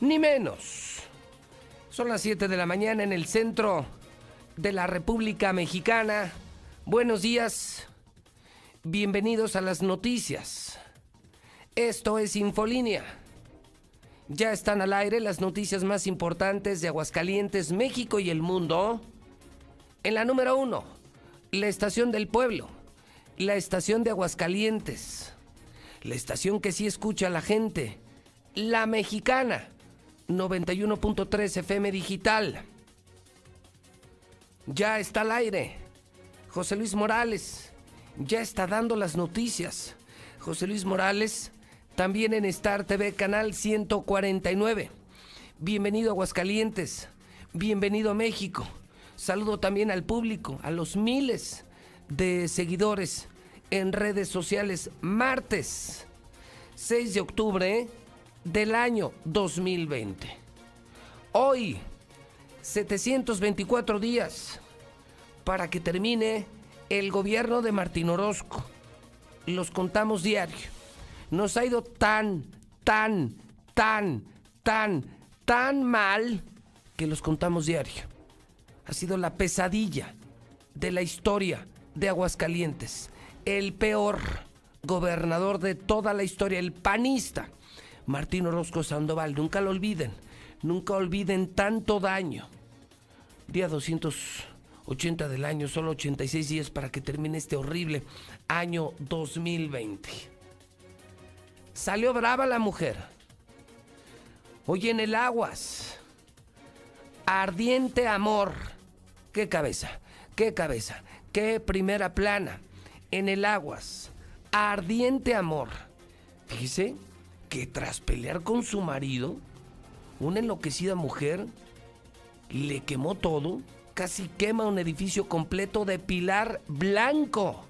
ni menos. Son las 7 de la mañana en el centro de la República Mexicana. Buenos días. Bienvenidos a las noticias. Esto es Infolínea. Ya están al aire las noticias más importantes de Aguascalientes, México y el mundo. En la número uno, la estación del pueblo, la estación de Aguascalientes, la estación que sí escucha a la gente, la mexicana 91.3 FM digital. Ya está al aire. José Luis Morales ya está dando las noticias. José Luis Morales también en Star TV Canal 149. Bienvenido a Aguascalientes. Bienvenido a México. Saludo también al público, a los miles de seguidores en redes sociales. Martes 6 de octubre del año 2020. Hoy, 724 días para que termine el gobierno de Martín Orozco. Los contamos diario. Nos ha ido tan, tan, tan, tan, tan mal que los contamos diario. Ha sido la pesadilla de la historia de Aguascalientes. El peor gobernador de toda la historia, el panista Martín Orozco Sandoval. Nunca lo olviden. Nunca olviden tanto daño. Día 280 del año, solo 86 días para que termine este horrible año 2020. Salió brava la mujer. Hoy en el aguas. Ardiente amor. Qué cabeza, qué cabeza, qué primera plana. En el aguas. Ardiente amor. Fíjese que tras pelear con su marido, una enloquecida mujer le quemó todo, casi quema un edificio completo de pilar blanco.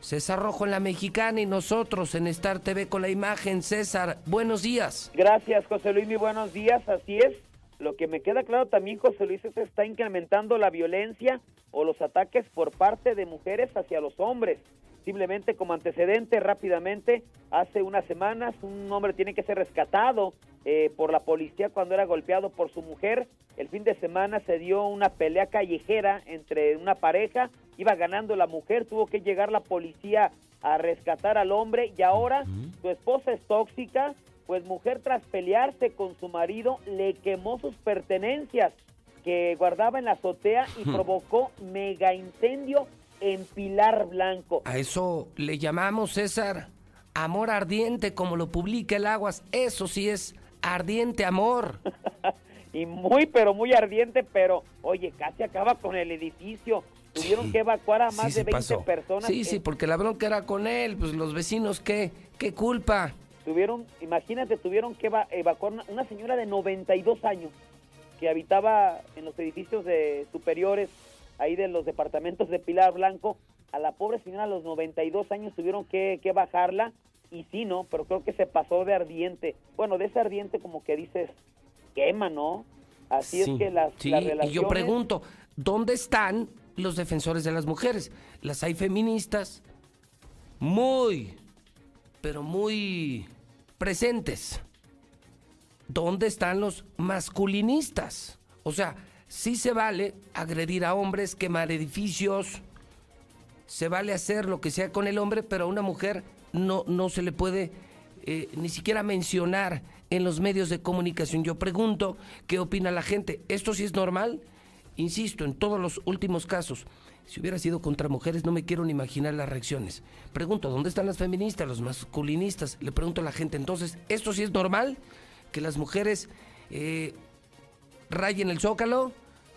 César Rojo en la Mexicana y nosotros en Star TV con la imagen. César, buenos días. Gracias, José Luis, muy buenos días. Así es. Lo que me queda claro también, José Luis, es que está incrementando la violencia o los ataques por parte de mujeres hacia los hombres. Simplemente como antecedente, rápidamente, hace unas semanas un hombre tiene que ser rescatado eh, por la policía cuando era golpeado por su mujer. El fin de semana se dio una pelea callejera entre una pareja, iba ganando la mujer, tuvo que llegar la policía a rescatar al hombre y ahora su esposa es tóxica, pues mujer tras pelearse con su marido le quemó sus pertenencias que guardaba en la azotea y provocó mega incendio en Pilar Blanco. A eso le llamamos, César, amor ardiente, como lo publica el Aguas. Eso sí es ardiente amor. y muy, pero muy ardiente, pero oye, casi acaba con el edificio. Tuvieron que evacuar a más de 20 personas. Sí, sí, porque la bronca era con él, pues los vecinos, ¿qué? ¿Qué culpa? Tuvieron, imagínate, tuvieron que evacuar una, una señora de 92 años que habitaba en los edificios de superiores ahí de los departamentos de Pilar Blanco. A la pobre señora a los 92 años tuvieron que, bajarla y sí, ¿no? Pero creo que se pasó de ardiente. Bueno, de ese ardiente como que dices, quema, ¿no? Así es que las, sí. Y yo pregunto, ¿dónde están los defensores de las mujeres? Las hay feministas muy, pero muy presentes. ¿Dónde están los masculinistas? O sea, sí se vale agredir a hombres, quemar edificios, se vale hacer lo que sea con el hombre, pero a una mujer no, no se le puede eh, ni siquiera mencionar en los medios de comunicación. Yo pregunto, ¿qué opina la gente? ¿Esto sí es normal? Insisto, en todos los últimos casos, si hubiera sido contra mujeres, no me quiero ni imaginar las reacciones. Pregunto, ¿dónde están las feministas, los masculinistas? Le pregunto a la gente, entonces, ¿esto sí es normal? Que las mujeres eh, rayen el zócalo,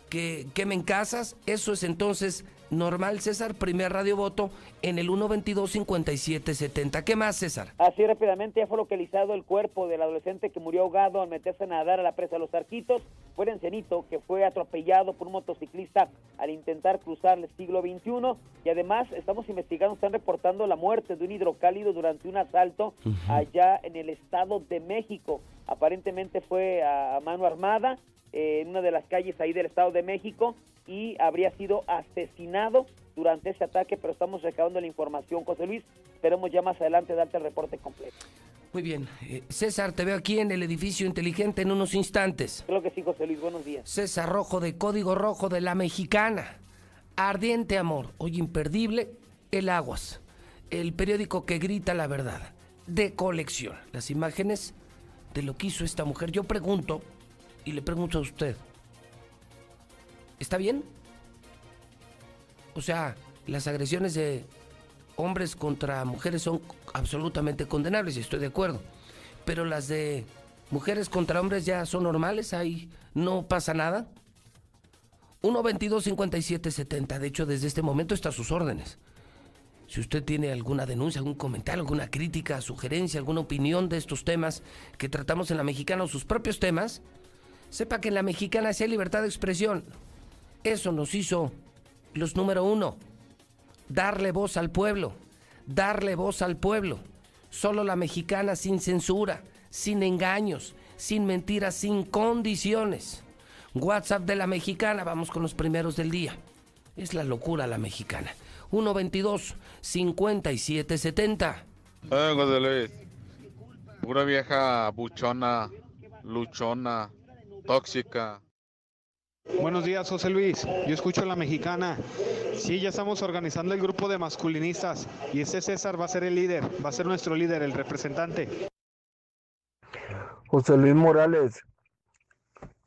que quemen casas, eso es entonces normal, César, primer radio voto en el 122-5770. ¿Qué más, César? Así rápidamente ya fue localizado el cuerpo del adolescente que murió ahogado al meterse a nadar a la presa de los Arquitos. Fue en Cenito, que fue atropellado por un motociclista al intentar cruzar el siglo XXI. Y además estamos investigando, están reportando la muerte de un hidrocálido durante un asalto allá en el Estado de México. Aparentemente fue a mano armada en una de las calles ahí del Estado de México y habría sido asesinado durante ese ataque, pero estamos recabando la información, José Luis. Esperemos ya más adelante darte el reporte completo. Muy bien. Eh, César, te veo aquí en el edificio inteligente en unos instantes. Creo que sí, José Luis. Buenos días. César Rojo de Código Rojo de la Mexicana. Ardiente amor. Hoy imperdible, El Aguas. El periódico que grita la verdad. De colección. Las imágenes de lo que hizo esta mujer. Yo pregunto, y le pregunto a usted, ¿está bien? O sea, las agresiones de hombres contra mujeres son absolutamente condenables y estoy de acuerdo. Pero las de mujeres contra hombres ya son normales, ahí no pasa nada. 1 22 57 70. De hecho, desde este momento está a sus órdenes. Si usted tiene alguna denuncia, algún comentario, alguna crítica, sugerencia, alguna opinión de estos temas que tratamos en la mexicana o sus propios temas, sepa que en la mexicana sí hay libertad de expresión. Eso nos hizo los número uno. Darle voz al pueblo. Darle voz al pueblo. Solo la mexicana sin censura, sin engaños, sin mentiras, sin condiciones. WhatsApp de la mexicana, vamos con los primeros del día. Es la locura la mexicana. 122 5770. Eh, José Luis. Pura vieja buchona, luchona, tóxica. Buenos días, José Luis. Yo escucho a la mexicana. Sí, ya estamos organizando el grupo de masculinistas y ese César va a ser el líder, va a ser nuestro líder, el representante. José Luis Morales,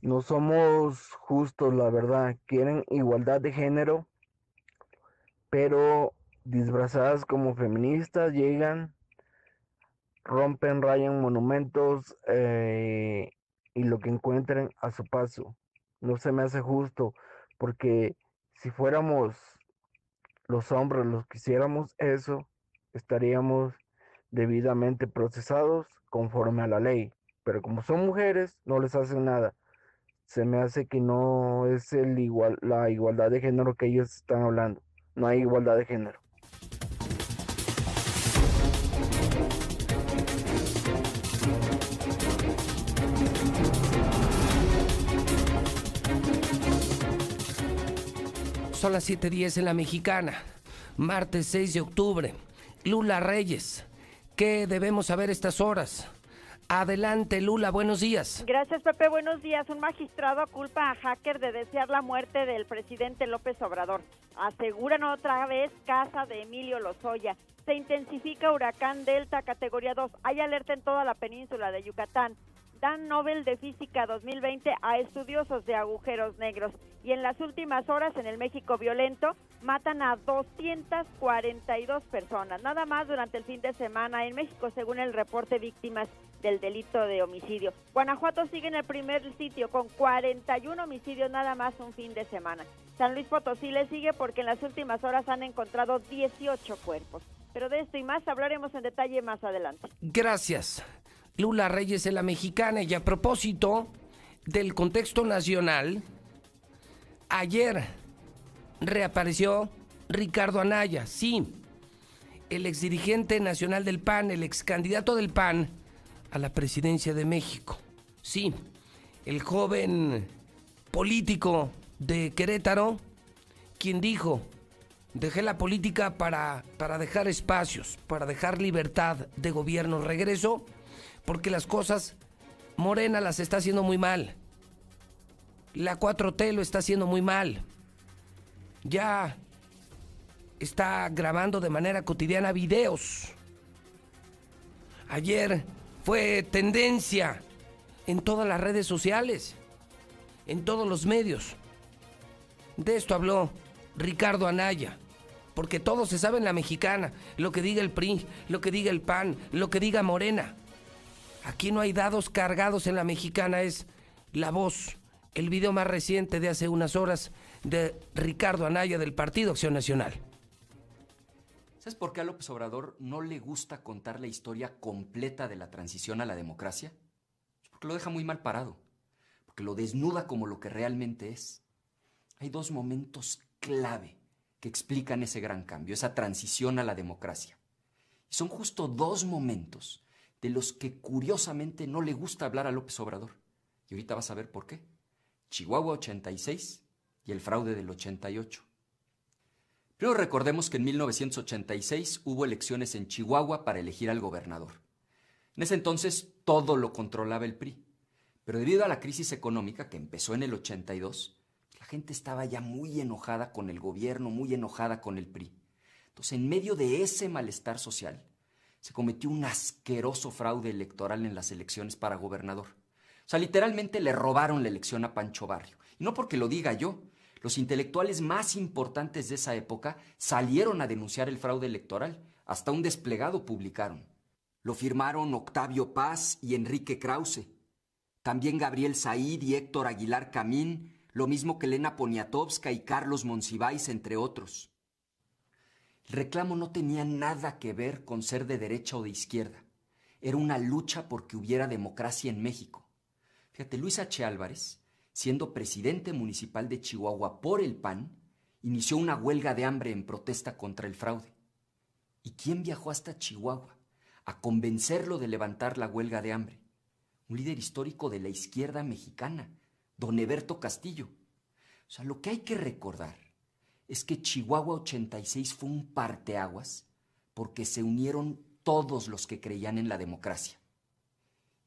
no somos justos, la verdad. Quieren igualdad de género, pero disfrazadas como feministas llegan, rompen, rayan monumentos eh, y lo que encuentren a su paso. No se me hace justo, porque si fuéramos los hombres los que hiciéramos eso, estaríamos debidamente procesados conforme a la ley. Pero como son mujeres, no les hacen nada. Se me hace que no es el igual, la igualdad de género que ellos están hablando. No hay igualdad de género. Son las 7:10 en la mexicana. Martes 6 de octubre. Lula Reyes. ¿Qué debemos saber estas horas? Adelante, Lula, buenos días. Gracias, Pepe, buenos días. Un magistrado culpa a hacker de desear la muerte del presidente López Obrador. Aseguran otra vez casa de Emilio Lozoya. Se intensifica huracán Delta categoría 2. Hay alerta en toda la península de Yucatán dan Nobel de Física 2020 a estudiosos de agujeros negros. Y en las últimas horas, en el México violento, matan a 242 personas, nada más durante el fin de semana en México, según el reporte víctimas del delito de homicidio. Guanajuato sigue en el primer sitio con 41 homicidios nada más un fin de semana. San Luis Potosí le sigue porque en las últimas horas han encontrado 18 cuerpos. Pero de esto y más hablaremos en detalle más adelante. Gracias. Lula Reyes de la Mexicana. Y a propósito del contexto nacional, ayer reapareció Ricardo Anaya, sí, el exdirigente nacional del PAN, el ex candidato del PAN a la presidencia de México. Sí, el joven político de Querétaro, quien dijo, dejé la política para, para dejar espacios, para dejar libertad de gobierno. Regreso porque las cosas Morena las está haciendo muy mal. La 4T lo está haciendo muy mal. Ya está grabando de manera cotidiana videos. Ayer fue tendencia en todas las redes sociales, en todos los medios. De esto habló Ricardo Anaya, porque todo se sabe en la mexicana, lo que diga el PRI, lo que diga el PAN, lo que diga Morena. Aquí no hay dados cargados en la mexicana, es la voz el video más reciente de hace unas horas de Ricardo Anaya del Partido Acción Nacional. ¿Sabes por qué a López Obrador no le gusta contar la historia completa de la transición a la democracia? Porque lo deja muy mal parado, porque lo desnuda como lo que realmente es. Hay dos momentos clave que explican ese gran cambio, esa transición a la democracia. Y son justo dos momentos de los que curiosamente no le gusta hablar a López Obrador. Y ahorita vas a ver por qué. Chihuahua 86 y el fraude del 88. Primero recordemos que en 1986 hubo elecciones en Chihuahua para elegir al gobernador. En ese entonces todo lo controlaba el PRI, pero debido a la crisis económica que empezó en el 82, la gente estaba ya muy enojada con el gobierno, muy enojada con el PRI. Entonces, en medio de ese malestar social, se cometió un asqueroso fraude electoral en las elecciones para gobernador. O sea, literalmente le robaron la elección a Pancho Barrio. Y no porque lo diga yo, los intelectuales más importantes de esa época salieron a denunciar el fraude electoral, hasta un desplegado publicaron. Lo firmaron Octavio Paz y Enrique Krause. También Gabriel Said y Héctor Aguilar Camín, lo mismo que Elena Poniatowska y Carlos Monsiváis, entre otros. Reclamo no tenía nada que ver con ser de derecha o de izquierda. Era una lucha porque hubiera democracia en México. Fíjate, Luis H. Álvarez siendo presidente municipal de Chihuahua por el PAN, inició una huelga de hambre en protesta contra el fraude. ¿Y quién viajó hasta Chihuahua a convencerlo de levantar la huelga de hambre? Un líder histórico de la izquierda mexicana, don Eberto Castillo. O sea, lo que hay que recordar es que Chihuahua 86 fue un parteaguas porque se unieron todos los que creían en la democracia.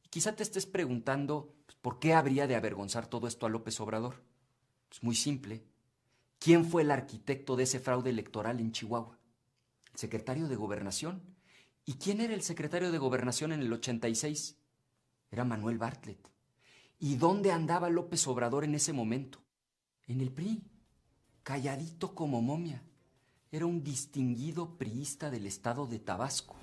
Y quizá te estés preguntando, ¿Por qué habría de avergonzar todo esto a López Obrador? Es muy simple. ¿Quién fue el arquitecto de ese fraude electoral en Chihuahua? El secretario de Gobernación. ¿Y quién era el secretario de Gobernación en el 86? Era Manuel Bartlett. ¿Y dónde andaba López Obrador en ese momento? En el PRI, calladito como momia. Era un distinguido priista del estado de Tabasco.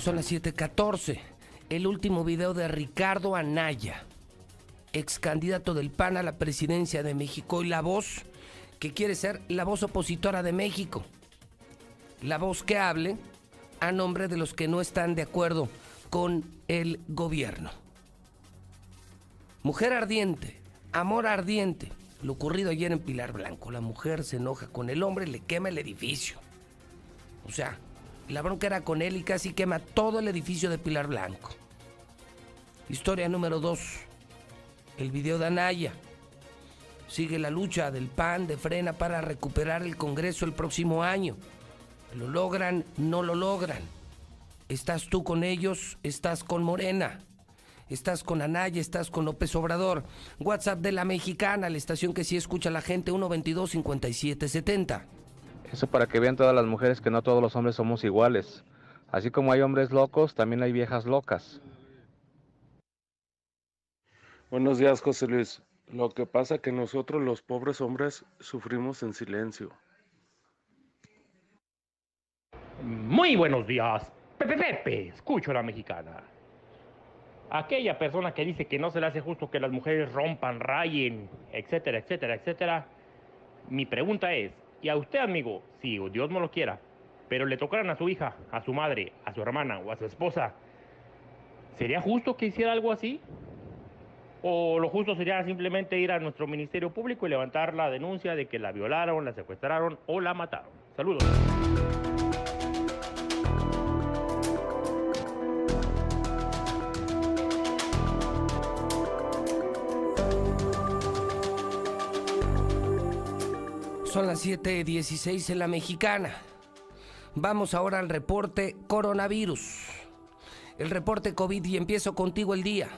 Son las 7:14. El último video de Ricardo Anaya, ex candidato del PAN a la presidencia de México y la voz que quiere ser la voz opositora de México. La voz que hable a nombre de los que no están de acuerdo con el gobierno. Mujer ardiente, amor ardiente. Lo ocurrido ayer en Pilar Blanco. La mujer se enoja con el hombre, le quema el edificio. O sea, la bronca era con él y casi quema todo el edificio de Pilar Blanco. Historia número 2. El video de Anaya. Sigue la lucha del PAN de frena para recuperar el Congreso el próximo año. ¿Lo logran? ¿No lo logran? ¿Estás tú con ellos? ¿Estás con Morena? ¿Estás con Anaya? ¿Estás con López Obrador? WhatsApp de la Mexicana, la estación que sí escucha a la gente, 122 5770 eso para que vean todas las mujeres que no todos los hombres somos iguales. Así como hay hombres locos, también hay viejas locas. Buenos días, José Luis. Lo que pasa es que nosotros los pobres hombres sufrimos en silencio. Muy buenos días. Pepe Pepe, escucho a la mexicana. Aquella persona que dice que no se le hace justo que las mujeres rompan, rayen, etcétera, etcétera, etcétera. Mi pregunta es, y a usted, amigo, si Dios no lo quiera, pero le tocaran a su hija, a su madre, a su hermana o a su esposa, ¿sería justo que hiciera algo así? ¿O lo justo sería simplemente ir a nuestro Ministerio Público y levantar la denuncia de que la violaron, la secuestraron o la mataron? Saludos. Son las 7:16 en la mexicana. Vamos ahora al reporte coronavirus. El reporte COVID y empiezo contigo el día.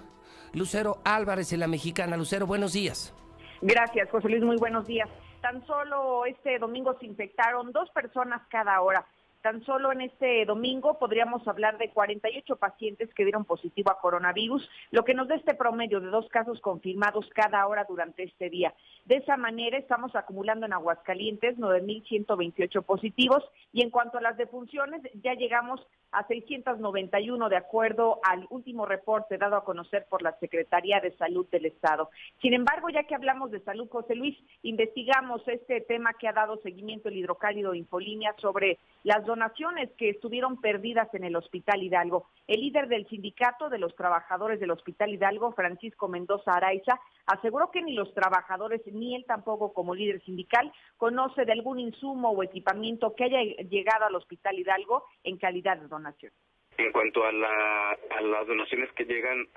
Lucero Álvarez en la mexicana. Lucero, buenos días. Gracias, José Luis. Muy buenos días. Tan solo este domingo se infectaron dos personas cada hora. Tan solo en este domingo podríamos hablar de 48 pacientes que dieron positivo a coronavirus, lo que nos da este promedio de dos casos confirmados cada hora durante este día. De esa manera estamos acumulando en Aguascalientes 9.128 positivos y en cuanto a las defunciones ya llegamos a 691 de acuerdo al último reporte dado a conocer por la Secretaría de Salud del Estado. Sin embargo, ya que hablamos de salud, José Luis, investigamos este tema que ha dado seguimiento el hidrocálido Infolínea sobre las donaciones que estuvieron perdidas en el Hospital Hidalgo. El líder del sindicato de los trabajadores del Hospital Hidalgo, Francisco Mendoza Araiza, aseguró que ni los trabajadores ni él tampoco como líder sindical conoce de algún insumo o equipamiento que haya llegado al Hospital Hidalgo en calidad de donación. En cuanto a, las donaciones que llegan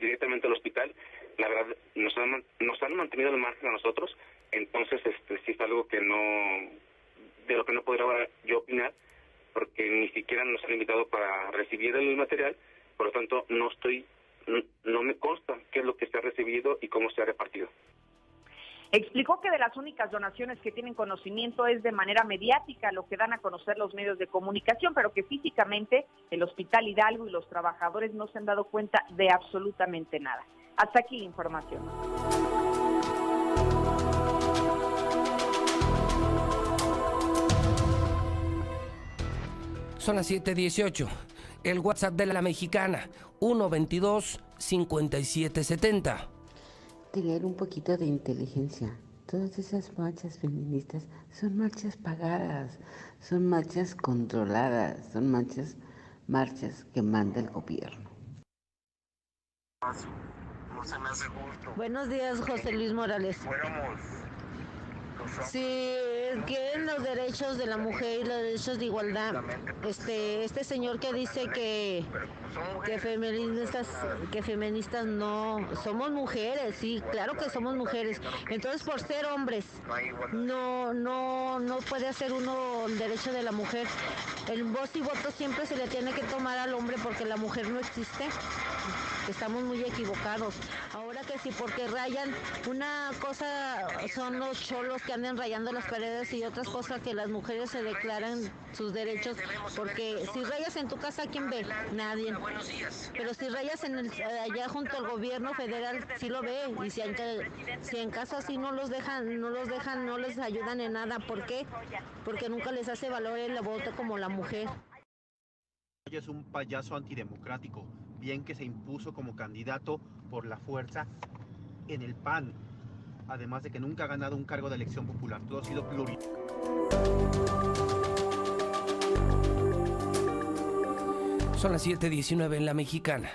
directamente al hospital, la verdad nos han, nos han mantenido al margen a nosotros, entonces este sí es algo que no de lo que no podría yo opinar, porque ni siquiera nos han invitado para recibir el material, por lo tanto no estoy, no, me consta qué es lo que se ha recibido y cómo se ha repartido. Explicó que de las únicas donaciones que tienen conocimiento es de manera mediática, lo que dan a conocer los medios de comunicación, pero que físicamente el Hospital Hidalgo y los trabajadores no se han dado cuenta de absolutamente nada. Hasta aquí la información. Son las 7:18. El WhatsApp de la mexicana, 122-5770. Tener un poquito de inteligencia. Todas esas marchas feministas son marchas pagadas, son marchas controladas, son marchas, marchas que manda el gobierno. Buenos días, José Luis Morales. Sí, quieren los derechos de la mujer y los derechos de igualdad. Este, este señor que dice que, que feministas, que feministas no somos mujeres, sí, claro que somos mujeres. Entonces por ser hombres no, no, no puede hacer uno el derecho de la mujer. El voz y voto siempre se le tiene que tomar al hombre porque la mujer no existe. Estamos muy equivocados. Ahora que sí, porque rayan, una cosa son los cholos que andan rayando las paredes y otras cosas que las mujeres se declaran sus derechos, porque si rayas en tu casa, ¿quién ve? Nadie. Pero si rayas en el, allá junto al gobierno federal, sí lo ve, y si en, si en casa sí no los dejan, no los dejan, no les ayudan en nada, ¿por qué? Porque nunca les hace valor el voto como la mujer. Es un payaso antidemocrático, bien que se impuso como candidato por la fuerza en el PAN, además de que nunca ha ganado un cargo de elección popular. Todo ha sido plural. Son las 7:19 en la mexicana,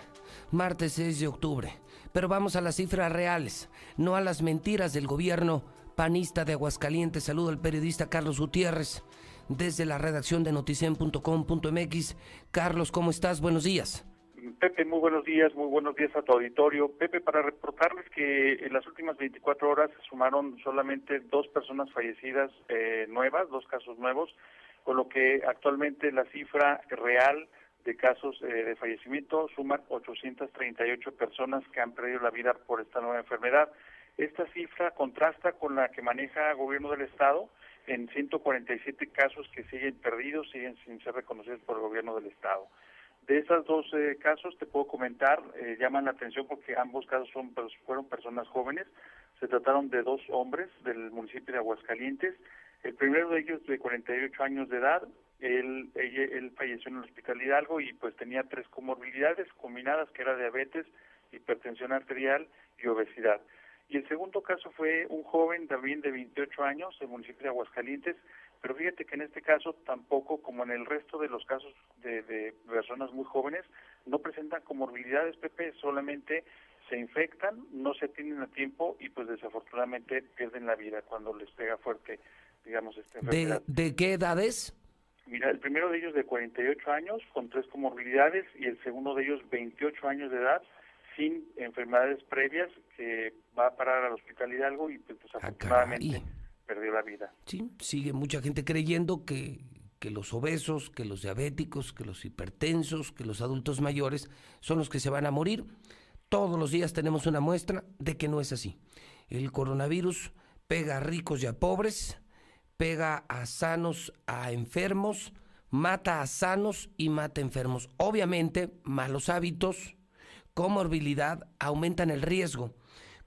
martes 6 de octubre. Pero vamos a las cifras reales, no a las mentiras del gobierno panista de Aguascalientes. Saludo al periodista Carlos Gutiérrez desde la redacción de noticen.com.mx. Carlos, ¿cómo estás? Buenos días. Pepe, muy buenos días, muy buenos días a tu auditorio. Pepe, para reportarles que en las últimas 24 horas se sumaron solamente dos personas fallecidas eh, nuevas, dos casos nuevos, con lo que actualmente la cifra real de casos eh, de fallecimiento suman 838 personas que han perdido la vida por esta nueva enfermedad. Esta cifra contrasta con la que maneja el gobierno del estado en 147 casos que siguen perdidos, siguen sin ser reconocidos por el gobierno del estado. De esos dos eh, casos te puedo comentar, eh, llaman la atención porque ambos casos son, pues, fueron personas jóvenes. Se trataron de dos hombres del municipio de Aguascalientes. El primero de ellos de 48 años de edad, él, él falleció en el hospital Hidalgo y pues tenía tres comorbilidades combinadas que era diabetes, hipertensión arterial y obesidad. Y el segundo caso fue un joven también de 28 años del municipio de Aguascalientes, pero fíjate que en este caso tampoco, como en el resto de los casos de, personas muy jóvenes, no presentan comorbilidades, Pepe, solamente se infectan, no se atienden a tiempo y pues desafortunadamente pierden la vida cuando les pega fuerte, digamos, esta enfermedad. ¿De, qué edades? Mira, el primero de ellos de 48 años con tres comorbilidades y el segundo de ellos 28 años de edad sin enfermedades previas que va a parar al hospital Hidalgo y pues ah, desafortunadamente perdió la vida. Sí, sigue mucha gente creyendo que, que los obesos, que los diabéticos, que los hipertensos, que los adultos mayores son los que se van a morir. Todos los días tenemos una muestra de que no es así. El coronavirus pega a ricos y a pobres, pega a sanos, a enfermos, mata a sanos y mata a enfermos. Obviamente, malos hábitos, comorbilidad aumentan el riesgo.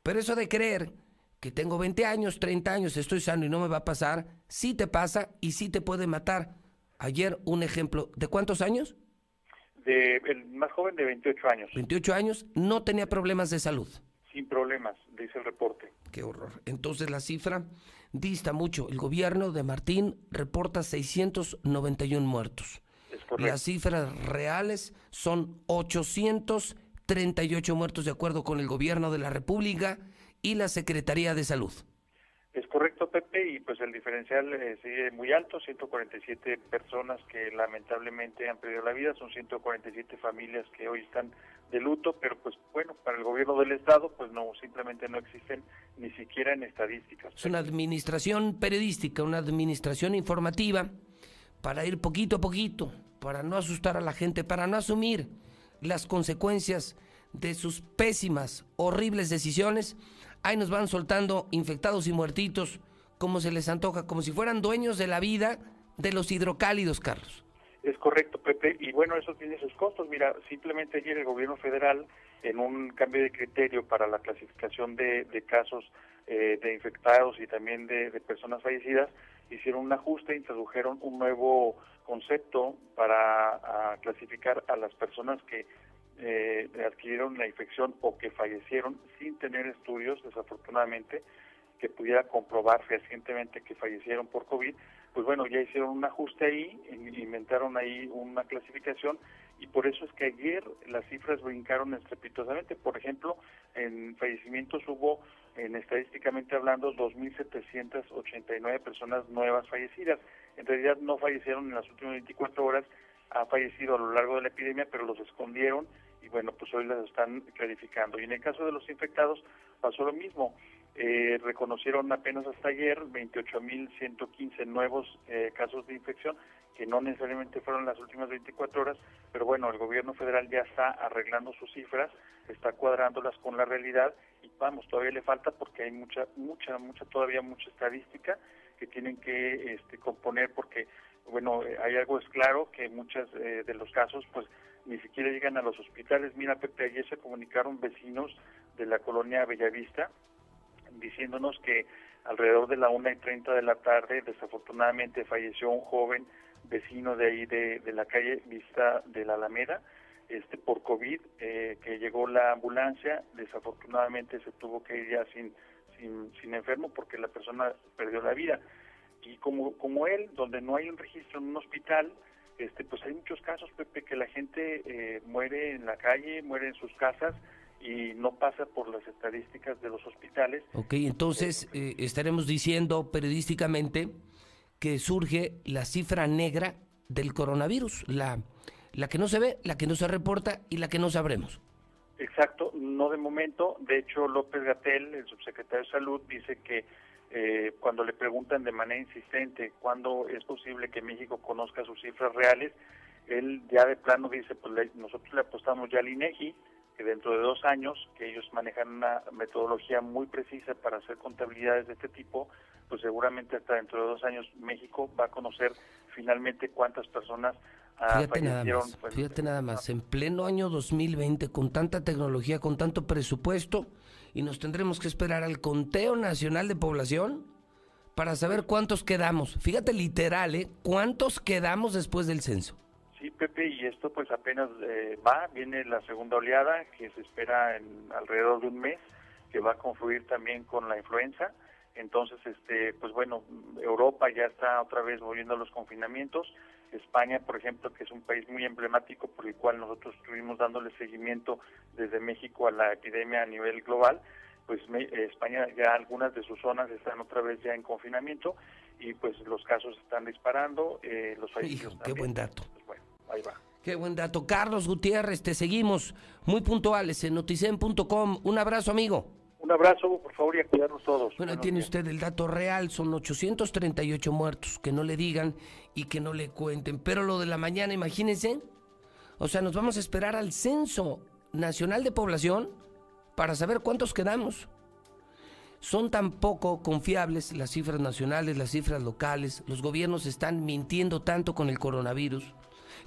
Pero eso de creer que tengo 20 años, 30 años, estoy sano y no me va a pasar, sí te pasa y sí te puede matar. Ayer un ejemplo, ¿de cuántos años? De, el más joven de 28 años. 28 años, no tenía problemas de salud. Sin problemas, dice el reporte. Qué horror. Entonces la cifra dista mucho. El gobierno de Martín reporta 691 muertos. Es correcto. Las cifras reales son 838 muertos de acuerdo con el gobierno de la República y la Secretaría de Salud. Es correcto, Pepe, y pues el diferencial eh, sigue muy alto, 147 personas que lamentablemente han perdido la vida, son 147 familias que hoy están de luto, pero pues bueno, para el gobierno del Estado pues no, simplemente no existen ni siquiera en estadísticas. Es una administración periodística, una administración informativa para ir poquito a poquito, para no asustar a la gente, para no asumir las consecuencias de sus pésimas, horribles decisiones. Ahí nos van soltando infectados y muertitos como se les antoja, como si fueran dueños de la vida de los hidrocálidos, Carlos. Es correcto, Pepe, y bueno, eso tiene sus costos. Mira, simplemente ayer el gobierno federal, en un cambio de criterio para la clasificación de, de casos eh, de infectados y también de, personas fallecidas, hicieron un ajuste, introdujeron un nuevo concepto para a, clasificar a las personas que eh, adquirieron la infección o que fallecieron sin tener estudios, desafortunadamente, que pudiera comprobar fehacientemente que fallecieron por COVID, pues bueno, ya hicieron un ajuste ahí, inventaron ahí una clasificación y por eso es que ayer las cifras brincaron estrepitosamente. Por ejemplo, en fallecimientos hubo, en estadísticamente hablando, 2.789 personas nuevas fallecidas. En realidad no fallecieron en las últimas 24 horas, ha fallecido a lo largo de la epidemia, pero los escondieron y bueno, pues hoy las están clarificando. Y en el caso de los infectados pasó lo mismo. Eh, reconocieron apenas hasta ayer 28.115 nuevos eh, casos de infección, que no necesariamente fueron las últimas 24 horas, pero bueno, el gobierno federal ya está arreglando sus cifras, está cuadrándolas con la realidad y vamos, todavía le falta porque hay mucha, mucha, mucha, todavía mucha estadística que tienen que este, componer porque, bueno, eh, hay algo es claro que muchos eh, de los casos, pues, ni siquiera llegan a los hospitales. Mira, Pepe, ayer se comunicaron vecinos de la colonia Bellavista, diciéndonos que alrededor de la una y treinta de la tarde, desafortunadamente, falleció un joven vecino de ahí de, de la calle Vista de la Alameda, este por COVID, eh, que llegó la ambulancia, desafortunadamente se tuvo que ir ya sin, sin, sin enfermo porque la persona perdió la vida. Y como, como él, donde no hay un registro en un hospital, este, pues hay muchos casos, Pepe, que la gente eh, muere en la calle, muere en sus casas, y no pasa por las estadísticas de los hospitales. Ok, entonces eh, estaremos diciendo periodísticamente que surge la cifra negra del coronavirus, la, la que no se ve, la que no se reporta y la que no sabremos. Exacto, no de momento. De hecho, López Gatel, el subsecretario de Salud, dice que eh, cuando le preguntan de manera insistente cuándo es posible que México conozca sus cifras reales, él ya de plano dice, pues le, nosotros le apostamos ya al INEGI, que dentro de dos años, que ellos manejan una metodología muy precisa para hacer contabilidades de este tipo, pues seguramente hasta dentro de dos años México va a conocer finalmente cuántas personas ah, fíjate nada fallecieron. más, pues, fíjate nada más, en pleno año 2020, con tanta tecnología, con tanto presupuesto, y nos tendremos que esperar al conteo nacional de población para saber cuántos quedamos. Fíjate literal, ¿eh? ¿Cuántos quedamos después del censo? Sí, Pepe, y esto pues apenas eh, va, viene la segunda oleada que se espera en alrededor de un mes, que va a confluir también con la influenza. Entonces, este, pues bueno, Europa ya está otra vez volviendo a los confinamientos. España, por ejemplo, que es un país muy emblemático por el cual nosotros estuvimos dándole seguimiento desde México a la epidemia a nivel global, pues me, España ya algunas de sus zonas están otra vez ya en confinamiento y pues los casos están disparando, eh, los Hijo, qué buen dato. Pues bueno, ahí va. Qué buen dato. Carlos Gutiérrez, te seguimos muy puntuales en noticen.com. Un abrazo, amigo. Un abrazo, por favor, y a cuidarnos todos. Bueno, Buenos tiene días. usted el dato real, son 838 muertos, que no le digan y que no le cuenten. Pero lo de la mañana, imagínense, o sea, nos vamos a esperar al Censo Nacional de Población para saber cuántos quedamos. son tan poco confiables las cifras nacionales, las cifras locales, los gobiernos están mintiendo tanto con el coronavirus,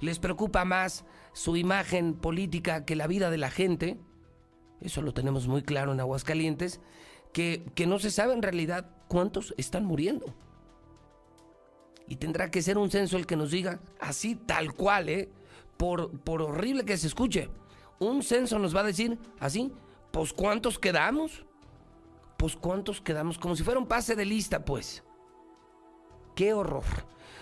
les preocupa más su imagen política que la vida de la gente, eso lo tenemos muy claro en Aguascalientes, que, que no se sabe en realidad cuántos están muriendo. Y tendrá que ser un censo el que nos diga, así tal cual, ¿eh? por, por horrible que se escuche, un censo nos va a decir así, pues cuántos quedamos, pues cuántos quedamos, como si fuera un pase de lista, pues. Qué horror.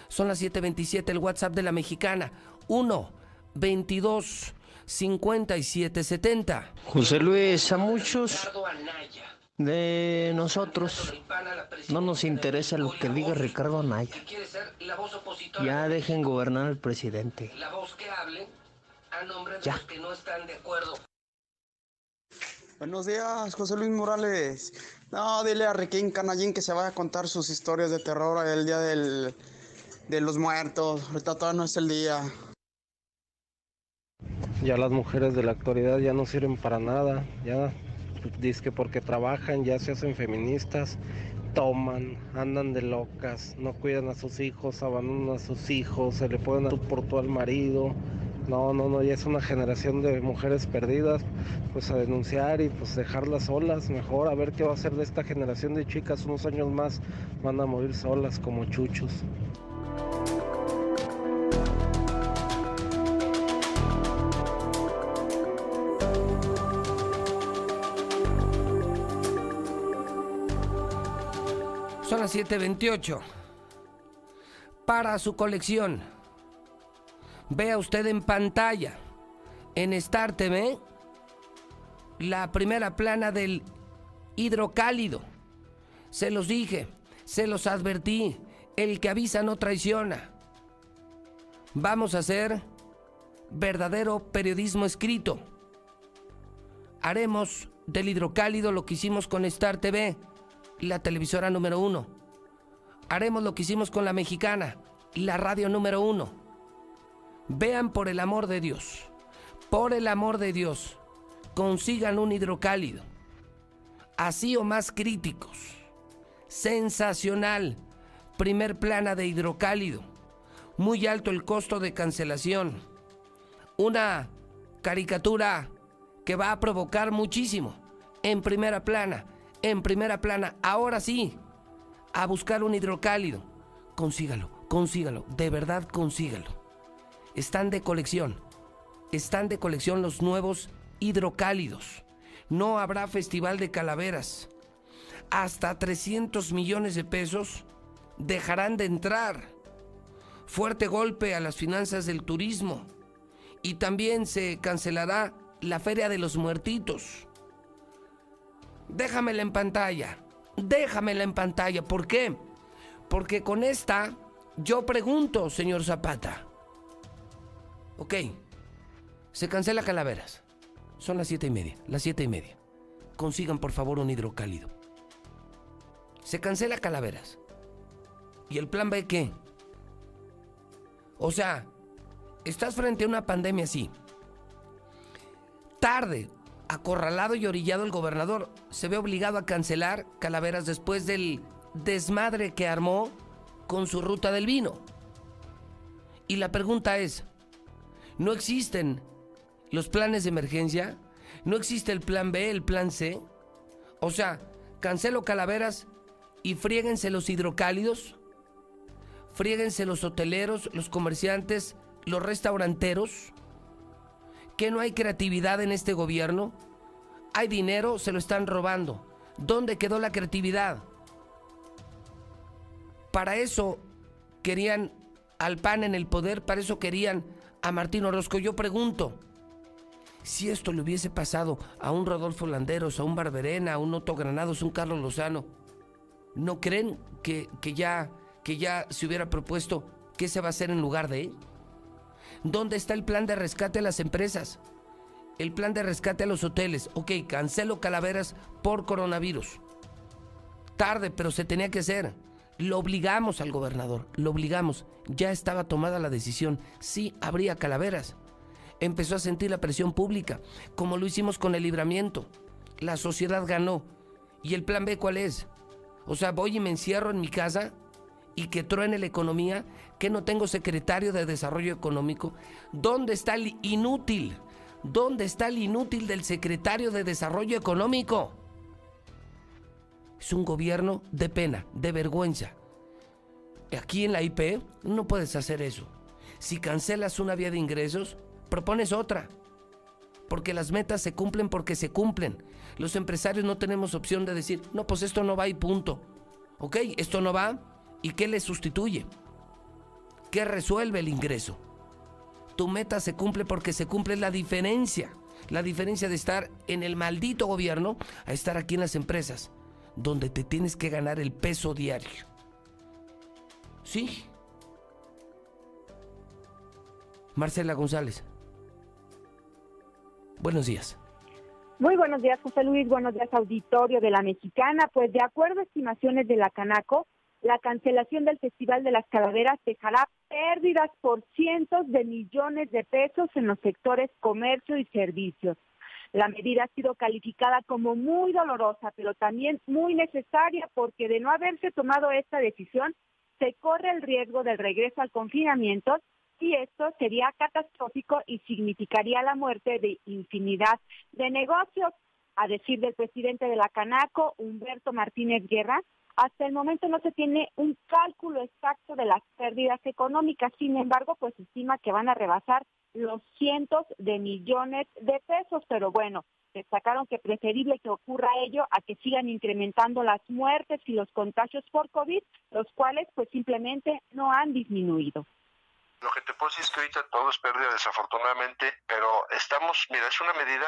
Son las 7:27, el WhatsApp de la mexicana, 1 22 57 70. José Luis, a muchos de nosotros no nos interesa lo que diga Ricardo Anaya. Ya dejen gobernar al presidente. La voz que hable a nombre de Ya. los que no están de acuerdo. Buenos días, José Luis Morales. No, dile a Requín Canallín que se vaya a contar sus historias de terror el día del, de los muertos. Ahorita todavía no es el día. Ya las mujeres de la actualidad ya no sirven para nada. Ya dice que porque trabajan ya se hacen feministas, toman, andan de locas, no cuidan a sus hijos, abandonan a sus hijos, se le ponen a por todo al marido. No, no, no, ya es una generación de mujeres perdidas, pues a denunciar y pues dejarlas solas, mejor a ver qué va a hacer de esta generación de chicas, unos años más van a morir solas como chuchos. Son las 7:28. Para su colección, vea usted en pantalla, en Star TV, la primera plana del hidrocálido. Se los dije, se los advertí, el que avisa no traiciona. Vamos a hacer verdadero periodismo escrito. Haremos del hidrocálido lo que hicimos con Star TV, la televisora número uno. Haremos lo que hicimos con la mexicana, la radio número uno. Vean por el amor de Dios, por el amor de Dios, consigan un hidrocálido, así o más críticos. Sensacional, primer plana de hidrocálido, muy alto el costo de cancelación. Una caricatura que va a provocar muchísimo en primera plana, en primera plana, ahora sí, a buscar un hidrocálido. Consígalo, consígalo, de verdad consígalo. Están de colección, están de colección los nuevos hidrocálidos. No habrá festival de calaveras. Hasta 300 millones de pesos dejarán de entrar. Fuerte golpe a las finanzas del turismo. Y también se cancelará la Feria de los Muertitos. Déjamela en pantalla. Déjamela en pantalla. ¿Por qué? Porque con esta yo pregunto, señor Zapata. Ok. Se cancela Calaveras. Son las siete y media. Las siete y media. Consigan por favor un hidrocálido. Se cancela Calaveras. ¿Y el plan B qué? O sea, estás frente a una pandemia así. Tarde, acorralado y orillado el gobernador, se ve obligado a cancelar Calaveras después del desmadre que armó con su ruta del vino. Y la pregunta es, ¿no existen los planes de emergencia? ¿No existe el plan B, el plan C? O sea, cancelo Calaveras y friéguense los hidrocálidos, friéguense los hoteleros, los comerciantes, los restauranteros. ¿Que no hay creatividad en este gobierno? Hay dinero, se lo están robando. ¿Dónde quedó la creatividad? Para eso querían al PAN en el poder, para eso querían a Martín Orozco. Yo pregunto, si esto le hubiese pasado a un Rodolfo Landeros, a un Barberena, a un Otto Granados, a un Carlos Lozano, ¿no creen que, que ya, que ya se hubiera propuesto qué se va a hacer en lugar de él? ¿Dónde está el plan de rescate a las empresas? El plan de rescate a los hoteles. Ok, cancelo calaveras por coronavirus. Tarde, pero se tenía que hacer. Lo obligamos al gobernador, lo obligamos. Ya estaba tomada la decisión. Sí, habría calaveras. Empezó a sentir la presión pública, como lo hicimos con el libramiento. La sociedad ganó. ¿Y el plan B cuál es? O sea, voy y me encierro en mi casa y que truene la economía, que no tengo secretario de desarrollo económico. ¿Dónde está el inútil? ¿Dónde está el inútil del secretario de desarrollo económico? Es un gobierno de pena, de vergüenza. Aquí en la IP no puedes hacer eso. Si cancelas una vía de ingresos, propones otra. Porque las metas se cumplen porque se cumplen. Los empresarios no tenemos opción de decir, no, pues esto no va y punto. Ok, esto no va. ¿Y qué le sustituye? ¿Qué resuelve el ingreso? Tu meta se cumple porque se cumple la diferencia. La diferencia de estar en el maldito gobierno a estar aquí en las empresas, donde te tienes que ganar el peso diario. Sí. Marcela González. Buenos días. Muy buenos días, José Luis. Buenos días, auditorio de la Mexicana. Pues de acuerdo a estimaciones de la Canaco, la cancelación del Festival de las Calaveras dejará pérdidas por cientos de millones de pesos en los sectores comercio y servicios. La medida ha sido calificada como muy dolorosa, pero también muy necesaria porque de no haberse tomado esta decisión, se corre el riesgo del regreso al confinamiento y esto sería catastrófico y significaría la muerte de infinidad de negocios. A decir del presidente de la Canaco, Humberto Martínez Guerra, hasta el momento no se tiene un cálculo exacto de las pérdidas económicas, sin embargo, pues estima que van a rebasar los cientos de millones de pesos, pero bueno, destacaron que preferible que ocurra ello a que sigan incrementando las muertes y los contagios por COVID, los cuales pues simplemente no han disminuido. Lo que te puedo decir es que ahorita todo es pérdida desafortunadamente, pero estamos, mira, es una medida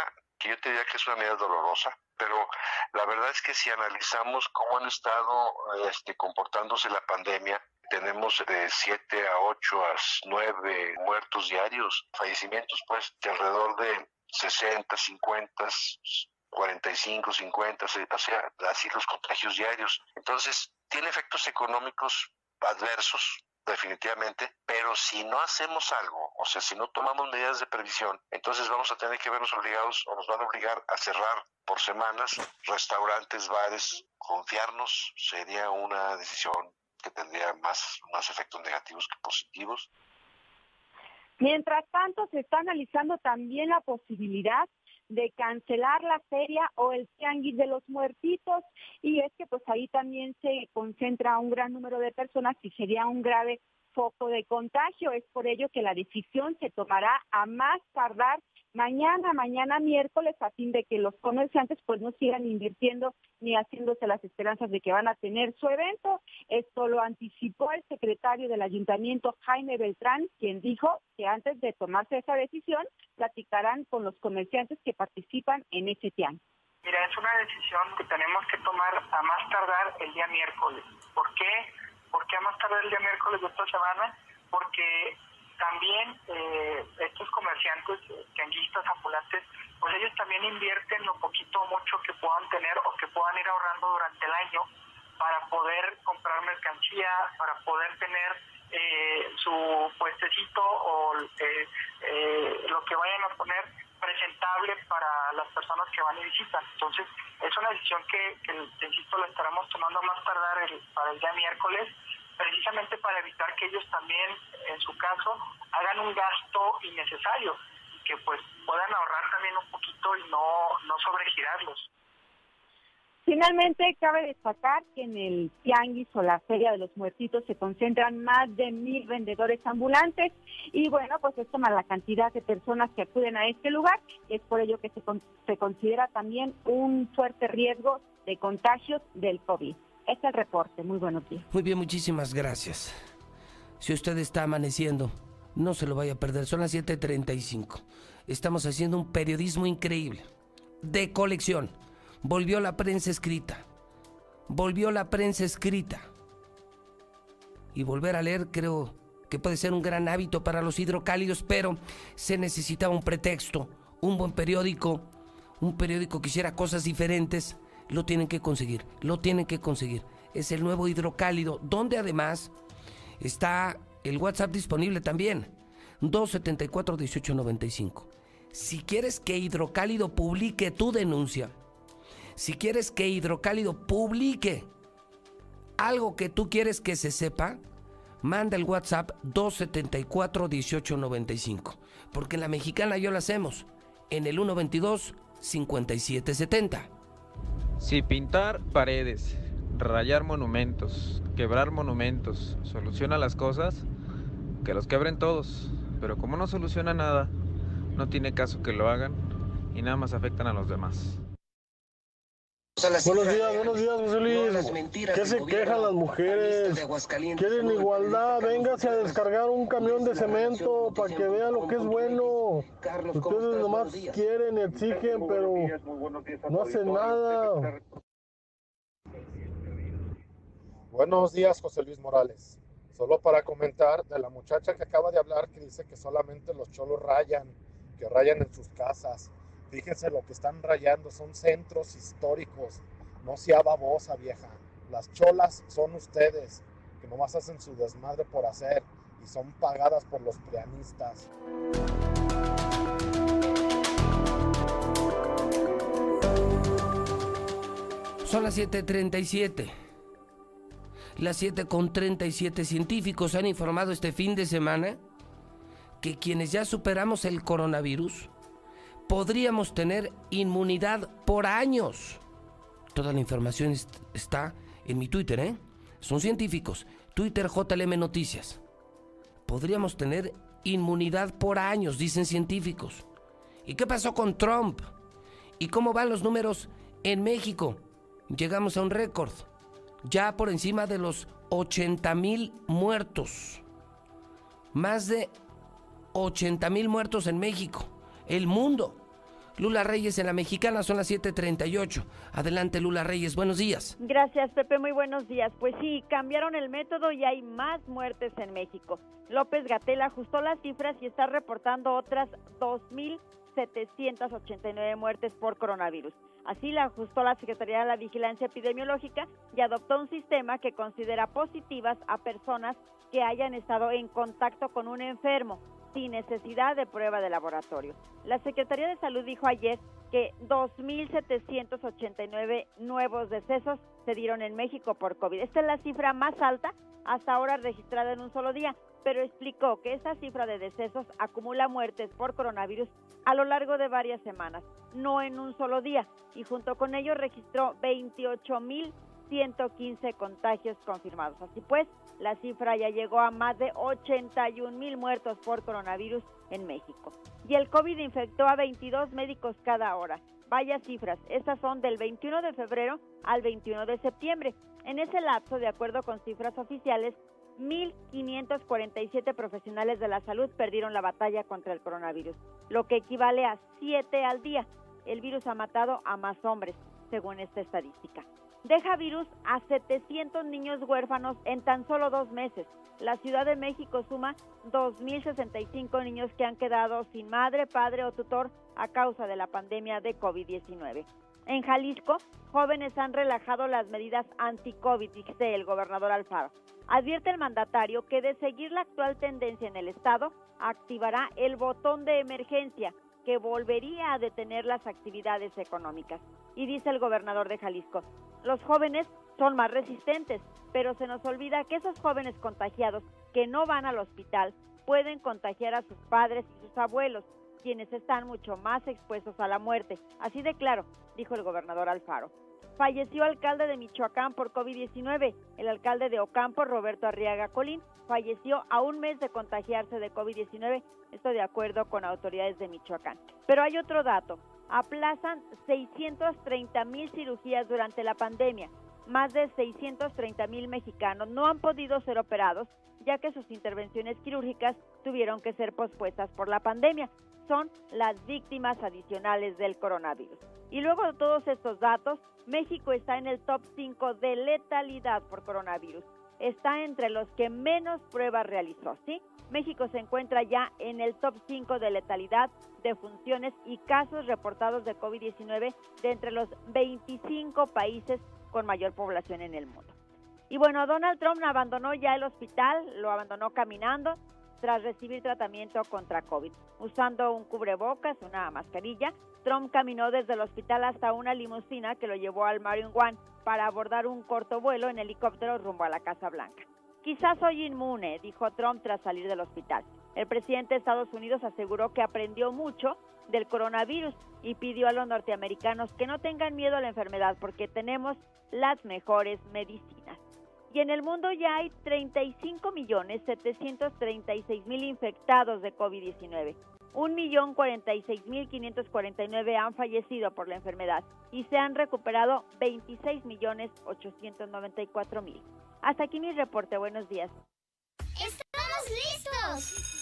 yo te diría que es una medida dolorosa, pero la verdad es que si analizamos cómo han estado este, comportándose la pandemia, tenemos de 7 a 8 a 9 muertos diarios, fallecimientos pues de alrededor de 60, 50, 45, 50, o sea, así los contagios diarios. Entonces, tiene efectos económicos adversos definitivamente, pero si no hacemos algo, o sea, si no tomamos medidas de previsión, entonces vamos a tener que vernos obligados o nos van a obligar a cerrar por semanas restaurantes, bares, confiarnos sería una decisión que tendría más, más efectos negativos que positivos. Mientras tanto, se está analizando también la posibilidad de cancelar la feria o el tianguis de los muertitos y es que pues ahí también se concentra un gran número de personas y sería un grave foco de contagio. Es por ello que la decisión se tomará a más tardar mañana, mañana miércoles, a fin de que los comerciantes pues no sigan invirtiendo ni haciéndose las esperanzas de que van a tener su evento. Esto lo anticipó el secretario del ayuntamiento, Jaime Beltrán, quien dijo que antes de tomarse esa decisión, platicarán con los comerciantes que participan en ese tian. Mira, es una decisión que tenemos que tomar a más tardar el día miércoles. ¿Por qué? ¿Por qué a más tardar el día miércoles de esta semana? Porque también eh, estos comerciantes, tianguistas, ambulantes, pues ellos también invierten lo poquito o mucho que puedan tener o que puedan ir ahorrando durante el año para poder comprar mercancía, para poder tener eh, su puestecito o eh, lo que vayan a poner presentable para las personas que van y visitan. Entonces, es una decisión que, que insisto, la estaremos tomando más tardar para el día miércoles precisamente para evitar que ellos también, en su caso, hagan un gasto innecesario y que pues puedan ahorrar también un poquito y no, no sobregirarlos. Finalmente, cabe destacar que en el Tianguis o la Feria de los Muertitos se concentran más de mil vendedores ambulantes y bueno, pues esto más la cantidad de personas que acuden a este lugar es por ello que se, se considera también un fuerte riesgo de contagios del COVID. Este es el reporte. Muy buenos días. Muy bien, muchísimas gracias. Si usted está amaneciendo, no se lo vaya a perder. Son las 7:35. Estamos haciendo un periodismo increíble. De colección. Volvió la prensa escrita. Volvió la prensa escrita. Y volver a leer creo que puede ser un gran hábito para los hidrocálidos, pero se necesitaba un pretexto, un buen periódico, un periódico que hiciera cosas diferentes lo tienen que conseguir, lo tienen que conseguir. Es el nuevo hidrocálido, donde además está el WhatsApp disponible también. 274-1895. Si quieres que Hidrocálido publique tu denuncia, Si quieres que Hidrocálido publique algo que tú quieres que se sepa, manda el WhatsApp 274-1895. Porque en la mexicana yo lo hacemos en el 122-5770. Si pintar paredes, rayar monumentos, quebrar monumentos, soluciona las cosas, que los quebren todos. Pero como no soluciona nada, no tiene caso que lo hagan y nada más afectan a los demás. Buenos días, buenos días, José Luis. ¿Qué se quejan las mujeres? Quieren igualdad. Véngase a descargar un camión de cemento para que vean lo que es bueno. Ustedes nomás quieren, exigen, pero no hacen nada. Buenos días, José Luis Morales. Solo para comentar de la muchacha que acaba de hablar que dice que solamente los cholos rayan, que rayan en sus casas. Fíjense lo que están rayando, son centros históricos. No sea babosa, vieja. Las cholas son ustedes, que nomás hacen su desmadre por hacer y son pagadas por los prianistas. Son las 7:37. Las 7:37 científicos han informado este fin de semana que quienes ya superamos el coronavirus podríamos tener inmunidad por años. Toda la información está en mi Twitter, ¿eh? Son científicos. Twitter JLM Noticias. Podríamos tener inmunidad por años, dicen científicos. ¿Y qué pasó con Trump? ¿Y cómo van los números en México? Llegamos a un récord. Ya por encima de los 80 mil muertos. Más de 80 mil muertos en México. El mundo. Lula Reyes en la mexicana son las 7:38. Adelante Lula Reyes, buenos días. Gracias Pepe, muy buenos días. Pues sí, cambiaron el método y hay más muertes en México. López Gatel ajustó las cifras y está reportando otras 2.789 muertes por coronavirus. Así la ajustó la Secretaría de la Vigilancia Epidemiológica y adoptó un sistema que considera positivas a personas que hayan estado en contacto con un enfermo sin necesidad de prueba de laboratorio. La Secretaría de Salud dijo ayer que 2.789 nuevos decesos se dieron en México por COVID. Esta es la cifra más alta hasta ahora registrada en un solo día, pero explicó que esta cifra de decesos acumula muertes por coronavirus a lo largo de varias semanas, no en un solo día, y junto con ello registró 28.115 contagios confirmados. Así pues, la cifra ya llegó a más de 81 mil muertos por coronavirus en México. Y el COVID infectó a 22 médicos cada hora. Vaya cifras, estas son del 21 de febrero al 21 de septiembre. En ese lapso, de acuerdo con cifras oficiales, 1.547 profesionales de la salud perdieron la batalla contra el coronavirus, lo que equivale a 7 al día. El virus ha matado a más hombres, según esta estadística deja virus a 700 niños huérfanos en tan solo dos meses. La Ciudad de México suma 2.065 niños que han quedado sin madre, padre o tutor a causa de la pandemia de COVID-19. En Jalisco, jóvenes han relajado las medidas anti-COVID, dice el gobernador Alfaro. Advierte el mandatario que de seguir la actual tendencia en el Estado, activará el botón de emergencia que volvería a detener las actividades económicas. Y dice el gobernador de Jalisco, los jóvenes son más resistentes, pero se nos olvida que esos jóvenes contagiados que no van al hospital pueden contagiar a sus padres y sus abuelos, quienes están mucho más expuestos a la muerte. Así de claro, dijo el gobernador Alfaro. Falleció alcalde de Michoacán por COVID-19. El alcalde de Ocampo, Roberto Arriaga Colín, falleció a un mes de contagiarse de COVID-19. Esto de acuerdo con autoridades de Michoacán. Pero hay otro dato aplazan 630 mil cirugías durante la pandemia. Más de 630 mil mexicanos no han podido ser operados ya que sus intervenciones quirúrgicas tuvieron que ser pospuestas por la pandemia. Son las víctimas adicionales del coronavirus. Y luego de todos estos datos, México está en el top 5 de letalidad por coronavirus. Está entre los que menos pruebas realizó, ¿sí? México se encuentra ya en el top 5 de letalidad, de funciones y casos reportados de COVID-19 de entre los 25 países con mayor población en el mundo. Y bueno, Donald Trump abandonó ya el hospital, lo abandonó caminando tras recibir tratamiento contra COVID, usando un cubrebocas, una mascarilla, Trump caminó desde el hospital hasta una limusina que lo llevó al Marion One para abordar un corto vuelo en helicóptero rumbo a la Casa Blanca. Quizás soy inmune, dijo Trump tras salir del hospital. El presidente de Estados Unidos aseguró que aprendió mucho del coronavirus y pidió a los norteamericanos que no tengan miedo a la enfermedad porque tenemos las mejores medicinas. Y en el mundo ya hay 35 millones 736 mil infectados de COVID-19. 1.046.549 han fallecido por la enfermedad y se han recuperado 26.894.000. Hasta aquí mi reporte. Buenos días. ¡Estamos listos!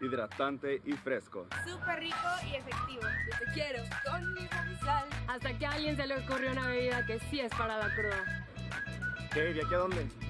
Hidratante y fresco. Súper rico y efectivo. Yo te quiero con mi sal. Hasta que a alguien se le ocurrió una bebida que sí es para la cruda. ¿Qué? ¿Y aquí a dónde?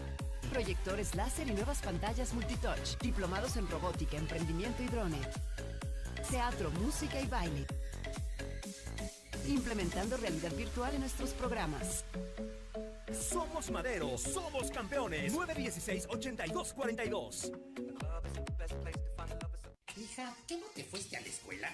proyectores láser y nuevas pantallas multitouch, diplomados en robótica, emprendimiento y drones, teatro, música y baile, implementando realidad virtual en nuestros programas. Somos Madero, somos campeones. 916-8242. Hija, ¿qué no te fuiste a la escuela?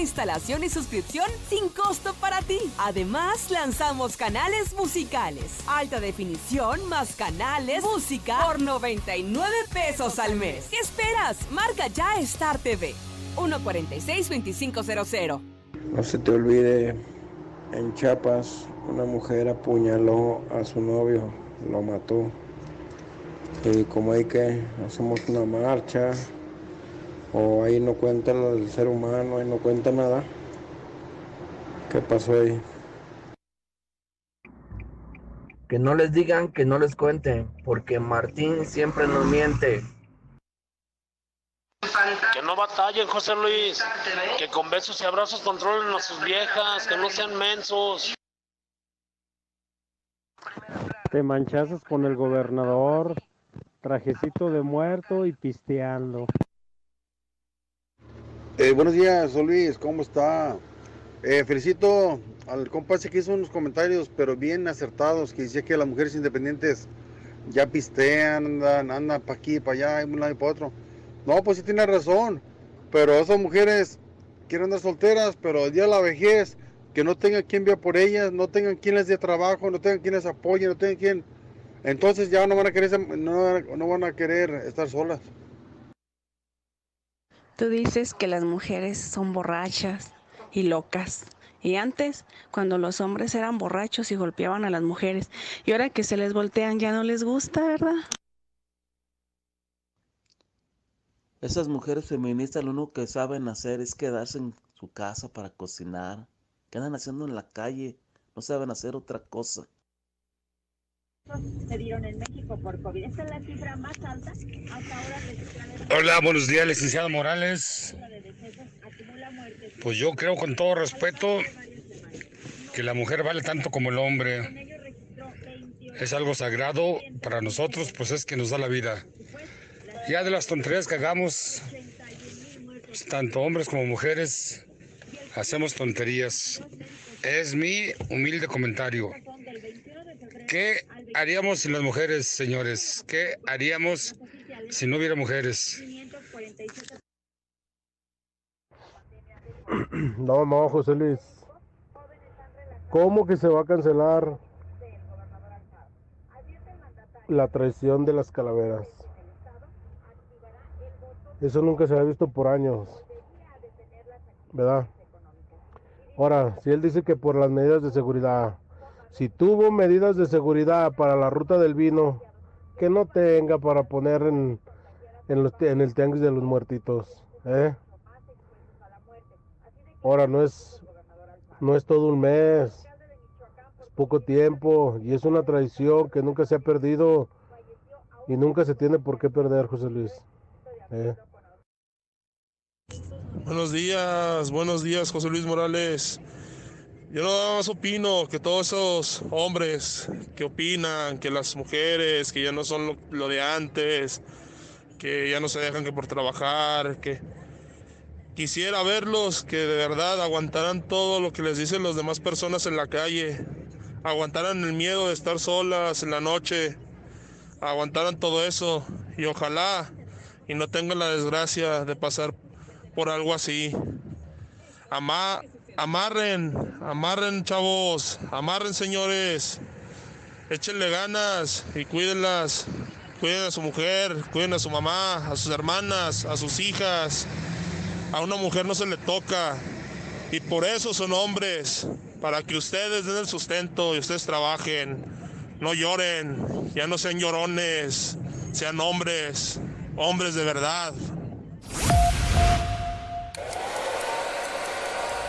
Instalación y suscripción sin costo para ti. Además, lanzamos canales musicales, alta definición más canales, música por 99 pesos al mes. ¿Qué esperas? Marca ya Star TV 146-2500. No se te olvide, en Chiapas una mujer apuñaló a su novio, lo mató. Y como hay que hacemos una marcha, o ahí no cuenta lo del ser humano, ahí no cuenta nada. ¿Qué pasó ahí? Que no les digan, que no les cuenten, porque Martín siempre nos miente. Que no batallen, José Luis. Que con besos y abrazos controlen a sus viejas, que no sean mensos. Te manchazas con el gobernador, trajecito de muerto y pisteando. Eh, buenos días, Luis, ¿cómo está? Eh, felicito al compa que hizo unos comentarios, pero bien acertados, que decía que las mujeres independientes ya pistean, andan, andan para aquí, para allá, un lado y para otro. No, pues sí tiene razón, pero esas mujeres quieren andar solteras, pero el día de la vejez, que no tengan quien vea por ellas, no tengan quien les dé trabajo, no tengan quien les apoye, no tengan quien... Entonces ya no van a querer, no van a querer estar solas. Tú dices que las mujeres son borrachas y locas. Y antes, cuando los hombres eran borrachos y golpeaban a las mujeres, y ahora que se les voltean ya no les gusta, ¿verdad? Esas mujeres feministas lo único que saben hacer es quedarse en su casa para cocinar. ¿Qué andan haciendo en la calle? No saben hacer otra cosa. Hola, buenos días, licenciado Morales. Pues yo creo con todo respeto que la mujer vale tanto como el hombre. Es algo sagrado para nosotros, pues es que nos da la vida. Ya de las tonterías que hagamos, pues, tanto hombres como mujeres, hacemos tonterías. Es mi humilde comentario. ¿Qué haríamos sin las mujeres, señores? ¿Qué haríamos si no hubiera mujeres? No, no, José Luis. ¿Cómo que se va a cancelar la traición de las calaveras? Eso nunca se ha visto por años. ¿Verdad? Ahora, si él dice que por las medidas de seguridad, si tuvo medidas de seguridad para la ruta del vino, que no tenga para poner en, en, el tianguis de los muertitos. ¿eh? Ahora no es, no es todo un mes, es poco tiempo y es una tradición que nunca se ha perdido y nunca se tiene por qué perder, José Luis. ¿eh? Buenos días, buenos días, José Luis Morales. Yo nada más opino que todos esos hombres que opinan que las mujeres, que ya no son lo, de antes, que ya no se dejan que por trabajar, que quisiera verlos que de verdad aguantaran todo lo que les dicen las demás personas en la calle, aguantaran el miedo de estar solas en la noche, aguantaran todo eso y ojalá y no tengan la desgracia de pasar por algo así. amarren, amarren chavos, amarren señores, échenle ganas y cuídenlas, cuiden a su mujer, cuiden a su mamá, a sus hermanas, a sus hijas. A una mujer no se le toca y por eso son hombres, para que ustedes den el sustento y ustedes trabajen, no lloren, ya no sean llorones, sean hombres, hombres de verdad.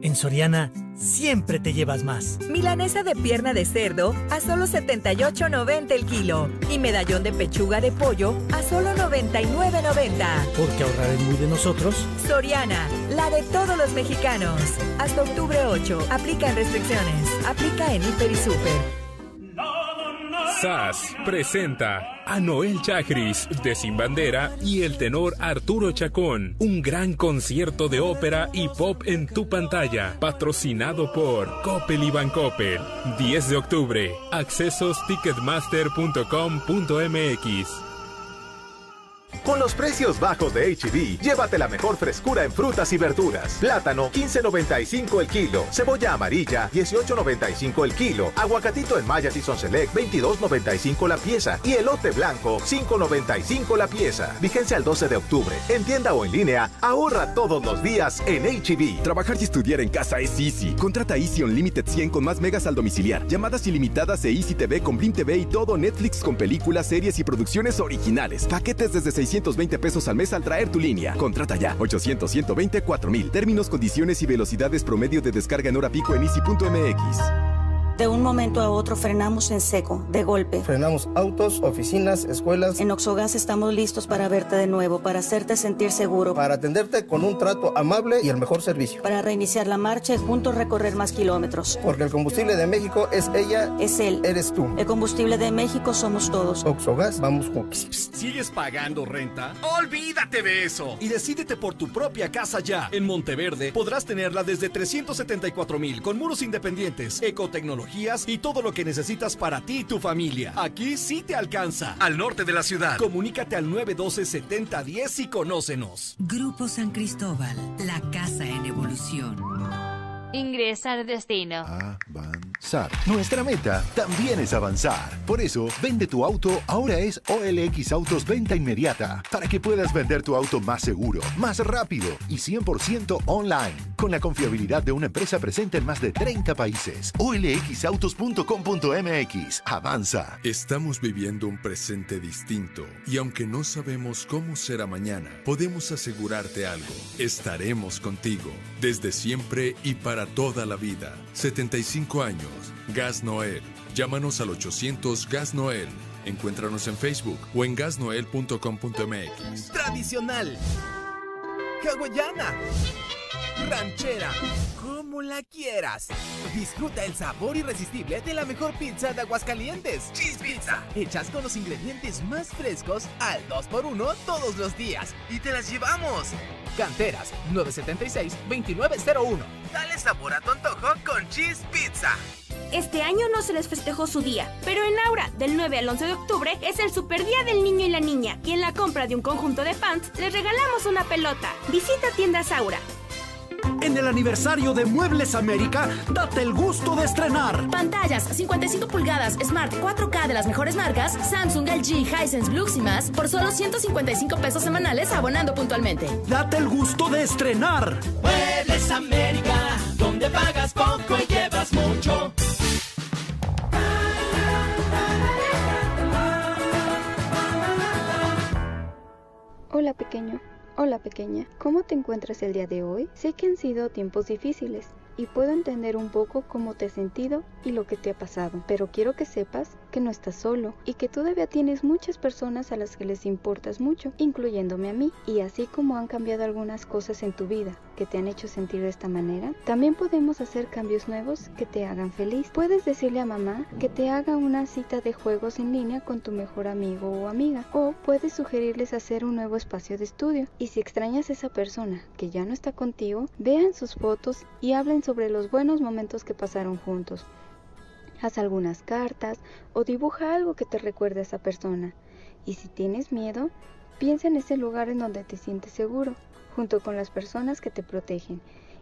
En Soriana, siempre te llevas más. Milanesa de pierna de cerdo a solo 78.90 el kilo. Y medallón de pechuga de pollo a solo 99.90. Porque ahorrar es muy de nosotros. Soriana, la de todos los mexicanos. Hasta octubre 8. Aplican restricciones. Aplica en Hiper y Super. SAS presenta a Noel Chagris de Sin Bandera y el tenor Arturo Chacón. Un gran concierto de ópera y pop en tu pantalla. Patrocinado por Coppel y Bancoppel. 10 de octubre. Accesos ticketmaster.com.mx. Con los precios bajos de HB, llévate la mejor frescura en frutas y verduras. Plátano, 15.95 el kilo. Cebolla amarilla, 18.95 el kilo. Aguacatito en Maya Season Select, 22.95 la pieza. Y elote blanco, 5.95 la pieza. Vigencia al 12 de octubre. En tienda o en línea, ahorra todos los días en HB. Trabajar y estudiar en casa es easy. Contrata Easy Unlimited 100 con más megas al domiciliar. Llamadas ilimitadas e Easy TV con Blim TV y todo Netflix con películas, series y producciones originales. Paquetes desde 620 pesos al mes al traer tu línea. Contrata ya. 800 124 mil. Términos, condiciones y velocidades promedio de descarga en hora pico en easy.mx. De un momento a otro frenamos en seco, de golpe. Frenamos autos, oficinas, escuelas. En Oxogas estamos listos para verte de nuevo, para hacerte sentir seguro. Para atenderte con un trato amable y el mejor servicio. Para reiniciar la marcha y juntos recorrer más kilómetros. Porque el combustible de México es ella. Es él. Eres tú. El combustible de México somos todos. Oxogas, vamos juntos. ¿Sigues pagando renta? Olvídate de eso. Y decídete por tu propia casa ya. En Monteverde podrás tenerla desde 374 mil con muros independientes, y todo lo que necesitas para ti y tu familia. Aquí sí te alcanza. Al norte de la ciudad. Comunícate al 912-7010 y conócenos. Grupo San Cristóbal, la casa en evolución. Ingresa al destino. Avanzar. Nuestra meta también es avanzar. Por eso, vende tu auto ahora es OLX Autos Venta Inmediata, para que puedas vender tu auto más seguro, más rápido y 100% online, con la confiabilidad de una empresa presente en más de 30 países. OLXautos.com.mx. Avanza. Estamos viviendo un presente distinto y aunque no sabemos cómo será mañana, podemos asegurarte algo. Estaremos contigo desde siempre y para toda la vida. 75 años. Gas Noel. Llámanos al 800 Gas Noel. Encuéntranos en Facebook o en gasnoel.com.mx. Tradicional. Hawaiana. Ranchera. Como la quieras. Disfruta el sabor irresistible de la mejor pizza de Aguascalientes. Cheese Pizza. Hechas con los ingredientes más frescos al 2x1 todos los días. Y te las llevamos. Canteras 976-2901. Dale sabor a tu antojo con Cheese Pizza. Este año no se les festejó su día, pero en Aura, del 9 al 11 de octubre, es el super día del niño y la niña. Y en la compra de un conjunto de pants, les regalamos una pelota. Visita tiendas Aura. En el aniversario de Muebles América, date el gusto de estrenar. Pantallas 55 pulgadas Smart 4K de las mejores marcas, Samsung, LG, Hisense, Blux y más, por solo 155 pesos semanales abonando puntualmente. Date el gusto de estrenar. Muebles América, donde pagas poco y llevas mucho. Hola pequeño, hola pequeña, ¿cómo te encuentras el día de hoy? Sé que han sido tiempos difíciles y puedo entender un poco cómo te has sentido y lo que te ha pasado, pero quiero que sepas que no estás solo y que todavía tienes muchas personas a las que les importas mucho, incluyéndome a mí, y así como han cambiado algunas cosas en tu vida que te han hecho sentir de esta manera, también podemos hacer cambios nuevos que te hagan feliz. Puedes decirle a mamá que te haga una cita de juegos en línea con tu mejor amigo o amiga, o puedes sugerirles hacer un nuevo espacio de estudio. Y si extrañas a esa persona que ya no está contigo, vean sus fotos y hablen sobre los buenos momentos que pasaron juntos. Haz algunas cartas o dibuja algo que te recuerde a esa persona. Y si tienes miedo, piensa en ese lugar en donde te sientes seguro, junto con las personas que te protegen.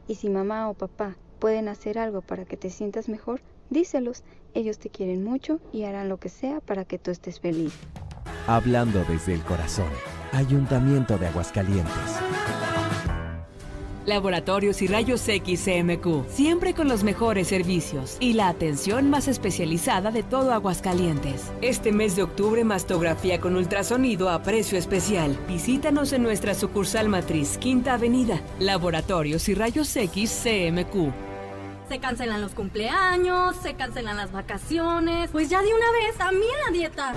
Y si mamá o papá pueden hacer algo para que te sientas mejor, díselos. Ellos te quieren mucho y harán lo que sea para que tú estés feliz. Hablando desde el corazón. Ayuntamiento de Aguascalientes. Laboratorios y Rayos X CMQ, siempre con los mejores servicios y la atención más especializada de todo Aguascalientes. Este mes de octubre, mastografía con ultrasonido a precio especial. Visítanos en nuestra sucursal matriz, Quinta Avenida. Laboratorios y Rayos X CMQ. Se cancelan los cumpleaños, se cancelan las vacaciones. Pues ya de una vez, también la dieta.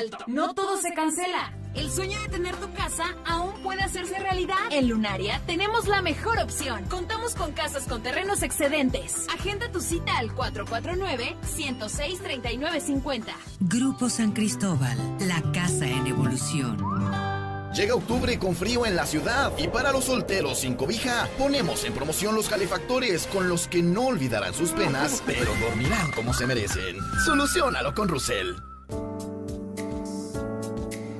Alto. No todo se cancela. El sueño de tener tu casa aún puede hacerse realidad. En Lunaria tenemos la mejor opción. Contamos con casas con terrenos excedentes. Agenda tu cita al 449-106-3950. Grupo San Cristóbal, la casa en evolución. Llega octubre con frío en la ciudad y para los solteros sin cobija ponemos en promoción los calefactores con los que no olvidarán sus penas, pero dormirán como se merecen. Solucionalo con Russell.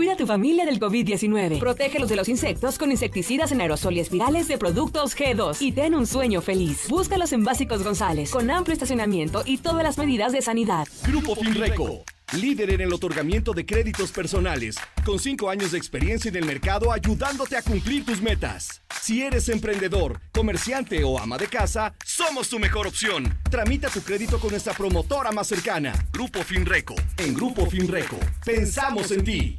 Cuida a tu familia del COVID-19. Protégelos de los insectos con insecticidas en aerosol y espirales de productos G2 y ten un sueño feliz. Búscalos en Básicos González, con amplio estacionamiento y todas las medidas de sanidad. Grupo Finreco. líder en el otorgamiento de créditos personales, con cinco años de experiencia en el mercado ayudándote a cumplir tus metas. Si eres emprendedor, comerciante o ama de casa, somos tu mejor opción. Tramita tu crédito con nuestra promotora más cercana, Grupo Finreco. En Grupo Finreco, pensamos en ti.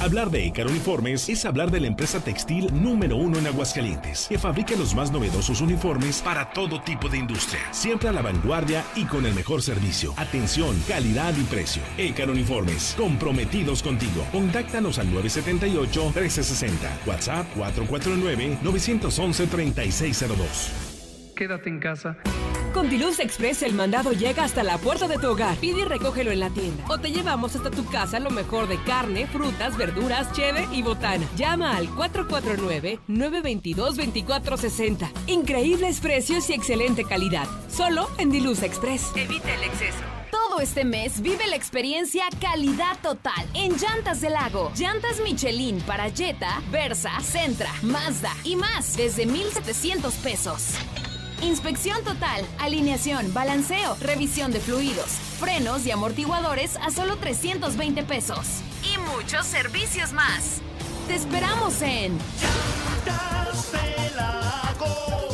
Hablar de Icar Uniformes es hablar de la empresa textil número uno en Aguascalientes, que fabrica los más novedosos uniformes para todo tipo de industria, siempre a la vanguardia y con el mejor servicio, atención, calidad y precio. Icar Uniformes, comprometidos contigo. Contáctanos al 978-1360, WhatsApp 449-911-3602. Quédate en casa. Con Diluz Express el mandado llega hasta la puerta de tu hogar. Pide y recógelo en la tienda. O te llevamos hasta tu casa lo mejor de carne, frutas, verduras, cheve y botana. Llama al 449-922-2460. Increíbles precios y excelente calidad. Solo en Diluz Express. Evita el exceso. Todo este mes vive la experiencia calidad total en Llantas del Lago. Llantas Michelin para Jetta, Versa, Centra, Mazda y más desde 1,700 pesos. Inspección total, alineación, balanceo, revisión de fluidos, frenos y amortiguadores a solo 320 pesos. Y muchos servicios más. Te esperamos en No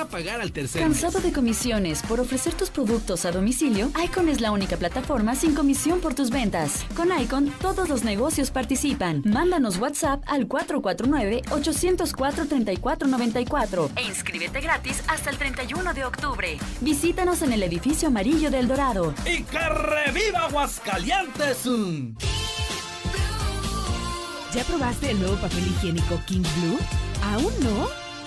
a pagar al tercer mes. ¿Cansado de comisiones por ofrecer tus productos a domicilio? Icon es la única plataforma sin comisión por tus ventas. Con Icon, todos los negocios participan. Mándanos WhatsApp al 449-804-3494 e inscríbete gratis hasta el 31 de octubre. Visítanos en el edificio amarillo del Dorado. ¡Y que reviva Aguascalientes! ¿Ya probaste el nuevo papel higiénico King Blue? ¿Aún no?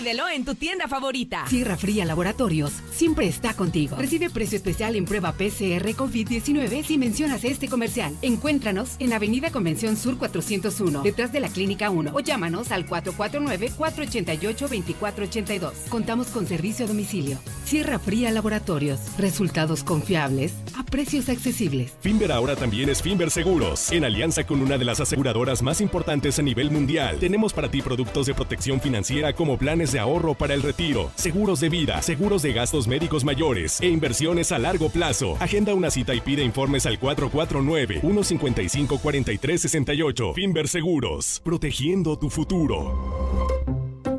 Pídelo en tu tienda favorita. Sierra Fría Laboratorios siempre está contigo. Recibe precio especial en prueba PCR COVID-19 si mencionas este comercial. Encuéntranos en Avenida Convención Sur 401, detrás de la Clínica 1 o llámanos al 449-488-2482. Contamos con servicio a domicilio. Sierra Fría Laboratorios. Resultados confiables a precios accesibles. Finver ahora también es Finver Seguros. En alianza con una de las aseguradoras más importantes a nivel mundial, tenemos para ti productos de protección financiera como planes de ahorro para el retiro, seguros de vida, seguros de gastos médicos mayores e inversiones a largo plazo. Agenda una cita y pide informes al 449-155-4368. Finver Seguros, protegiendo tu futuro.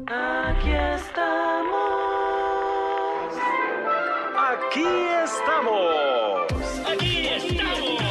Aquí estamos. Aquí estamos. Aquí estamos.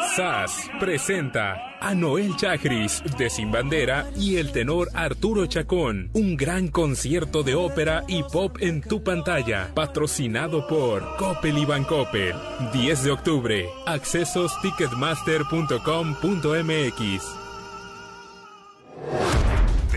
SAS presenta a Noel Chagris de Sin Bandera y el tenor Arturo Chacón. Un gran concierto de ópera y pop en tu pantalla. Patrocinado por Coppel y Bancoppel. 10 de octubre. Accesos ticketmaster.com.mx.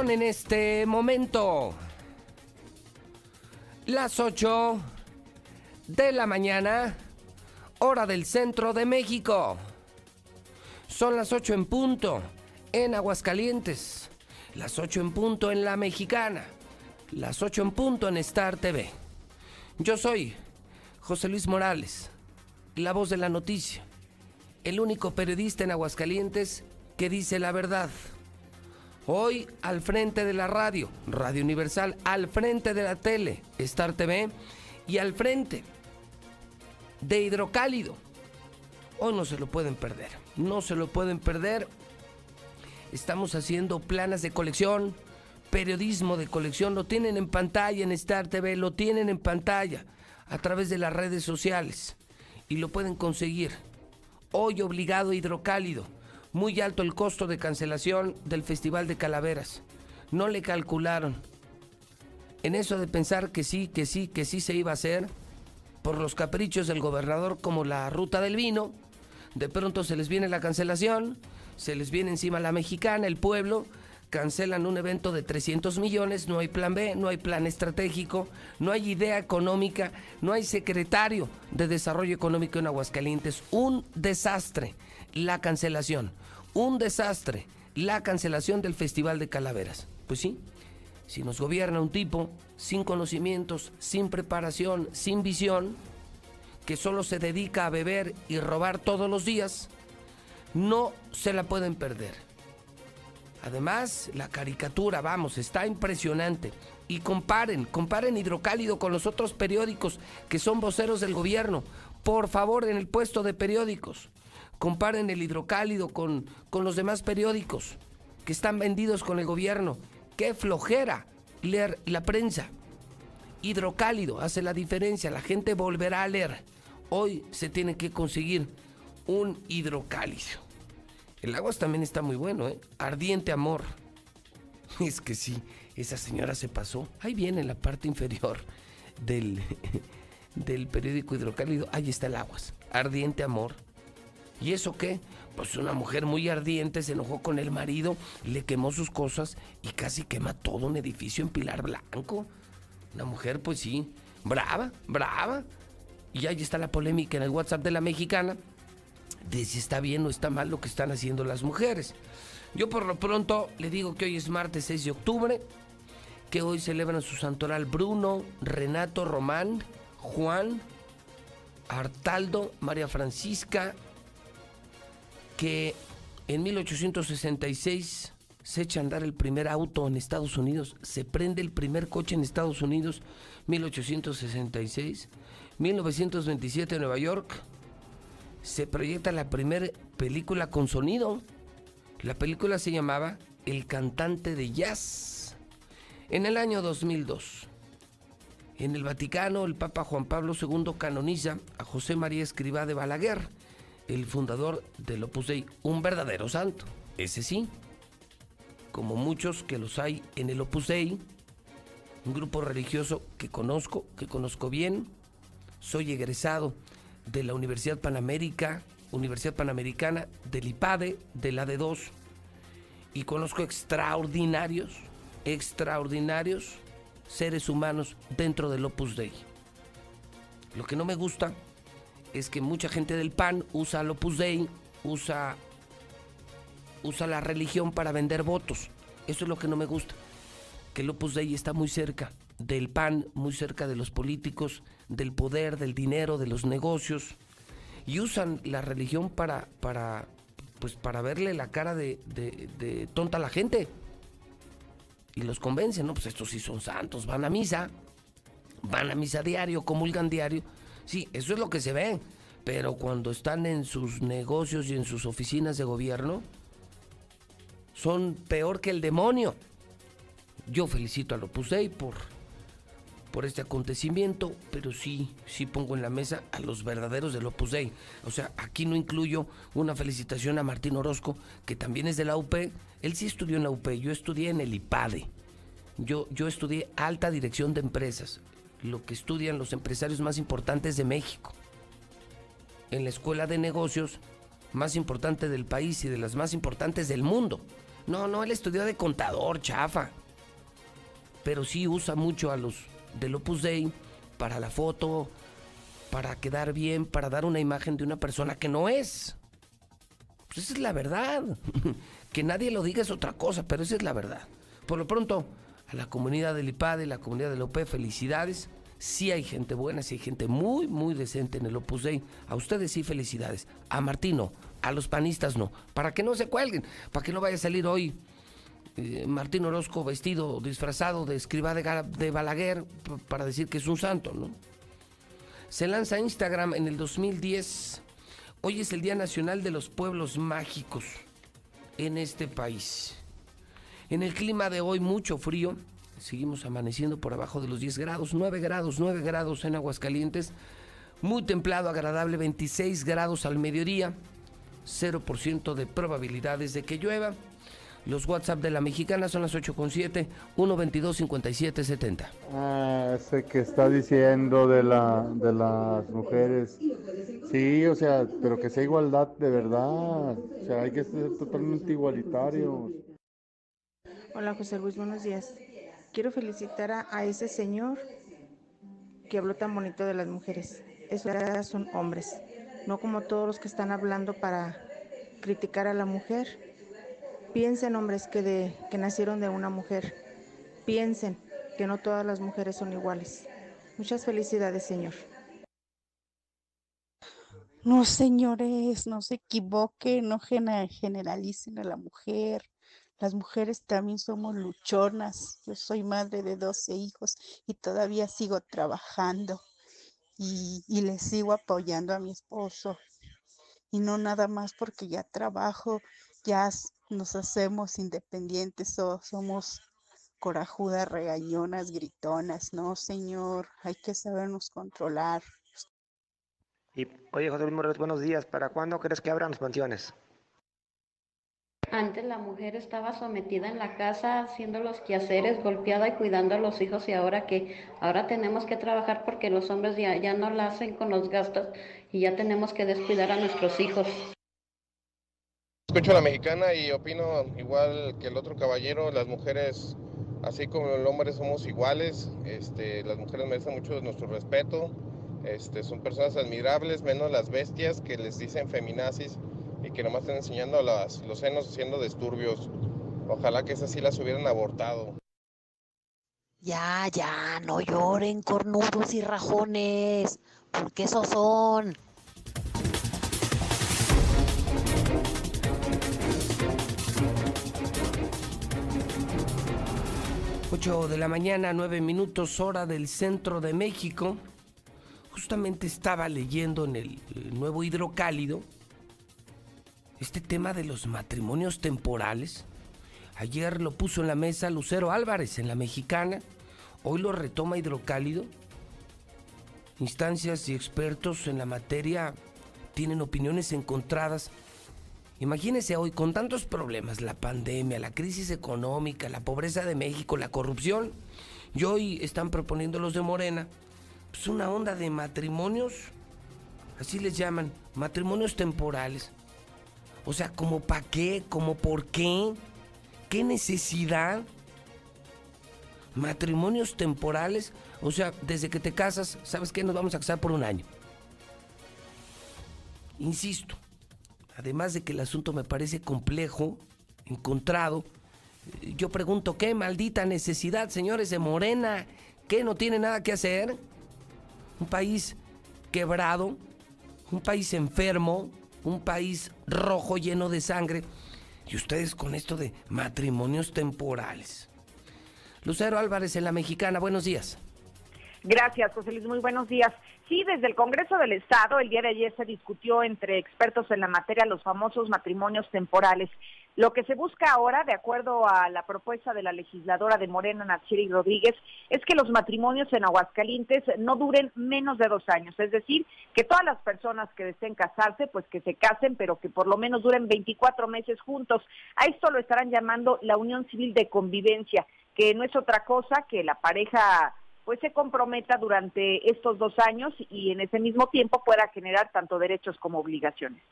En este momento las 8 de la mañana, hora del centro de México. Son las 8 en punto en Aguascalientes, las 8 en punto en La Mexicana, las 8 en punto en Star TV. Yo soy José Luis Morales, la voz de la noticia, el único periodista en Aguascalientes que dice la verdad. Hoy al frente de la radio, Radio Universal, al frente de la tele, Star TV, y al frente de Hidrocálido. Hoy no se lo pueden perder, no se lo pueden perder. Estamos haciendo planas de colección, periodismo de colección, lo tienen en pantalla en Star TV, lo tienen en pantalla a través de las redes sociales y lo pueden conseguir. Hoy obligado Hidrocálido muy alto el costo de cancelación del Festival de Calaveras. No le calcularon. En eso de pensar que sí, que sí, que sí se iba a hacer, por los caprichos del gobernador como la ruta del vino, de pronto se les viene la cancelación, se les viene encima la mexicana, el pueblo, cancelan un evento de 300 millones, no hay plan B, no hay plan estratégico, no hay idea económica, no hay secretario de Desarrollo Económico en Aguascalientes. Un desastre la cancelación. Un desastre, la cancelación del Festival de Calaveras. Pues sí, si nos gobierna un tipo sin conocimientos, sin preparación, sin visión, que solo se dedica a beber y robar todos los días, no se la pueden perder. Además, la caricatura, vamos, está impresionante. Y comparen, comparen Hidrocálido con los otros periódicos que son voceros del gobierno. Por favor, en el puesto de periódicos comparen el hidrocálido con, con los demás periódicos que están vendidos con el gobierno. Qué flojera leer la prensa. Hidrocálido hace la diferencia, la gente volverá a leer. Hoy se tiene que conseguir un hidrocálido. El agua también está muy bueno, ¿eh? Ardiente amor. Es que sí, esa señora se pasó. Ahí viene en la parte inferior del, del periódico hidrocálido. Ahí está el aguas. Ardiente amor. ¿Y eso qué? Pues una mujer muy ardiente se enojó con el marido, le quemó sus cosas y casi quema todo un edificio en Pilar Blanco. Una mujer, pues sí, brava, brava. Y ahí está la polémica en el WhatsApp de la mexicana de si está bien o está mal lo que están haciendo las mujeres. Yo por lo pronto le digo que hoy es martes 6 de octubre, que hoy celebran su santoral Bruno, Renato, Román, Juan, Artaldo, María Francisca, que en 1866 se echa a andar el primer auto en Estados Unidos, se prende el primer coche en Estados Unidos, 1866, 1927 en Nueva York, se proyecta la primera película con sonido. La película se llamaba El cantante de jazz. En el año 2002, en el Vaticano, el Papa Juan Pablo II canoniza a José María Escribá de Balaguer el fundador del Opus Dei, un verdadero santo, ese sí, como muchos que los hay en el Opus Dei, un grupo religioso que conozco, que conozco bien, soy egresado de la Universidad Panamérica, Universidad Panamericana, del IPADE, del AD2, y conozco extraordinarios, extraordinarios seres humanos dentro del Opus Dei. Lo que no me gusta es que mucha gente del PAN usa el Dei, usa, usa la religión para vender votos. Eso es lo que no me gusta. Que el Dei está muy cerca del PAN, muy cerca de los políticos, del poder, del dinero, de los negocios. Y usan la religión para, para, pues para verle la cara de, de tonta a la gente. Y los convencen, ¿no? Pues estos sí son santos, van a misa, van a misa diario, comulgan diario Sí, eso es lo que se ve. Pero cuando están en sus negocios y en sus oficinas de gobierno, son peor que el demonio. Yo felicito a Opus Dei por, por este acontecimiento, pero sí, sí pongo en la mesa a los verdaderos del Opus Dei. O sea, aquí no incluyo una felicitación a Martín Orozco, que también es de la UP. Él sí estudió en la UP, yo estudié en el IPADE. Yo, yo estudié alta dirección de empresas lo que estudian los empresarios más importantes de México. En la escuela de negocios más importante del país y de las más importantes del mundo. No, no, él estudió de contador, chafa. Pero sí usa mucho a los del Opus Dei para la foto, para quedar bien, para dar una imagen de una persona que no es. Pues esa es la verdad. que nadie lo diga es otra cosa, pero esa es la verdad. Por lo pronto, a la comunidad del IPAD y la comunidad del OP, felicidades. Sí hay gente buena, sí hay gente muy, muy decente en el Opus Dei. A ustedes sí felicidades. A Martino, a los panistas no. Para que no se cuelguen, para que no vaya a salir hoy eh, Martín Orozco vestido, disfrazado de escriba de, de Balaguer para decir que es un santo, ¿no? Se lanza Instagram en el 2010. Hoy es el Día Nacional de los Pueblos Mágicos en este país. En el clima de hoy mucho frío, seguimos amaneciendo por abajo de los 10 grados, 9 grados, 9 grados en Aguascalientes, muy templado, agradable, 26 grados al mediodía, 0% de probabilidades de que llueva. Los WhatsApp de la mexicana son las 8.7, 122-5770. Ah, ese que está diciendo de, la, de las mujeres. Sí, o sea, pero que sea igualdad de verdad. O sea, hay que ser totalmente igualitarios. Hola José Luis, buenos días. Quiero felicitar a, ese señor que habló tan bonito de las mujeres. Esos son hombres, no como todos los que están hablando para criticar a la mujer Piensen, hombres, que, de, que nacieron de una mujer. Piensen que no todas las mujeres son iguales. Muchas felicidades, Señor. No, señores, no se equivoquen, no generalicen a la mujer. Las mujeres también somos luchonas. Yo soy madre de 12 hijos y todavía sigo trabajando y, y le sigo apoyando a mi esposo. Y no nada más porque ya trabajo, ya nos hacemos independientes o somos corajudas, regañonas, gritonas. No, señor, hay que sabernos controlar. Y, oye, José Luis Morales, buenos días. ¿Para cuándo crees que abran las pensiones? Antes la mujer estaba sometida en la casa haciendo los quehaceres, golpeada y cuidando a los hijos y ahora que ahora tenemos que trabajar porque los hombres ya, ya no la hacen con los gastos y ya tenemos que descuidar a nuestros hijos. Escucho a la mexicana y opino igual que el otro caballero, las mujeres, así como el hombre, somos iguales, este, las mujeres merecen mucho nuestro respeto, este, son personas admirables, menos las bestias que les dicen feminazis y que nomás están enseñando las, los senos haciendo disturbios. Ojalá que esas sí las hubieran abortado. Ya, ya, no lloren, cornudos y rajones, porque esos son. 8 de la mañana, 9 minutos hora del centro de México. Justamente estaba leyendo en el, nuevo hidrocálido este tema de los matrimonios temporales. Ayer lo puso en la mesa Lucero Álvarez en la mexicana. Hoy lo retoma hidrocálido. Instancias y expertos en la materia tienen opiniones encontradas Imagínese hoy con tantos problemas, la pandemia, la crisis económica, la pobreza de México, la corrupción, y hoy están proponiendo los de Morena, pues una onda de matrimonios, así les llaman, matrimonios temporales. O sea, ¿como para qué? ¿Como por qué? ¿Qué necesidad? Matrimonios temporales, o sea, desde que te casas, ¿sabes qué? Nos vamos a casar por un año. Insisto, además de que el asunto me parece complejo, encontrado, yo pregunto, ¿qué maldita necesidad, señores de Morena? ¿Qué no tiene nada que hacer? Un país quebrado, un país enfermo, un país rojo lleno de sangre. Y ustedes con esto de matrimonios temporales. Lucero Álvarez en la Mexicana, buenos días. Gracias, José Luis. Muy buenos días. Sí, desde el Congreso del Estado el día de ayer se discutió entre expertos en la materia los famosos matrimonios temporales. Lo que se busca ahora, de acuerdo a la propuesta de la legisladora de Morena, Nachiri Rodríguez, es que los matrimonios en Aguascalientes no duren menos de dos años. Es decir, que todas las personas que deseen casarse, pues que se casen, pero que por lo menos duren 24 meses juntos. A esto lo estarán llamando la unión civil de convivencia, que no es otra cosa que la pareja pues se comprometa durante estos dos años y en ese mismo tiempo pueda generar tanto derechos como obligaciones.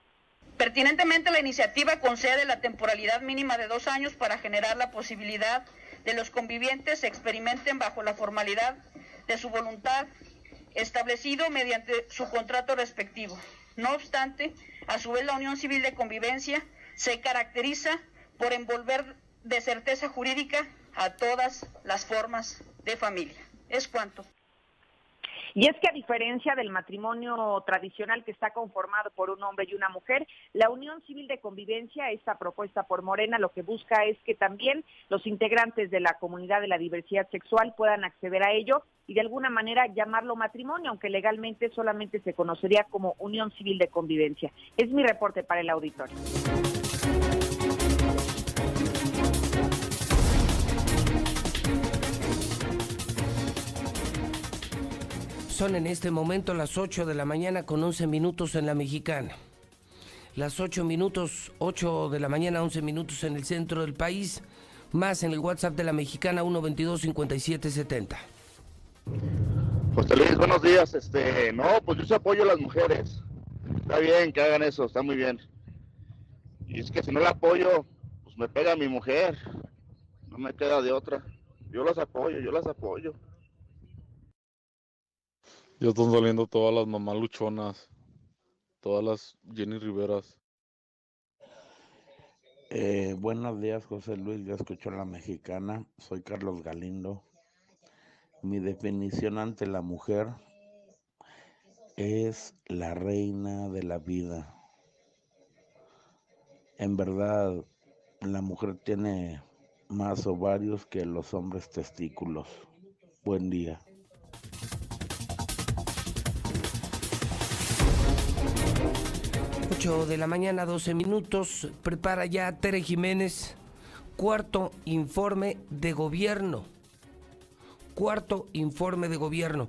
Pertinentemente, la iniciativa concede la temporalidad mínima de dos años para generar la posibilidad de los convivientes experimenten bajo la formalidad de su voluntad establecido mediante su contrato respectivo. No obstante, a su vez la unión civil de convivencia se caracteriza por envolver de certeza jurídica a todas las formas de familia. Es cuanto. Y es que a diferencia del matrimonio tradicional que está conformado por un hombre y una mujer, la unión civil de convivencia, esta propuesta por Morena, lo que busca es que también los integrantes de la comunidad de la diversidad sexual puedan acceder a ello y de alguna manera llamarlo matrimonio, aunque legalmente solamente se conocería como unión civil de convivencia. Es mi reporte para el auditorio. Son en este momento las 8 de la mañana con 11 minutos en la mexicana. Las 8 minutos, 8 de la mañana, 11 minutos en el centro del país, más en el WhatsApp de la mexicana 122-5770. José Luis, buenos días. Este, no, pues yo sí apoyo a las mujeres. Está bien que hagan eso, está muy bien. Y es que si no la apoyo, pues me pega mi mujer. No me queda de otra. Yo las apoyo, yo las apoyo. Ya están saliendo todas las mamás luchonas, todas las Jenny Riveras. Eh, buenos días, José Luis. Ya escuchó la mexicana. Soy Carlos Galindo. Mi definición ante la mujer es la reina de la vida. En verdad, la mujer tiene más ovarios que los hombres testículos. Buen día. 8 de la mañana, 12 minutos. Prepara ya Tere Jiménez, cuarto informe de gobierno. Cuarto informe de gobierno.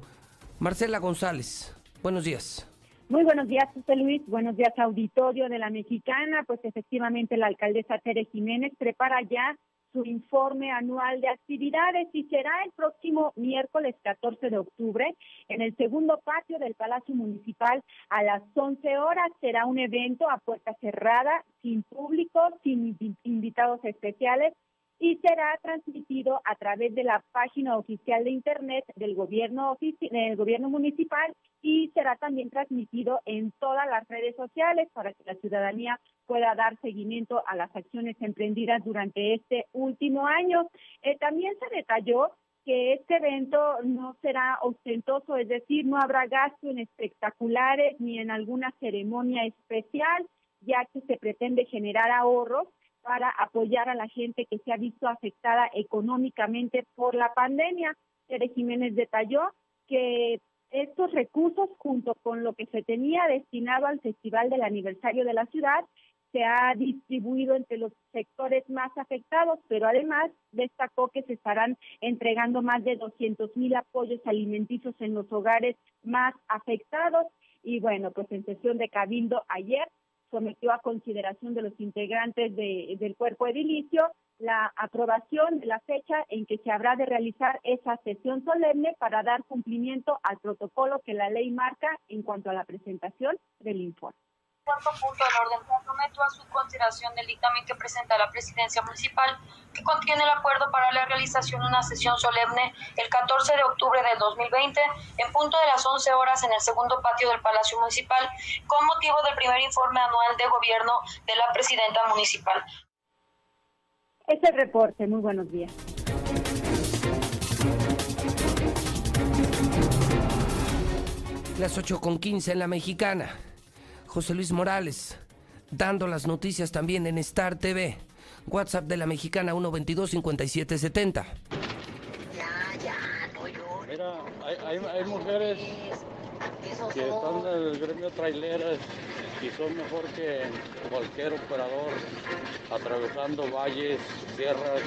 Marcela González, buenos días. Muy buenos días, José Luis. Buenos días, auditorio de la Mexicana. Pues efectivamente la alcaldesa Tere Jiménez prepara ya su informe anual de actividades y será el próximo miércoles 14 de octubre en el segundo patio del Palacio Municipal a las 11 horas. Será un evento a puerta cerrada, sin público, sin invitados especiales y será transmitido a través de la página oficial de internet del gobierno del gobierno municipal y será también transmitido en todas las redes sociales para que la ciudadanía pueda dar seguimiento a las acciones emprendidas durante este último año. Eh, también se detalló que este evento no será ostentoso, es decir, no habrá gasto en espectaculares ni en alguna ceremonia especial, ya que se pretende generar ahorros para apoyar a la gente que se ha visto afectada económicamente por la pandemia. Tere Jiménez detalló que estos recursos, junto con lo que se tenía destinado al Festival del Aniversario de la Ciudad, se ha distribuido entre los sectores más afectados, pero además destacó que se estarán entregando más de 200 mil apoyos alimenticios en los hogares más afectados. Y bueno, pues en sesión de Cabildo ayer sometió a consideración de los integrantes del cuerpo edilicio la aprobación de la fecha en que se habrá de realizar esa sesión solemne para dar cumplimiento al protocolo que la ley marca en cuanto a la presentación del informe cuarto punto del orden, comprometo a su consideración del dictamen que presenta la presidencia municipal, que contiene el acuerdo para la realización de una sesión solemne el 14 de octubre del 2020, en punto de las 11 horas en el segundo patio del Palacio Municipal, con motivo del primer informe anual de gobierno de la presidenta municipal. Es el reporte. Muy buenos días. Las 8 con 15 en la mexicana. José Luis Morales, dando las noticias también en Star TV. WhatsApp de la mexicana 122-5770. Ya, ya, no Mira, hay, hay, mujeres que están en el gremio traileras y son mejor que cualquier operador, atravesando valles, sierras,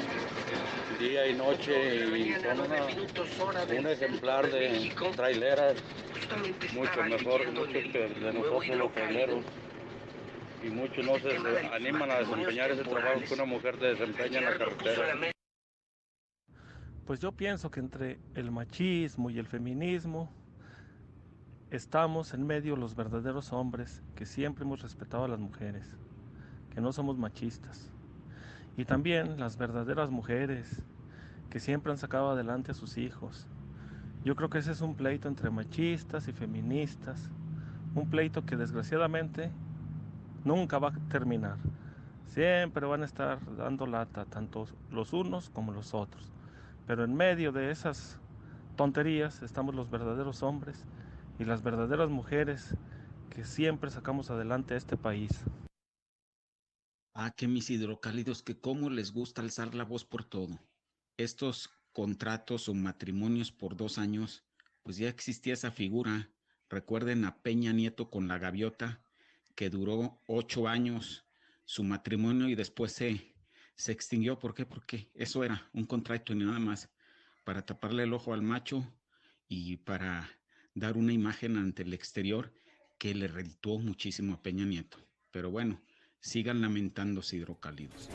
día y noche, y son un ejemplar de traileras mucho mejor, mucho que de nosotros los traileros. Y muchos no se animan a desempeñar ese trabajo que una mujer desempeña en la carretera. Pues yo pienso que entre el machismo y el feminismo estamos en medio los verdaderos hombres que siempre hemos respetado a las mujeres, que no somos machistas. Y también las verdaderas mujeres que siempre han sacado adelante a sus hijos. Yo creo que ese es un pleito entre machistas y feministas, un pleito que desgraciadamente nunca va a terminar. Siempre van a estar dando lata, tanto los unos como los otros. Pero en medio de esas tonterías estamos los verdaderos hombres y las verdaderas mujeres que siempre sacamos adelante a este país. Ah, que mis hidrocálidos, que cómo les gusta alzar la voz por todo. Estos contratos o matrimonios por dos años, pues ya existía esa figura. Recuerden a Peña Nieto con la gaviota, que duró ocho años su matrimonio y después se, se extinguió. ¿Por qué? Porque eso era un contrato y nada más para taparle el ojo al macho y para dar una imagen ante el exterior que le redituó muchísimo a Peña Nieto. Pero bueno, sigan lamentándose hidrocálidos.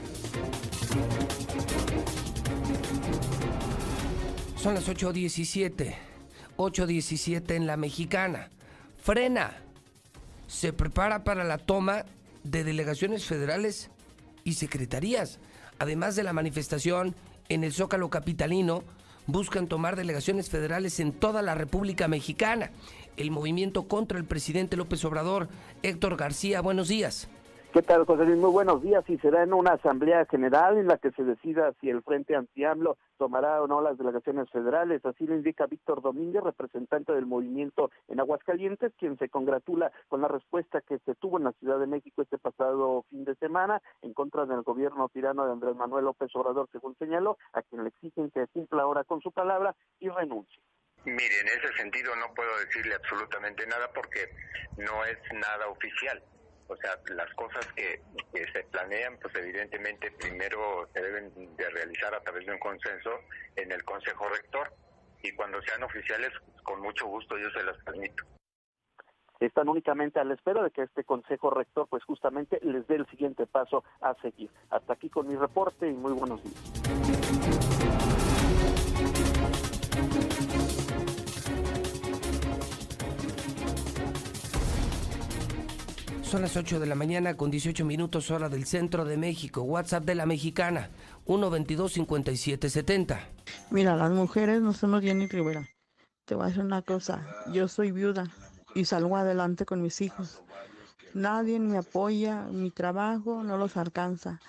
Son las 8.17. 8.17 en la mexicana. Frena. Se prepara para la toma de delegaciones federales y secretarías. Además de la manifestación en el Zócalo Capitalino, buscan tomar delegaciones federales en toda la República Mexicana. El movimiento contra el presidente López Obrador, Héctor García, buenos días. ¿Qué tal, José Luis? Muy buenos días. Y será en una asamblea general en la que se decida si el Frente Anti-AMLO tomará o no las delegaciones federales. Así lo indica Víctor Domínguez, representante del movimiento en Aguascalientes, quien se congratula con la respuesta que se tuvo en la Ciudad de México este pasado fin de semana en contra del gobierno tirano de Andrés Manuel López Obrador, según señaló, a quien le exigen que cumpla ahora con su palabra y renuncie. Mire, en ese sentido no puedo decirle absolutamente nada porque no es nada oficial. O sea, las cosas que, se planean, pues evidentemente primero se deben de realizar a través de un consenso en el Consejo Rector y cuando sean oficiales, con mucho gusto yo se las permito. Están únicamente a la espera de que este Consejo Rector, pues justamente les dé el siguiente paso a seguir. Hasta aquí con mi reporte y muy buenos días. Son las 8 de la mañana con 18 minutos hora del centro de México. WhatsApp de la mexicana 122-5770. Mira, las mujeres no somos Jenny Rivera. Te voy a decir una cosa. Yo soy viuda y salgo adelante con mis hijos. Nadie me apoya, mi trabajo no los alcanza.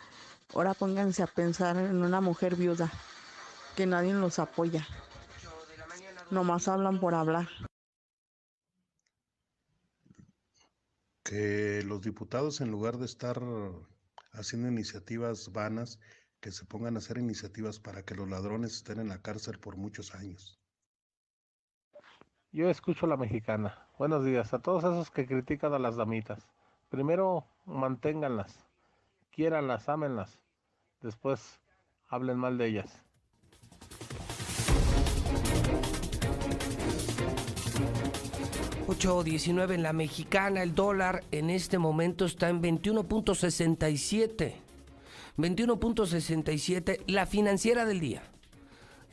Ahora pónganse a pensar en una mujer viuda, que nadie los apoya. Nomás hablan por hablar. Que los diputados en lugar de estar haciendo iniciativas vanas, que se pongan a hacer iniciativas para que los ladrones estén en la cárcel por muchos años. Yo escucho a la mexicana. Buenos días a todos esos que critican a las damitas. Primero manténganlas, quiéranlas, ámenlas. Después hablen mal de ellas. 8.19 en la mexicana, el dólar en este momento está en 21.67. 21.67, la financiera del día.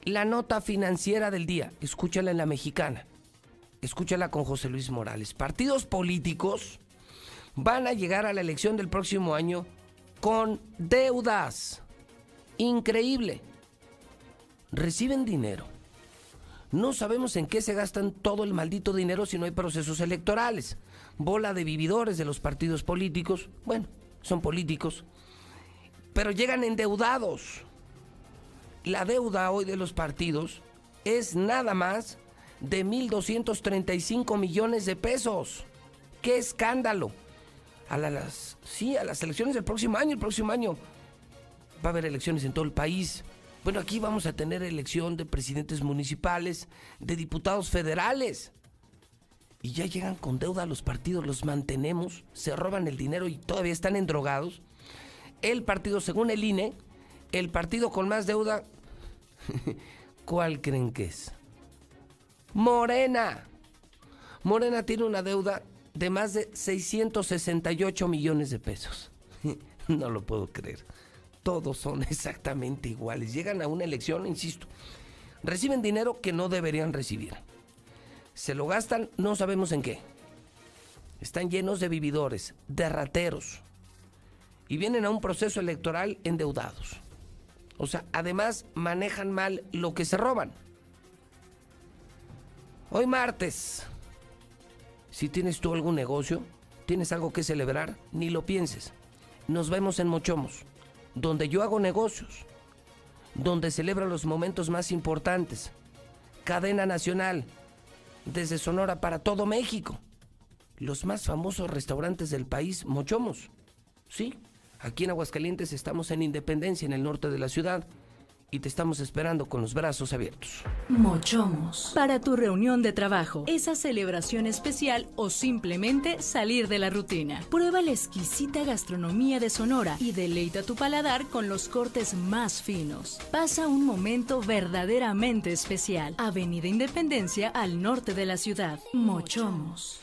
La nota financiera del día, escúchala en la mexicana. Escúchala con José Luis Morales. Partidos políticos van a llegar a la elección del próximo año con deudas. Increíble. Reciben dinero no sabemos en qué se gastan todo el maldito dinero si no hay procesos electorales. Bola de vividores de los partidos políticos. Bueno, son políticos. Pero llegan endeudados. La deuda hoy de los partidos es nada más de 1.235 millones de pesos. ¡Qué escándalo! A las, sí, a las elecciones del próximo año, el próximo año va a haber elecciones en todo el país. Bueno, aquí vamos a tener elección de presidentes municipales, de diputados federales. Y ya llegan con deuda a los partidos, los mantenemos, se roban el dinero y todavía están endrogados. El partido, según el INE, el partido con más deuda, ¿cuál creen que es? Morena. Morena tiene una deuda de más de 668 millones de pesos. no lo puedo creer todos son exactamente iguales. Llegan a una elección, insisto, reciben dinero que no deberían recibir. Se lo gastan, no sabemos en qué. Están llenos de vividores, de rateros. Y vienen a un proceso electoral endeudados. O sea, además manejan mal lo que se roban. Hoy martes, si tienes tú algún negocio, tienes algo que celebrar, ni lo pienses. Nos vemos en Mochomos, donde yo hago negocios, donde celebro los momentos más importantes. Cadena nacional, desde Sonora para todo México. Los más famosos restaurantes del país, Mochomos. Sí, aquí en Aguascalientes estamos en Independencia, en el norte de la ciudad y te estamos esperando con los brazos abiertos. Mochomos. Para tu reunión de trabajo, esa celebración especial o simplemente salir de la rutina. Prueba la exquisita gastronomía de Sonora y deleita tu paladar con los cortes más finos. Pasa un momento verdaderamente especial. Avenida Independencia al norte de la ciudad. Mochomos.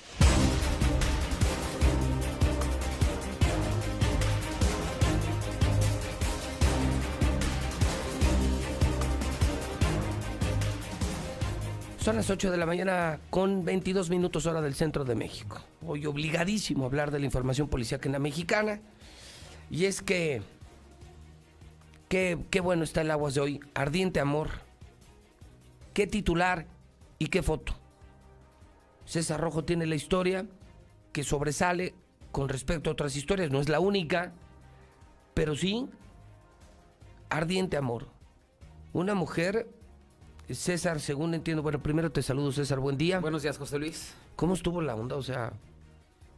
Son las 8 de la mañana con 22 minutos hora del centro de México. Hoy obligadísimo a hablar de la información policial en la mexicana. Y es que... Qué, bueno está el Aguas de hoy. Ardiente amor. Qué titular y qué foto. César Rojo tiene la historia que sobresale con respecto a otras historias. No es la única, pero sí. Ardiente amor. Una mujer César, según entiendo, bueno, primero te saludo, César, buen día. Buenos días, José Luis. ¿Cómo estuvo la onda? O sea,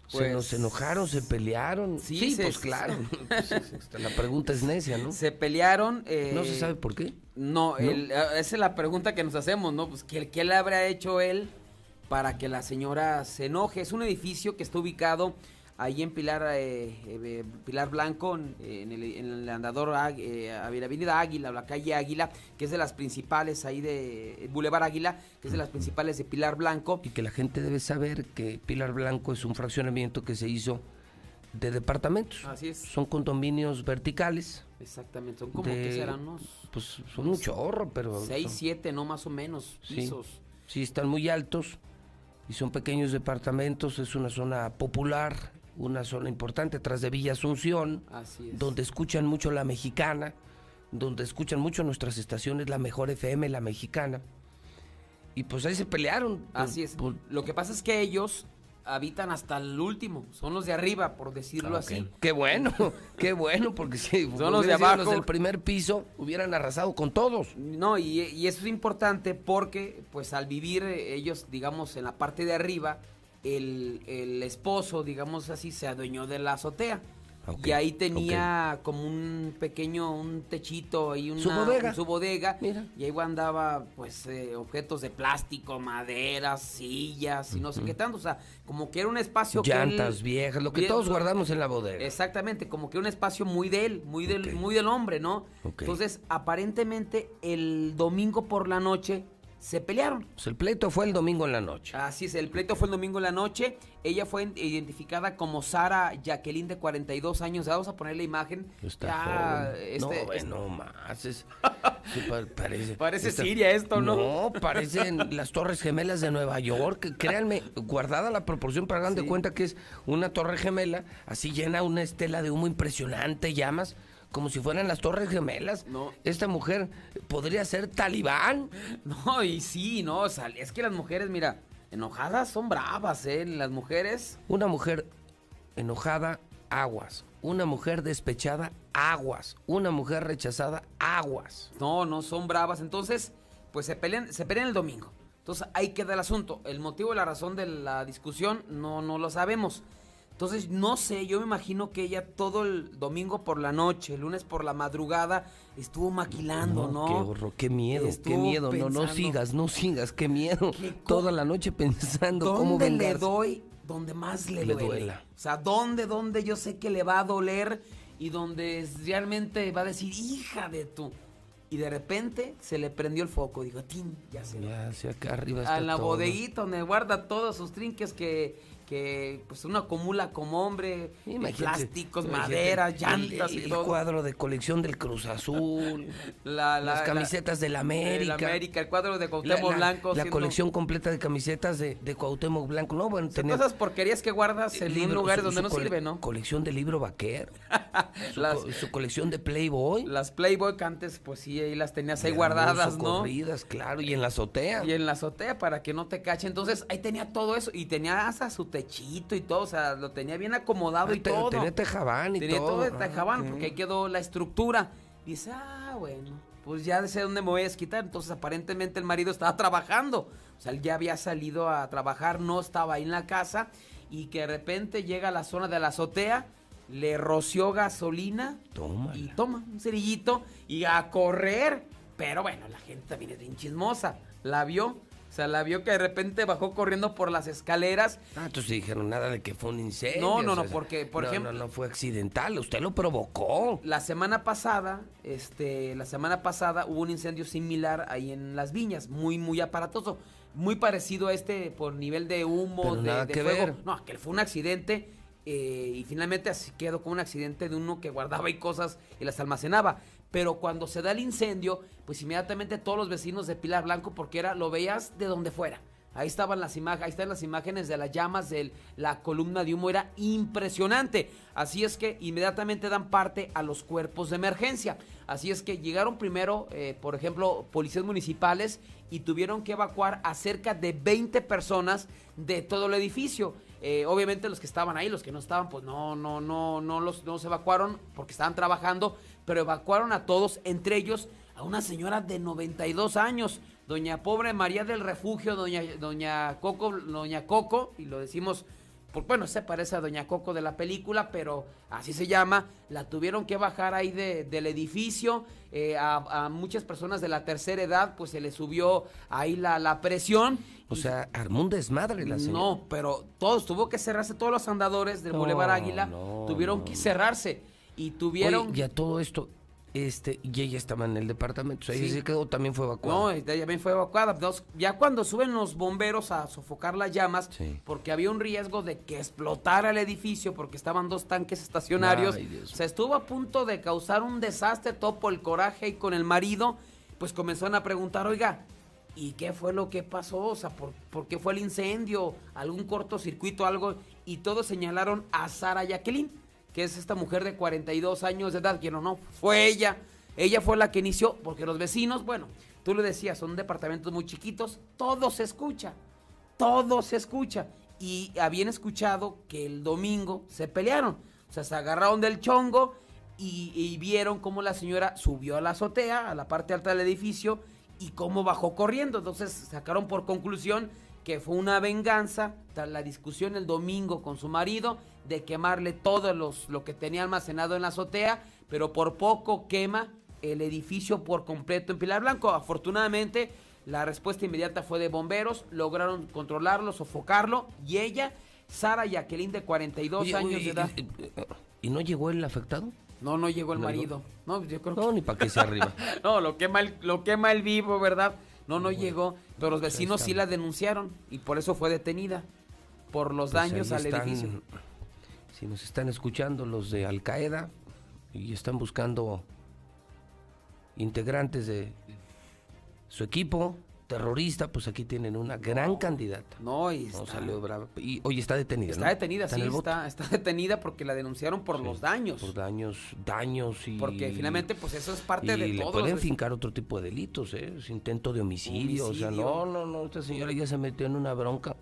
¿se Pues- nos enojaron, se pelearon? Sí, se- pues claro. Pues, este, la pregunta es necia, ¿no? Se pelearon. eh, No se sabe por qué. No, ¿No? el- esa es la pregunta que nos hacemos, ¿no? Pues, ¿qué, qué le habrá hecho él para que la señora se enoje? Es un edificio que está ubicado ahí en Pilar eh, eh, Pilar Blanco, en en el, en el andador eh, Avenida Águila, o la calle Águila, que es de las principales ahí de Boulevard Águila, que es de las principales de Pilar Blanco. Y que la gente debe saber que Pilar Blanco es un fraccionamiento que se hizo de departamentos. Así es. Son condominios verticales. Exactamente, son como de- que serán unos Pues son un chorro, pero... seis, son- siete, no más o menos, Sí, pisos. sí, están muy altos y son pequeños departamentos. Es una zona popular, una zona importante tras de Villa Asunción, Así es. donde escuchan mucho la mexicana, donde escuchan mucho nuestras estaciones, la mejor FM, la mexicana. Y pues ahí se pelearon. Así es. Lo que pasa es que ellos habitan hasta el último, son los de arriba, por decirlo Ah, así. Qué bueno, qué bueno, porque si Son los de abajo. los del primer piso, hubieran arrasado con todos. No, y, y eso es importante porque, pues al vivir eh, ellos, digamos, en la parte de arriba, el, el esposo, digamos así, se adueñó de la azotea. Ok, Y ahí tenía como un pequeño, un techito ahí, una, Su bodega. Su bodega. Y ahí andaba, pues, eh, objetos de plástico, maderas, sillas y no sé qué tanto. O sea, como que era un espacio que él- Llantas viejas, lo que Bien, todos guardamos en la bodega. Exactamente, como que un espacio muy de él, muy del, muy del hombre, ¿no? Entonces, aparentemente, el domingo por la noche se pelearon. Pues el pleito fue el domingo en la noche. Así es, el pleito fue el domingo en la noche. Ella fue identificada como Sara Jacqueline, de 42 años. Vamos a poner la imagen. Está Ya, joven. este- no, este- bueno, más. es- sí, pa- parece, Parece esta- Siria esto, ¿no? No, parecen las Torres Gemelas de Nueva York. Créanme, guardada la proporción, pero hagan de cuenta que es una torre gemela, así llena una estela de humo impresionante, llamas, como si fueran las Torres Gemelas. No. Esta mujer podría ser talibán. No, y sí, no, o sea, es que las mujeres, mira, enojadas son bravas, ¿eh? Las mujeres. Una mujer enojada, aguas. Una mujer despechada, aguas. Una mujer rechazada, aguas. No, no son bravas. Entonces, pues se pelean, se pelean el domingo. Entonces ahí queda el asunto. El motivo y la razón de la discusión no, no lo sabemos. Entonces, no sé, yo me imagino que ella todo el domingo por la noche, el lunes por la madrugada, estuvo maquilando, ¿no? Qué horror, qué miedo, qué miedo. No, no sigas, no sigas, qué miedo. Toda la noche pensando cómo ¿Dónde le vengarse. doy donde más le, Le duele? duela. O sea, ¿dónde, dónde yo sé que le va a doler y donde realmente va a decir, hija de tú? Y de repente se le prendió el foco. Digo, tin, ya se Ya, hacia acá arriba está a la todo. bodeguita donde guarda todos sus trinques que, que pues uno acumula como hombre Imagínate, plásticos, madera, el- llantas el, y el todo. cuadro de colección del Cruz Azul, La- la- las la- camisetas del América. del América, el cuadro de la, Cuauhtémoc la- Blanco. la siendo- colección completa de camisetas de, de Cuauhtémoc Blanco. No, bueno, tenía esas porquerías que guardas en libro- lugares su- donde su no cole- sirve, ¿no? Colección de libro vaquero. su, Las- co- su colección de Playboy. Las Playboy que antes, pues sí, ahí las tenías ahí guardadas, ¿no? Corridas, claro, y en la azotea. Y en la azotea para que no te cache. Entonces ahí tenía todo eso y tenía hasta su techito y todo, o sea, lo tenía bien acomodado Ah, y te- todo. tenía tejabán y Tenía todo. todo de Ah, tejabán porque ahí quedó la estructura. Dice, ah, bueno, pues ya sé dónde me voy a desquitar. Entonces aparentemente el marido estaba trabajando. O sea, él ya había salido a trabajar, no estaba ahí en la casa y que de repente llega a la zona de la azotea, le roció gasolina Toma. y toma un cerillito y a correr. Pero bueno, la gente también es bien chismosa. La vio. O sea, la vio que de repente bajó corriendo por las escaleras. Ah, entonces dijeron nada de que fue un incendio. No, no, o no, porque, por no, ejemplo- No, no fue accidental, usted lo provocó. La semana pasada, este, la semana pasada hubo un incendio similar ahí en las viñas, muy, muy aparatoso, muy parecido a este por nivel de humo, Pero de, nada de que fuego. ver. No, que fue un accidente eh, y finalmente así quedó como un accidente de uno que guardaba y cosas y las almacenaba. Pero cuando se da el incendio, pues inmediatamente todos los vecinos de Pilar Blanco, porque era, lo veías de donde fuera. Ahí estaban las imágenes, ahí están las imágenes de las llamas de la columna de humo, era impresionante. Así es que inmediatamente dan parte a los cuerpos de emergencia. Así es que llegaron primero, eh, por ejemplo, policías municipales y tuvieron que evacuar a cerca de 20 personas de todo el edificio. Eh, obviamente los que estaban ahí, los que no estaban, pues no, no, no, no los, no se evacuaron porque estaban trabajando, pero evacuaron a todos, entre ellos a una señora de 92 años, doña pobre María del Refugio, doña, doña Coco, doña Coco, y lo decimos, por, bueno, se parece a doña Coco de la película, pero así se llama, la tuvieron que bajar ahí de- del edificio, eh, a, a muchas personas de la tercera edad, pues se les subió ahí la, la presión. O sea, armó un desmadre la señora. No, pero todos, tuvo que cerrarse, todos los andadores del No, Boulevard Águila no, tuvieron no, que cerrarse y tuvieron... Oye, ya todo esto, este, y ella estaba en el departamento, o sea, Sí. ella se quedó, también fue evacuada. No, ella también fue evacuada. Dos- ya cuando suben los bomberos a sofocar las llamas, Sí. porque había un riesgo de que explotara el edificio, porque estaban dos tanques estacionarios, Ay, se estuvo a punto de causar un desastre, todo por el coraje y con el marido, pues comenzaron a preguntar, oiga, ¿y qué fue lo que pasó? O sea, ¿por, por qué fue el incendio? ¿Algún cortocircuito, algo? Y todos señalaron a Sara Jacqueline, que es esta mujer de 42 años de edad, que no, no, fue ella. Ella fue la que inició, porque los vecinos, bueno, tú le decías, son departamentos muy chiquitos, todo se escucha, todo se escucha. Y habían escuchado que el domingo se pelearon, o sea, se agarraron del chongo y, y vieron cómo la señora subió a la azotea, a la parte alta del edificio, y cómo bajó corriendo. Entonces sacaron por conclusión que fue una venganza tras la discusión el domingo con su marido de quemarle todo los, lo que tenía almacenado en la azotea, pero por poco quema el edificio por completo en Pilar Blanco. Afortunadamente, la respuesta inmediata fue de bomberos, lograron controlarlo, sofocarlo, y ella, Sara Jacqueline, de 42 Oye, años oye, de edad. ¿y, no llegó el afectado? No, no llegó el ¿No marido. No, yo creo No, que- ni para que se arriba. no, lo quema el, lo quema el vivo, ¿verdad? No, no llegó. Pero los vecinos sí la denunciaron y por eso fue detenida. Por los Pues daños al están, edificio. Si nos están escuchando los de Al Qaeda y están buscando integrantes de su equipo terrorista, pues aquí tienen una gran candidata. No, y No está, salió brava. Y hoy está detenida, está ¿no? detenida, en sí, está, está detenida porque la denunciaron por los daños. Por daños, daños y... Porque finalmente, pues eso es parte y de le todos. pueden fincar otro tipo de delitos, ¿eh? Es intento de homicidio, O sea, Homicidio. no, no, no. Esta señora ya se metió en una bronca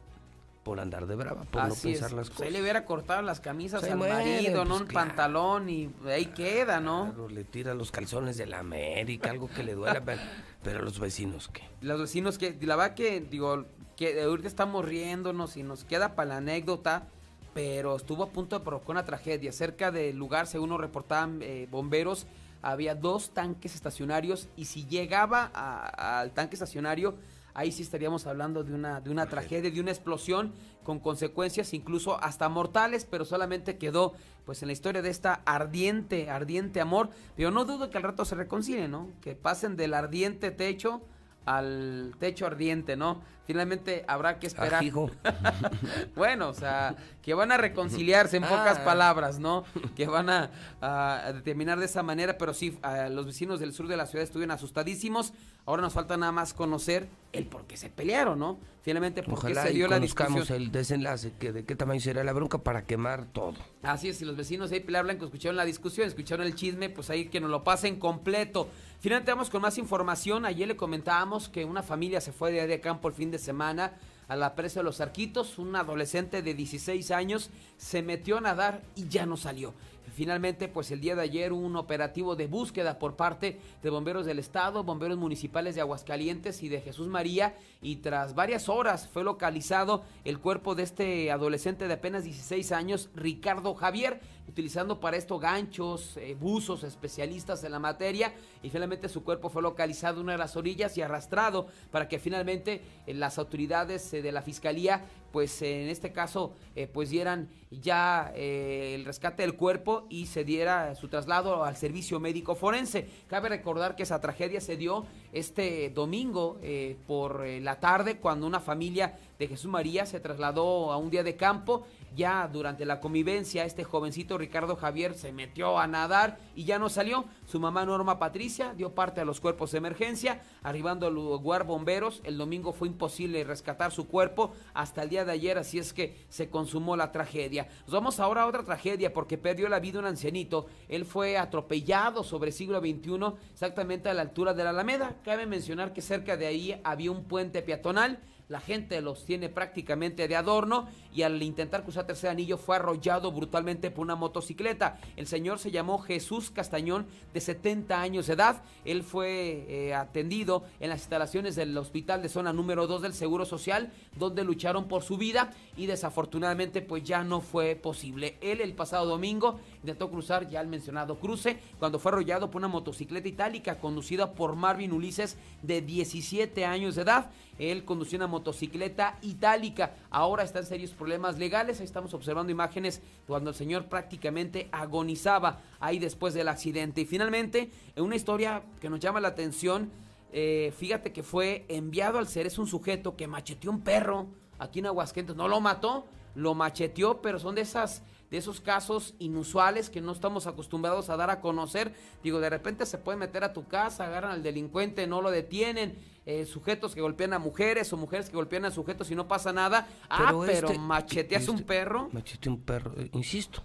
por andar de brava, por no es. pensar las Pues cosas. ahí le hubiera cortado las camisas Se al muere, marido, ¿no? pues, Un claro. pantalón y ahí queda, ¿no? Claro, le tira los calzones de la América, algo que le duela, pero, pero los vecinos, ¿qué? Los vecinos que, la verdad que, digo, que ahorita estamos riéndonos y nos queda para la anécdota, pero estuvo a punto de provocar una tragedia. Cerca del lugar, según nos reportaban eh, bomberos, había dos tanques estacionarios y si llegaba al tanque estacionario, ahí sí estaríamos hablando de una, de una tragedia, de una explosión con consecuencias incluso hasta mortales, pero solamente quedó pues en la historia de esta ardiente, ardiente amor. Pero no dudo que al rato se reconcilien, ¿no? Que pasen del ardiente techo al techo ardiente, ¿no? Finalmente habrá que esperar. Ajijo. bueno, o sea, que van a reconciliarse en pocas Ah. palabras, ¿no? Que van a, a determinar de esa manera, pero sí, a los vecinos del sur de la ciudad estuvieron asustadísimos. Ahora nos falta nada más conocer el por qué se pelearon, ¿no? Finalmente, por qué se y dio la discusión. el desenlace, que de qué tamaño será la bronca para quemar todo. Así es, si los vecinos de ahí Pilar Blanco escucharon la discusión, escucharon el chisme, pues ahí que nos lo pasen completo. Finalmente vamos con más información. Ayer le comentábamos que una familia se fue de de campo el fin de semana a la presa de los Arquitos. Un adolescente de 16 años se metió a nadar y ya no salió. Finalmente, pues el día de ayer un operativo de búsqueda por parte de bomberos del estado, bomberos municipales de Aguascalientes y de Jesús María y tras varias horas fue localizado el cuerpo de este adolescente de apenas 16 años, Ricardo Javier, utilizando para esto ganchos, eh, buzos, especialistas en la materia y finalmente su cuerpo fue localizado en una de las orillas y arrastrado para que finalmente eh, las autoridades eh, de la fiscalía pues en este caso pues dieran ya el rescate del cuerpo y se diera su traslado al servicio médico forense. Cabe recordar que esa tragedia se dio este domingo por la tarde cuando una familia de Jesús María se trasladó a un día de campo. Ya durante la convivencia este jovencito Ricardo Javier se metió a nadar y ya no salió. Su mamá Norma Patricia dio parte a los cuerpos de emergencia, arribando al lugar bomberos. El domingo fue imposible rescatar su cuerpo hasta el día de ayer, así es que se consumó la tragedia. Nos vamos ahora a otra tragedia porque perdió la vida un ancianito. Él fue atropellado sobre siglo XXI, exactamente a la altura de la Alameda. Cabe mencionar que cerca de ahí había un puente peatonal. La gente los tiene prácticamente de adorno y al intentar cruzar tercer anillo fue arrollado brutalmente por una motocicleta. El señor se llamó Jesús Castañón, de 70 años de edad. Él fue eh, atendido en las instalaciones del hospital de zona número 2 del Seguro Social, donde lucharon por su vida y desafortunadamente pues ya no fue posible. Él el pasado domingo intentó cruzar ya el mencionado cruce cuando fue arrollado por una motocicleta itálica conducida por Marvin Ulises de 17 años de edad. Él conducía una motocicleta itálica. Ahora está en serios problemas legales. Ahí estamos observando imágenes cuando el señor prácticamente agonizaba ahí después del accidente. Y finalmente, en una historia que nos llama la atención, eh, fíjate que fue enviado al ser es un sujeto que macheteó un perro aquí en Aguascalientes. No lo mató, lo macheteó, pero son de esas de esos casos inusuales que no estamos acostumbrados a dar a conocer. Digo, de repente se pueden meter a tu casa, agarran al delincuente, no lo detienen. eh, sujetos que golpean a mujeres o mujeres que golpean a sujetos y no pasa nada. ah, Pero pero este- macheteas un este- perro. Macheteé un perro, eh, insisto.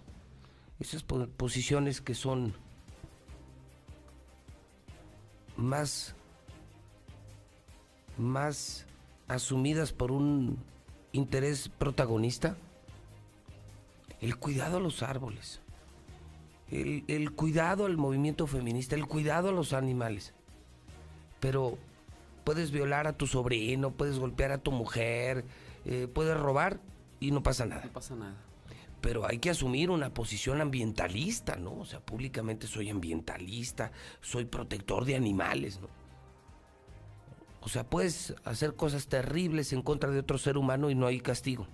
Esas po- posiciones que son más más asumidas por un interés protagonista. El cuidado a los árboles. El, el cuidado al movimiento feminista, el cuidado a los animales. Pero puedes violar a tu sobrino, puedes golpear a tu mujer, eh, puedes robar y no pasa nada. No pasa nada. Pero hay que asumir una posición ambientalista, ¿no? O sea, públicamente soy ambientalista, soy protector de animales, ¿no? O sea, puedes hacer cosas terribles en contra de otro ser humano y no hay castigo.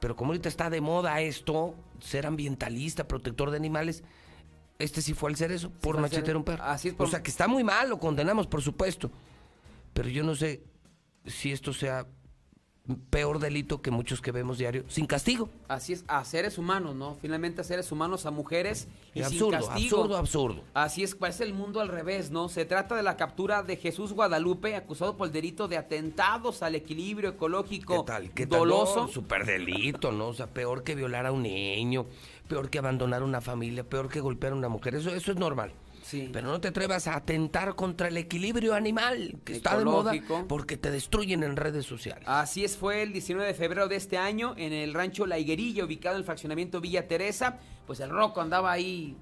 Pero como ahorita está de moda esto, ser ambientalista, protector de animales, este sí fue al ser eso, por machetear un perro. así es, por- O sea, que está muy mal, lo condenamos, por supuesto. Pero yo no sé si esto sea peor delito que muchos que vemos diario, sin castigo. Así es, a seres humanos, ¿no? Finalmente a seres humanos, a mujeres y Es sin absurdo, castigo. absurdo, absurdo. Así es, parece el mundo al revés, ¿no? Se trata de la captura de Jesús Guadalupe, acusado por el delito de atentados al equilibrio ecológico ¿Qué tal? ¿Qué tal? doloso. No, super delito, ¿no? O sea, peor que violar a un niño, peor que abandonar una familia, peor que golpear a una mujer. Eso, eso es normal. Sí. Pero no te atrevas a atentar contra el equilibrio animal, que está de moda, porque te destruyen en redes sociales. Así es, fue el 19 de febrero de este año en el rancho La Higuerilla, ubicado en el fraccionamiento Villa Teresa. Pues el Roco andaba ahí,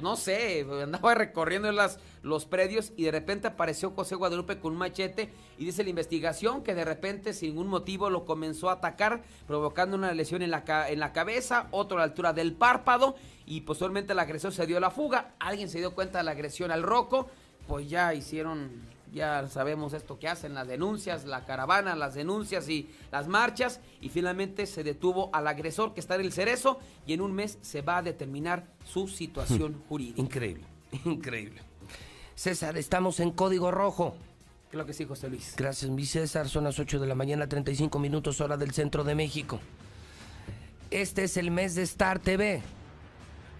no sé, andaba recorriendo las, los predios y de repente apareció José Guadalupe con un machete y dice la investigación que de repente sin ningún motivo lo comenzó a atacar, provocando una lesión en la, en la cabeza, otro a la altura del párpado y posteriormente la agresión se dio la fuga. Alguien se dio cuenta de la agresión al Roco, pues ya hicieron ya sabemos esto que hacen, las denuncias, la caravana, las denuncias y las marchas. Y finalmente se detuvo al agresor que está en el cerezo y en un mes se va a determinar su situación jurídica. Increíble, increíble. César, estamos en código rojo. Creo que sí, José Luis. Gracias, mi César. Son las 8 de la mañana, 35 minutos hora del centro de México. Este es el mes de Star TV.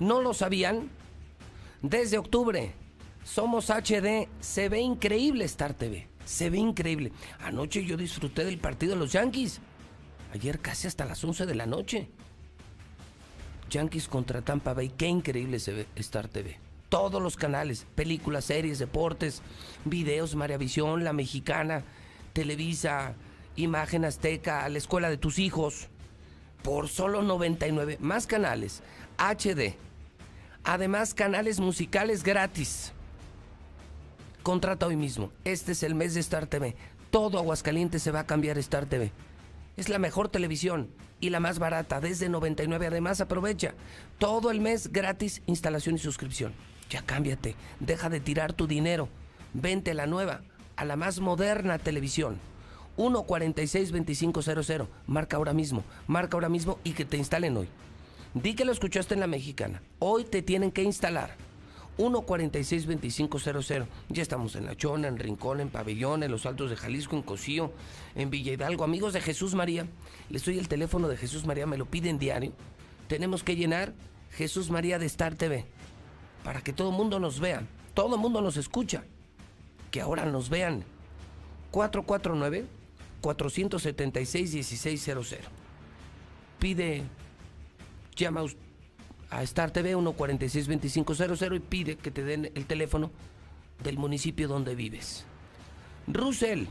¿No lo sabían? Desde octubre. Somos HD. Se ve increíble Star TV. Se ve increíble. Anoche yo disfruté del partido de los Yankees. Ayer casi hasta las 11 de la noche. Yankees contra Tampa Bay. Qué increíble se ve Star TV todos los canales, películas, series, deportes, videos, Maravisión, La Mexicana, Televisa, Imagen Azteca, La Escuela de tus Hijos, por solo 99, más canales, HD, además canales musicales gratis. Contrata hoy mismo, este es el mes de Star TV, todo Aguascalientes se va a cambiar Star TV. Es la mejor televisión y la más barata, desde 99. Además, aprovecha todo el mes gratis instalación y suscripción. Ya cámbiate, deja de tirar tu dinero. Vente a la nueva, a la más moderna televisión. 146-2500. Marca ahora mismo, marca ahora mismo y que te instalen hoy. Di que lo escuchaste en la mexicana. Hoy te tienen que instalar. 146-2500. Ya estamos en La Chona, en Rincón, en Pabellón, en Los Altos de Jalisco, en Cocío, en Villa Hidalgo. Amigos de Jesús María, les doy el teléfono de Jesús María, me lo piden diario. Tenemos que llenar Jesús María de Star TV para que todo el mundo nos vea, todo el mundo nos escucha, que ahora nos vean. 449-476-1600. Pide, llama a Star TV 146-2500 y pide que te den el teléfono del municipio donde vives. Russell,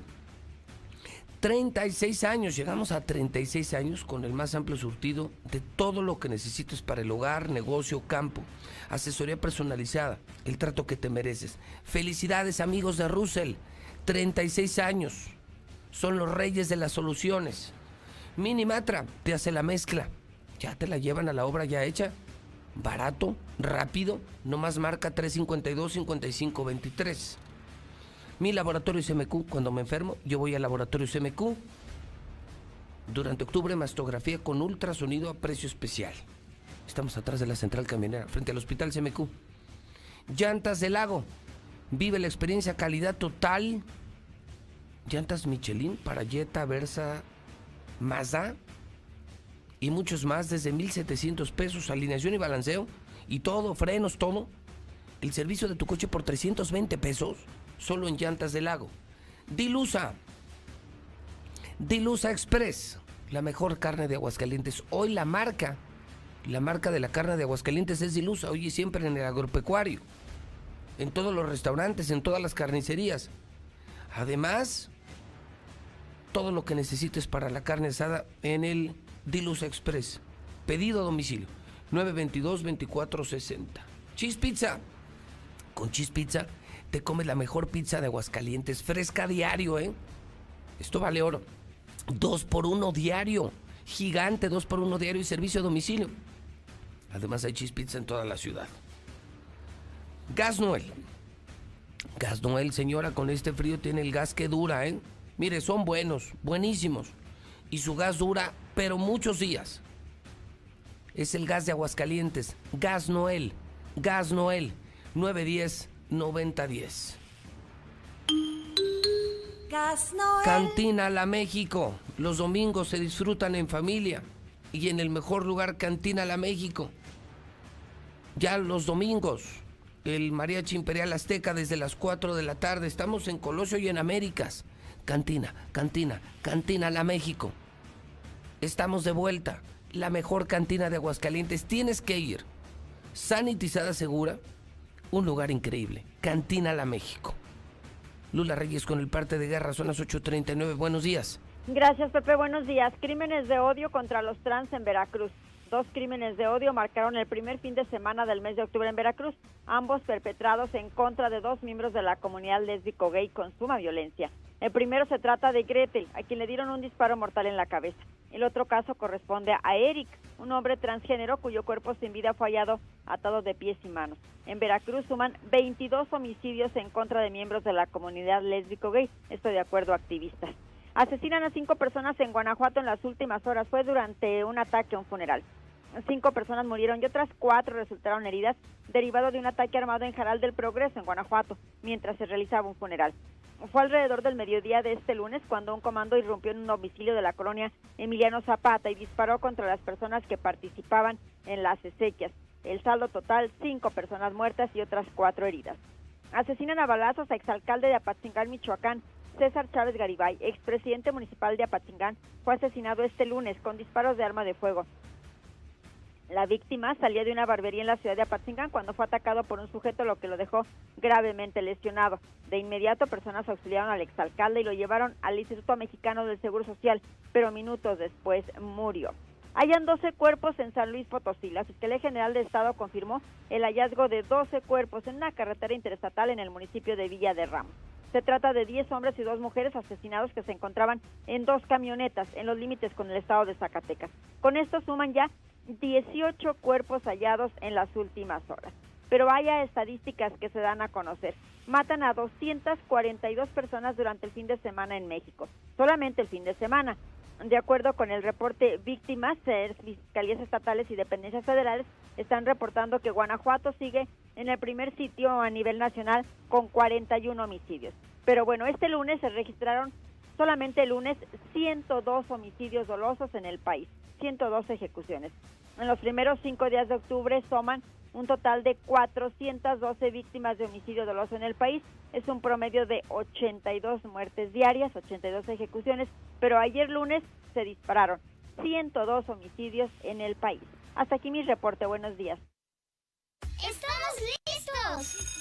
36 años, llegamos a 36 años con el más amplio surtido de todo lo que necesites para el hogar, negocio, campo, asesoría personalizada, el trato que te mereces. Felicidades amigos de Russell, 36 años, son los reyes de las soluciones. Minimatra te hace la mezcla, ya te la llevan a la obra ya hecha, barato, rápido, nomás marca 352-5523. Mi laboratorio CMQ, cuando me enfermo, yo voy al laboratorio CMQ. Durante octubre, mastografía con ultrasonido a precio especial. Estamos atrás de la central camionera, frente al hospital CMQ. Llantas del lago. Vive la experiencia calidad total. Llantas Michelin para Jetta, Versa, Mazda y muchos más desde 1700 pesos, alineación y balanceo y todo, frenos, todo. El servicio de tu coche por 320 pesos solo en Llantas del Lago. Dilusa. Dilusa Express, la mejor carne de Aguascalientes. Hoy la marca, la marca de la carne de Aguascalientes es Dilusa, hoy y siempre en el agropecuario, en todos los restaurantes, en todas las carnicerías. Además, todo lo que necesites para la carne asada en el Dilusa Express. Pedido a domicilio 922-2460. Cheese Pizza. Con Cheese Pizza te comes la mejor pizza de Aguascalientes, fresca diario, ¿eh? Esto vale oro. Dos por uno diario. Gigante, dos por uno diario y servicio a domicilio. Además hay cheese pizza en toda la ciudad. Gas Noel. Gas Noel, señora, con este frío tiene el gas que dura, ¿eh? Mire, son buenos, buenísimos. Y su gas dura, pero muchos días. Es el gas de Aguascalientes. Gas Noel. Gas Noel. 910 9010. Cantina La México. Los domingos se disfrutan en familia. Y en el mejor lugar, Cantina La México. Ya los domingos, el Mariachi Imperial Azteca desde las 4 de la tarde. Estamos en Colosio y en Américas. Cantina, cantina, cantina La México. Estamos de vuelta. La mejor cantina de Aguascalientes. Tienes que ir. Sanitizada segura un lugar increíble. Cantina La México. Lula Reyes con el parte de guerra, son las 8.39. Buenos días. Gracias, Pepe. Buenos días. Crímenes de odio contra los trans en Veracruz. Dos crímenes de odio marcaron el primer fin de semana del mes de octubre en Veracruz, ambos perpetrados en contra de dos miembros de la comunidad lésbico-gay con suma violencia. El primero se trata de Gretel, a quien le dieron un disparo mortal en la cabeza. El otro caso corresponde a Eric, un hombre transgénero cuyo cuerpo sin vida fue hallado atado de pies y manos. En Veracruz suman 22 homicidios en contra de miembros de la comunidad lésbico-gay, esto de acuerdo a activistas. Asesinan a cinco personas en Guanajuato en las últimas horas. Fue durante un ataque a un funeral. Cinco personas murieron y otras cuatro resultaron heridas derivado de un ataque armado en Jaral del Progreso, en Guanajuato, mientras se realizaba un funeral. Fue alrededor del mediodía de este lunes cuando un comando irrumpió en un domicilio de la colonia Emiliano Zapata y disparó contra las personas que participaban en las exequias. El saldo total, cinco personas muertas y otras cuatro heridas. Asesinan a balazos a exalcalde de Apatzingán, Michoacán, César Chávez Garibay, expresidente municipal de Apatzingán, fue asesinado este lunes con disparos de arma de fuego. La víctima salía de una barbería en la ciudad de Apatzingán cuando fue atacado por un sujeto, lo que lo dejó gravemente lesionado. De inmediato, personas auxiliaron al exalcalde y lo llevaron al Instituto Mexicano del Seguro Social, pero minutos después murió. Hayan 12 cuerpos en San Luis Potosí. La Fiscalía General de Estado confirmó el hallazgo de 12 cuerpos en una carretera interestatal en el municipio de Villa de Ramos. Se trata de 10 hombres y dos mujeres asesinados que se encontraban en dos camionetas en los límites con el estado de Zacatecas. Con esto suman ya 18 cuerpos hallados en las últimas horas. Pero vaya estadísticas que se dan a conocer. Matan a 242 personas durante el fin de semana en México. Solamente el fin de semana. De acuerdo con el reporte Víctimas, fiscalías estatales y dependencias federales están reportando que Guanajuato sigue en el primer sitio a nivel nacional con 41 homicidios. Pero bueno, este lunes se registraron solamente el lunes 102 homicidios dolosos en el país, 102 ejecuciones. En los primeros cinco días de octubre suman un total de 412 víctimas de homicidio doloso en el país. Es un promedio de 82 muertes diarias, 82 ejecuciones, pero ayer lunes se dispararon 102 homicidios en el país. Hasta aquí mi reporte. Buenos días. ¡Estamos listos!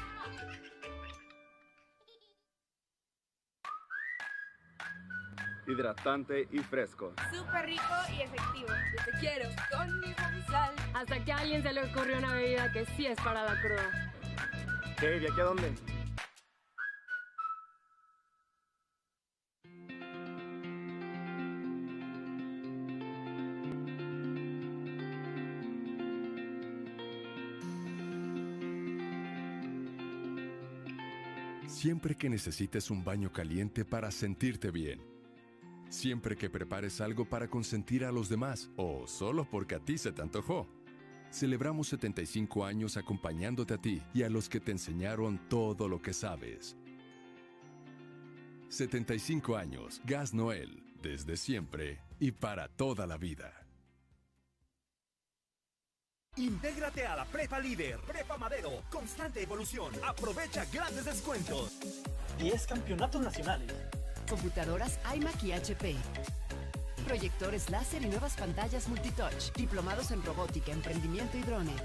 Hidratante y fresco. Súper rico y efectivo. Yo te quiero con mi sal. Hasta que a alguien se le ocurrió una bebida que sí es para la cruda. ¿Qué? ¿De aquí a dónde? Siempre que necesites un baño caliente para sentirte bien Siempre que prepares algo para consentir a los demás o solo porque a ti se te antojó. Celebramos 75 años acompañándote a ti y a los que te enseñaron todo lo que sabes. 75 años, Gas Noel, desde siempre y para toda la vida. Intégrate a la Prepa Líder, Prepa Madero, constante evolución. Aprovecha grandes descuentos. 10 campeonatos nacionales computadoras iMac y HP. Proyectores láser y nuevas pantallas multitouch. Diplomados en robótica, emprendimiento y drone.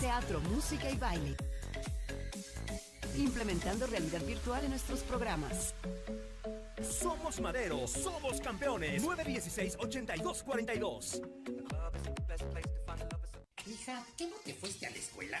Teatro, música y baile. Implementando realidad virtual en nuestros programas. Somos Madero, somos campeones. 916-8242. Hija, ¿qué no te fuiste a la escuela?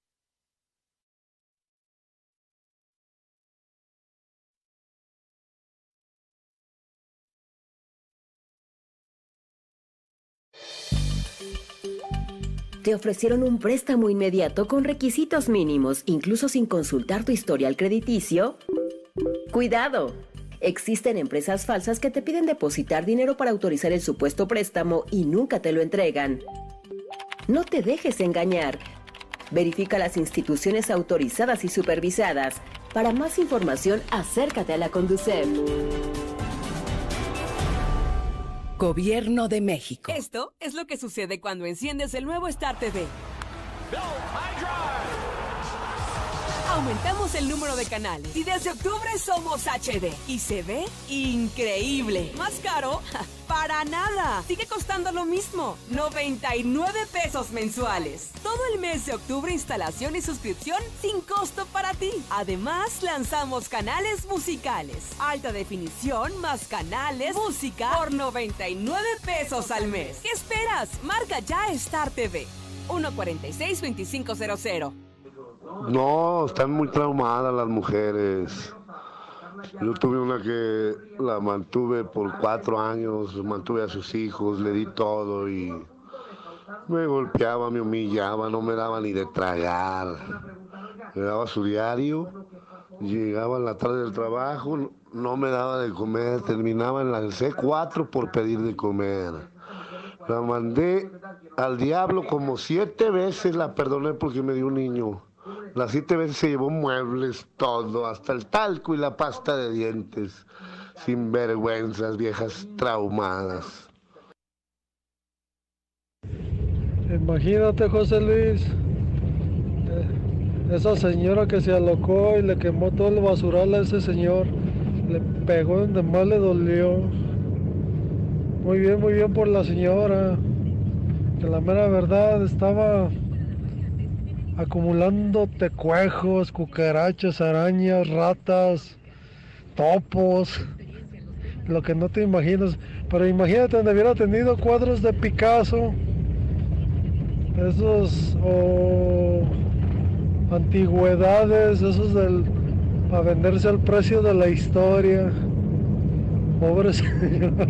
Te ofrecieron un préstamo inmediato con requisitos mínimos, incluso sin consultar tu historial crediticio. Cuidado. Existen empresas falsas que te piden depositar dinero para autorizar el supuesto préstamo y nunca te lo entregan. No te dejes engañar. Verifica las instituciones autorizadas y supervisadas. Para más información, acércate a la Conducef. Gobierno de México. Esto es lo que sucede cuando enciendes el nuevo Star TV. Aumentamos el número de canales y desde octubre somos HD y se ve increíble. ¿Más caro? Para nada. Sigue costando lo mismo. 99 pesos mensuales. Todo el mes de octubre instalación y suscripción sin costo para ti. Además, lanzamos canales musicales. Alta definición más canales, música por 99 pesos al mes. ¿Qué esperas? Marca ya Star TV. 146-2500. No, están muy traumadas las mujeres. Yo tuve una que la mantuve por cuatro años, mantuve a sus hijos, le di todo y me golpeaba, me humillaba, no me daba ni de tragar. Me daba su diario, llegaba en la tarde del trabajo, no me daba de comer, terminaba en la C4 por pedir de comer. La mandé al diablo como siete veces, la perdoné porque me dio un niño. Las siete veces se llevó muebles, todo, hasta el talco y la pasta de dientes. Sin vergüenzas, viejas traumadas. Imagínate, José Luis, eh, esa señora que se alocó y le quemó todo el basural a ese señor, le pegó donde más le dolió. Muy bien, muy bien por la señora, que la mera verdad estaba acumulando tecuejos, cucarachas, arañas, ratas, topos, lo que no te imaginas. Pero imagínate donde hubiera tenido cuadros de Picasso, esos o antigüedades, esos del a venderse al precio de la historia. Pobre señor.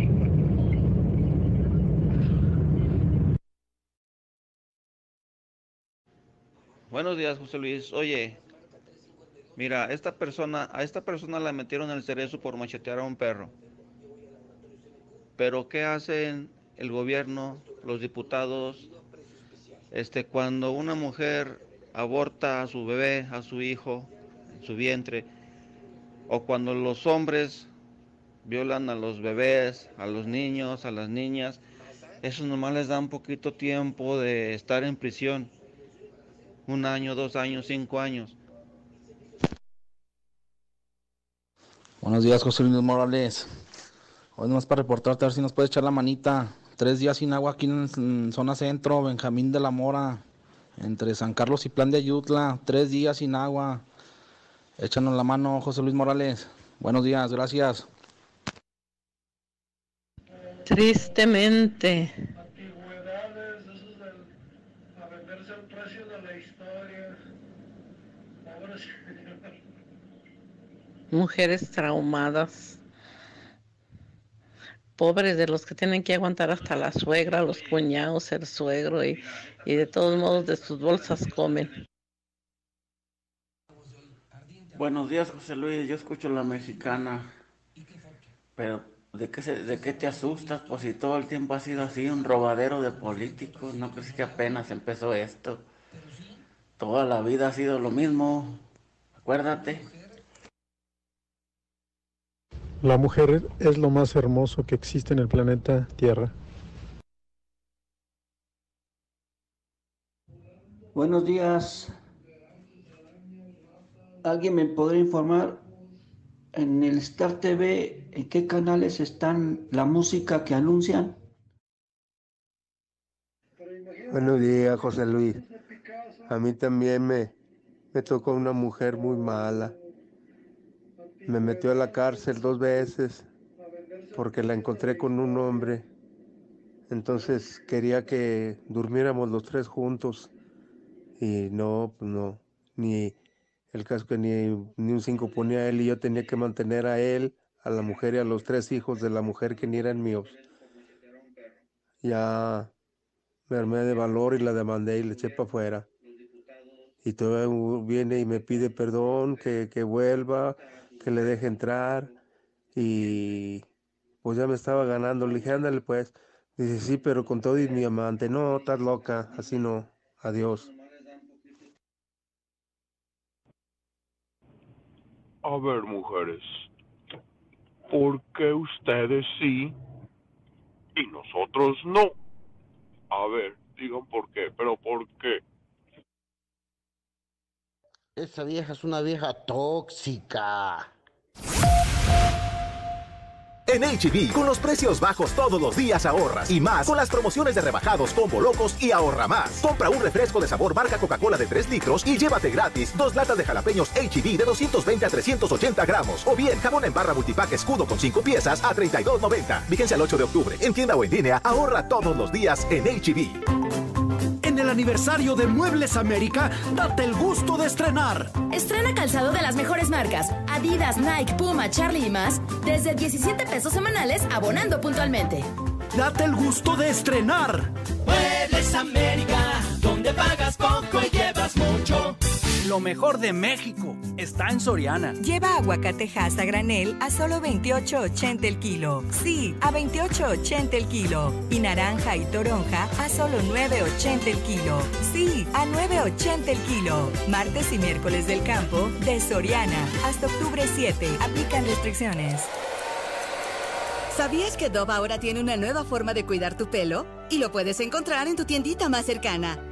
Buenos días, José Luis. Oye, mira, esta persona, a esta persona la metieron en el cerezo por machetear a un perro. Pero ¿qué hacen el gobierno, los diputados, este, cuando una mujer aborta a su bebé, a su hijo, en su vientre, o cuando los hombres violan a los bebés, a los niños, a las niñas, eso nomás les da un poquito tiempo de estar en prisión un año, dos años, cinco años. Buenos días, José Luis Morales. Hoy nomás para reportarte, a ver si nos puedes echar la manita. Tres días sin agua aquí en, zona centro, Benjamín de la Mora, entre San Carlos y Plan de Ayutla. Tres días sin agua. Échanos la mano, José Luis Morales. Buenos días, gracias. Tristemente, mujeres traumadas, pobres de los que tienen que aguantar hasta la suegra, los cuñados, el suegro y, de todos modos de sus bolsas comen. Buenos días, José Luis. Yo escucho la mexicana, pero ¿de qué, ¿de qué te asustas? Pues si todo el tiempo ha sido así, un robadero de políticos, ¿no crees que apenas empezó esto? Toda la vida ha sido lo mismo, acuérdate. La mujer es lo más hermoso que existe en el planeta Tierra. Buenos días. ¿Alguien me podría informar en el Star TV en qué canales están la música que anuncian? Buenos días, José Luis. A mí también me, me tocó una mujer muy mala me metió a la cárcel dos veces porque la encontré con un hombre. Entonces quería que durmiéramos los tres juntos y no, pues no, ni el caso que ni, ni un cinco ponía él y yo tenía que mantener a él, a la mujer y a los tres hijos de la mujer que ni eran míos. Ya me armé de valor y la demandé y le eché para afuera. Y todo viene y me pide perdón, que, que vuelva, que le deje entrar y pues ya me estaba ganando. Le dije, ándale pues. Dice, sí, pero con todo y mi amante. No, estás loca, así no. Adiós. A ver, mujeres, ¿por qué ustedes sí y nosotros no? A ver, digan por qué, pero ¿por qué? Esa vieja es una vieja tóxica. En HB, con los precios bajos todos los días ahorras y más con las promociones de rebajados Combo Locos y ahorra más. Compra un refresco de sabor marca Coca-Cola de 3 litros y llévate gratis dos latas de jalapeños HB de 220 a 380 gramos. O bien jabón en barra multipack escudo con 5 piezas a 32.90. Vigencia el 8 de octubre. En tienda o en línea, ahorra todos los días en HB. En el aniversario de Muebles América, date el gusto de estrenar. Estrena calzado de las mejores marcas: Adidas, Nike, Puma, Charlie y más, desde 17 pesos semanales, abonando puntualmente. Date el gusto de estrenar. Muebles América, donde pagas poco y llevas mucho. Lo mejor de México está en Soriana. Lleva aguacatejas a granel a solo 28.80 el kilo. Sí, a 28.80 el kilo. Y naranja y toronja a solo 9.80 el kilo. Sí, a 9.80 el kilo. Martes y miércoles del campo de Soriana. Hasta octubre 7. Aplican restricciones. ¿Sabías que Dove ahora tiene una nueva forma de cuidar tu pelo? Y lo puedes encontrar en tu tiendita más cercana.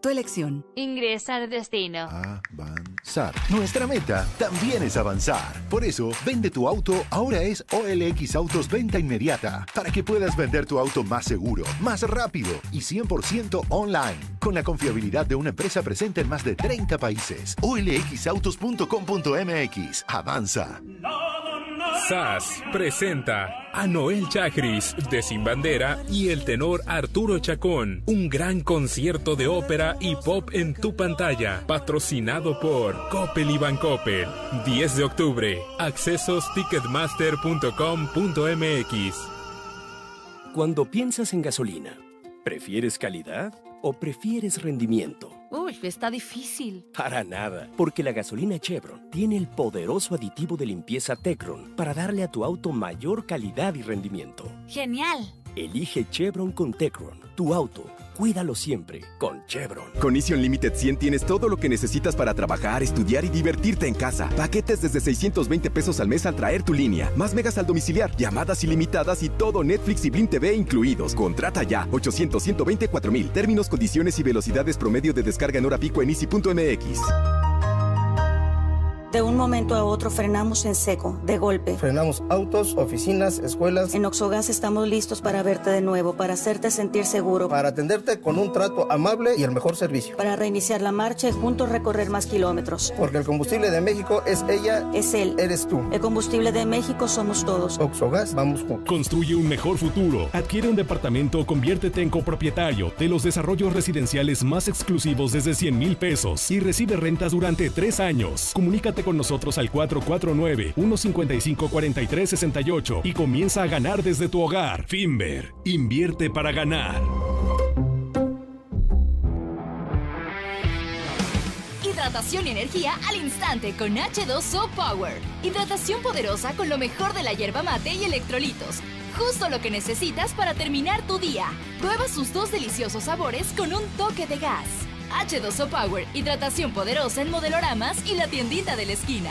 tu elección. Ingresar destino. Avanzar. Nuestra meta también es avanzar. Por eso, vende tu auto ahora es OLX Autos Venta Inmediata, para que puedas vender tu auto más seguro, más rápido y 100% online, con la confiabilidad de una empresa presente en más de 30 países. OLXautos.com.mx. Avanza. SAS presenta a Noel Chagris de Sin Bandera y el tenor Arturo Chacón. Un gran concierto de ópera y pop en tu pantalla. Patrocinado por Coppel y Bancoppel. 10 de octubre. Accesos ticketmaster.com.mx. Cuando piensas en gasolina, ¿prefieres calidad o prefieres rendimiento? Uy, está difícil. Para nada, porque la gasolina Chevron tiene el poderoso aditivo de limpieza Tecron para darle a tu auto mayor calidad y rendimiento. Genial. Elige Chevron con Tecron, tu auto. Cuídalo siempre con Chevron. Con Easy Unlimited 100 tienes todo lo que necesitas para trabajar, estudiar y divertirte en casa. Paquetes desde 620 pesos al mes al traer tu línea. Más megas al domiciliar, llamadas ilimitadas y todo Netflix y Blim TV incluidos. Contrata ya 800 124 mil. Términos, condiciones y velocidades promedio de descarga en hora pico en easy.mx. De un momento a otro frenamos en seco, de golpe. Frenamos autos, oficinas, escuelas. En Oxogas estamos listos para verte de nuevo, para hacerte sentir seguro. Para atenderte con un trato amable y el mejor servicio. Para reiniciar la marcha y juntos recorrer más kilómetros. Porque el combustible de México es ella. Es él. Eres tú. El combustible de México somos todos. Oxogas, vamos juntos. Construye un mejor futuro. Adquiere un departamento o conviértete en copropietario de los desarrollos residenciales más exclusivos desde 100 mil pesos y recibe rentas durante tres años. Comunícate con nosotros al 449-155-4368 y comienza a ganar desde tu hogar. Finver, invierte para ganar. Hidratación y energía al instante con H2O Power. Hidratación poderosa con lo mejor de la hierba mate y electrolitos. Justo lo que necesitas para terminar tu día. Prueba sus dos deliciosos sabores con un toque de gas. H2O Power, hidratación poderosa en modeloramas y la tiendita de la esquina.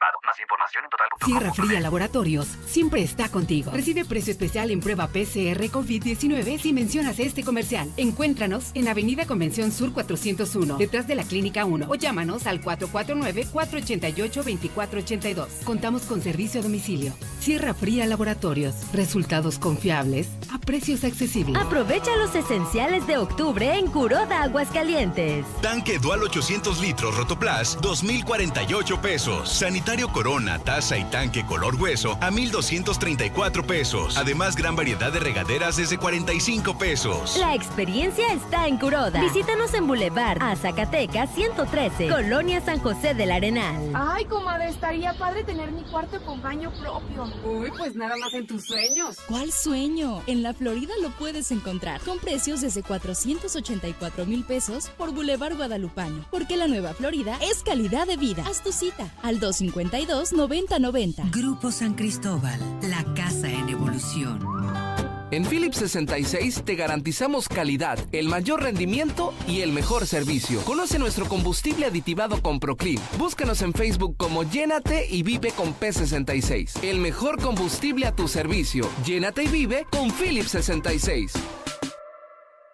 derivado. Más información en total. Sierra Fría Laboratorios siempre está contigo. Recibe precio especial en prueba PCR COVID-19 si mencionas este comercial. Encuéntranos en Avenida Convención Sur 401, detrás de la Clínica 1, o llámanos al 449-488-2482. Contamos con servicio a domicilio. Sierra Fría Laboratorios. Resultados confiables a precios accesibles. Aprovecha los esenciales de octubre en Curoda Aguascalientes. Tanque Dual 800 litros Rotoplas, 2,048 pesos. Sanitario Corona, taza y tanque color hueso a 1,234 pesos. Además, gran variedad de regaderas desde 45 pesos. La experiencia está en Curoda. Visítanos en Boulevard a Zacatecas 113, Colonia San José del Arenal. Ay, comadre, estaría padre tener mi cuarto con baño propio. Uy, pues nada más en tus sueños. ¿Cuál sueño? En la Florida lo puedes encontrar con precios desde 484 mil pesos por Boulevard Guadalupano. Porque la nueva Florida es calidad de vida. Haz tu cita al 252-9090. Grupo San Cristóbal, la casa en evolución. En Philips 66 te garantizamos calidad, el mayor rendimiento y el mejor servicio. Conoce nuestro combustible aditivado con Proclean. Búscanos en Facebook como Llénate y Vive con P66. El mejor combustible a tu servicio. Llénate y vive con Philips 66.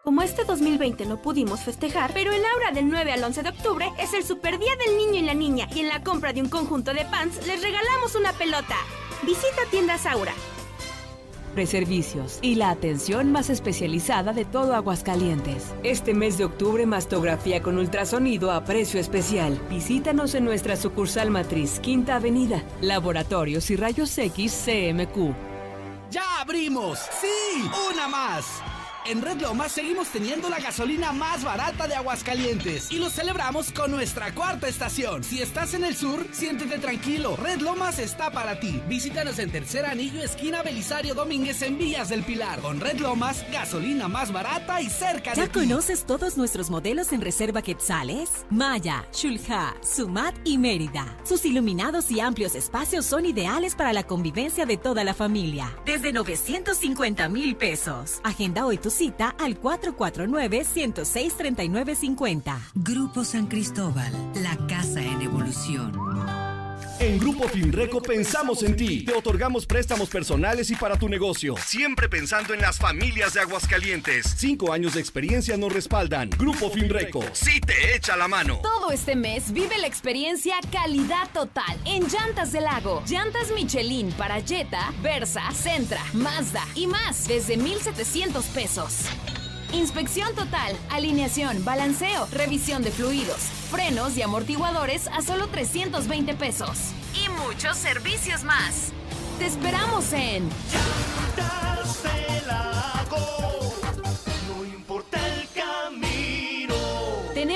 Como este 2020 no pudimos festejar, pero el Aura del 9 al 11 de octubre es el super día del niño y la niña y en la compra de un conjunto de pants les regalamos una pelota. Visita tiendas Aura. Servicios y la atención más especializada de todo Aguascalientes. Este mes de octubre, mastografía con ultrasonido a precio especial. Visítanos en nuestra sucursal matriz, Quinta Avenida, Laboratorios y Rayos X CMQ. ¡Ya abrimos! ¡Sí! ¡Una más! En Red Lomas seguimos teniendo la gasolina más barata de Aguascalientes y lo celebramos con nuestra cuarta estación. Si estás en el sur, siéntete tranquilo. Red Lomas está para ti. Visítanos en Tercer Anillo, esquina Belisario Domínguez en Villas del Pilar. Con Red Lomas, gasolina más barata y cerca de ¿Ya ti. conoces todos nuestros modelos en Reserva Quetzales? Maya, Shulha, Sumat y Mérida. Sus iluminados y amplios espacios son ideales para la convivencia de toda la familia. Desde 950 mil pesos. Agenda hoy tu cita al 449-106-3950. Grupo San Cristóbal, la casa en evolución. En Grupo Finreco pensamos en ti. Te otorgamos préstamos personales y para tu negocio. Siempre pensando en las familias de Aguascalientes. Cinco años de experiencia nos respaldan. Grupo Finreco. Sí te echa la mano. Todo este mes vive la experiencia calidad total en Llantas del Lago. Llantas Michelin para Jetta, Versa, Centra, Mazda y más desde 1,700 pesos. Inspección total, alineación, balanceo, revisión de fluidos, frenos y amortiguadores a solo 320 pesos. Y muchos servicios más. Te esperamos en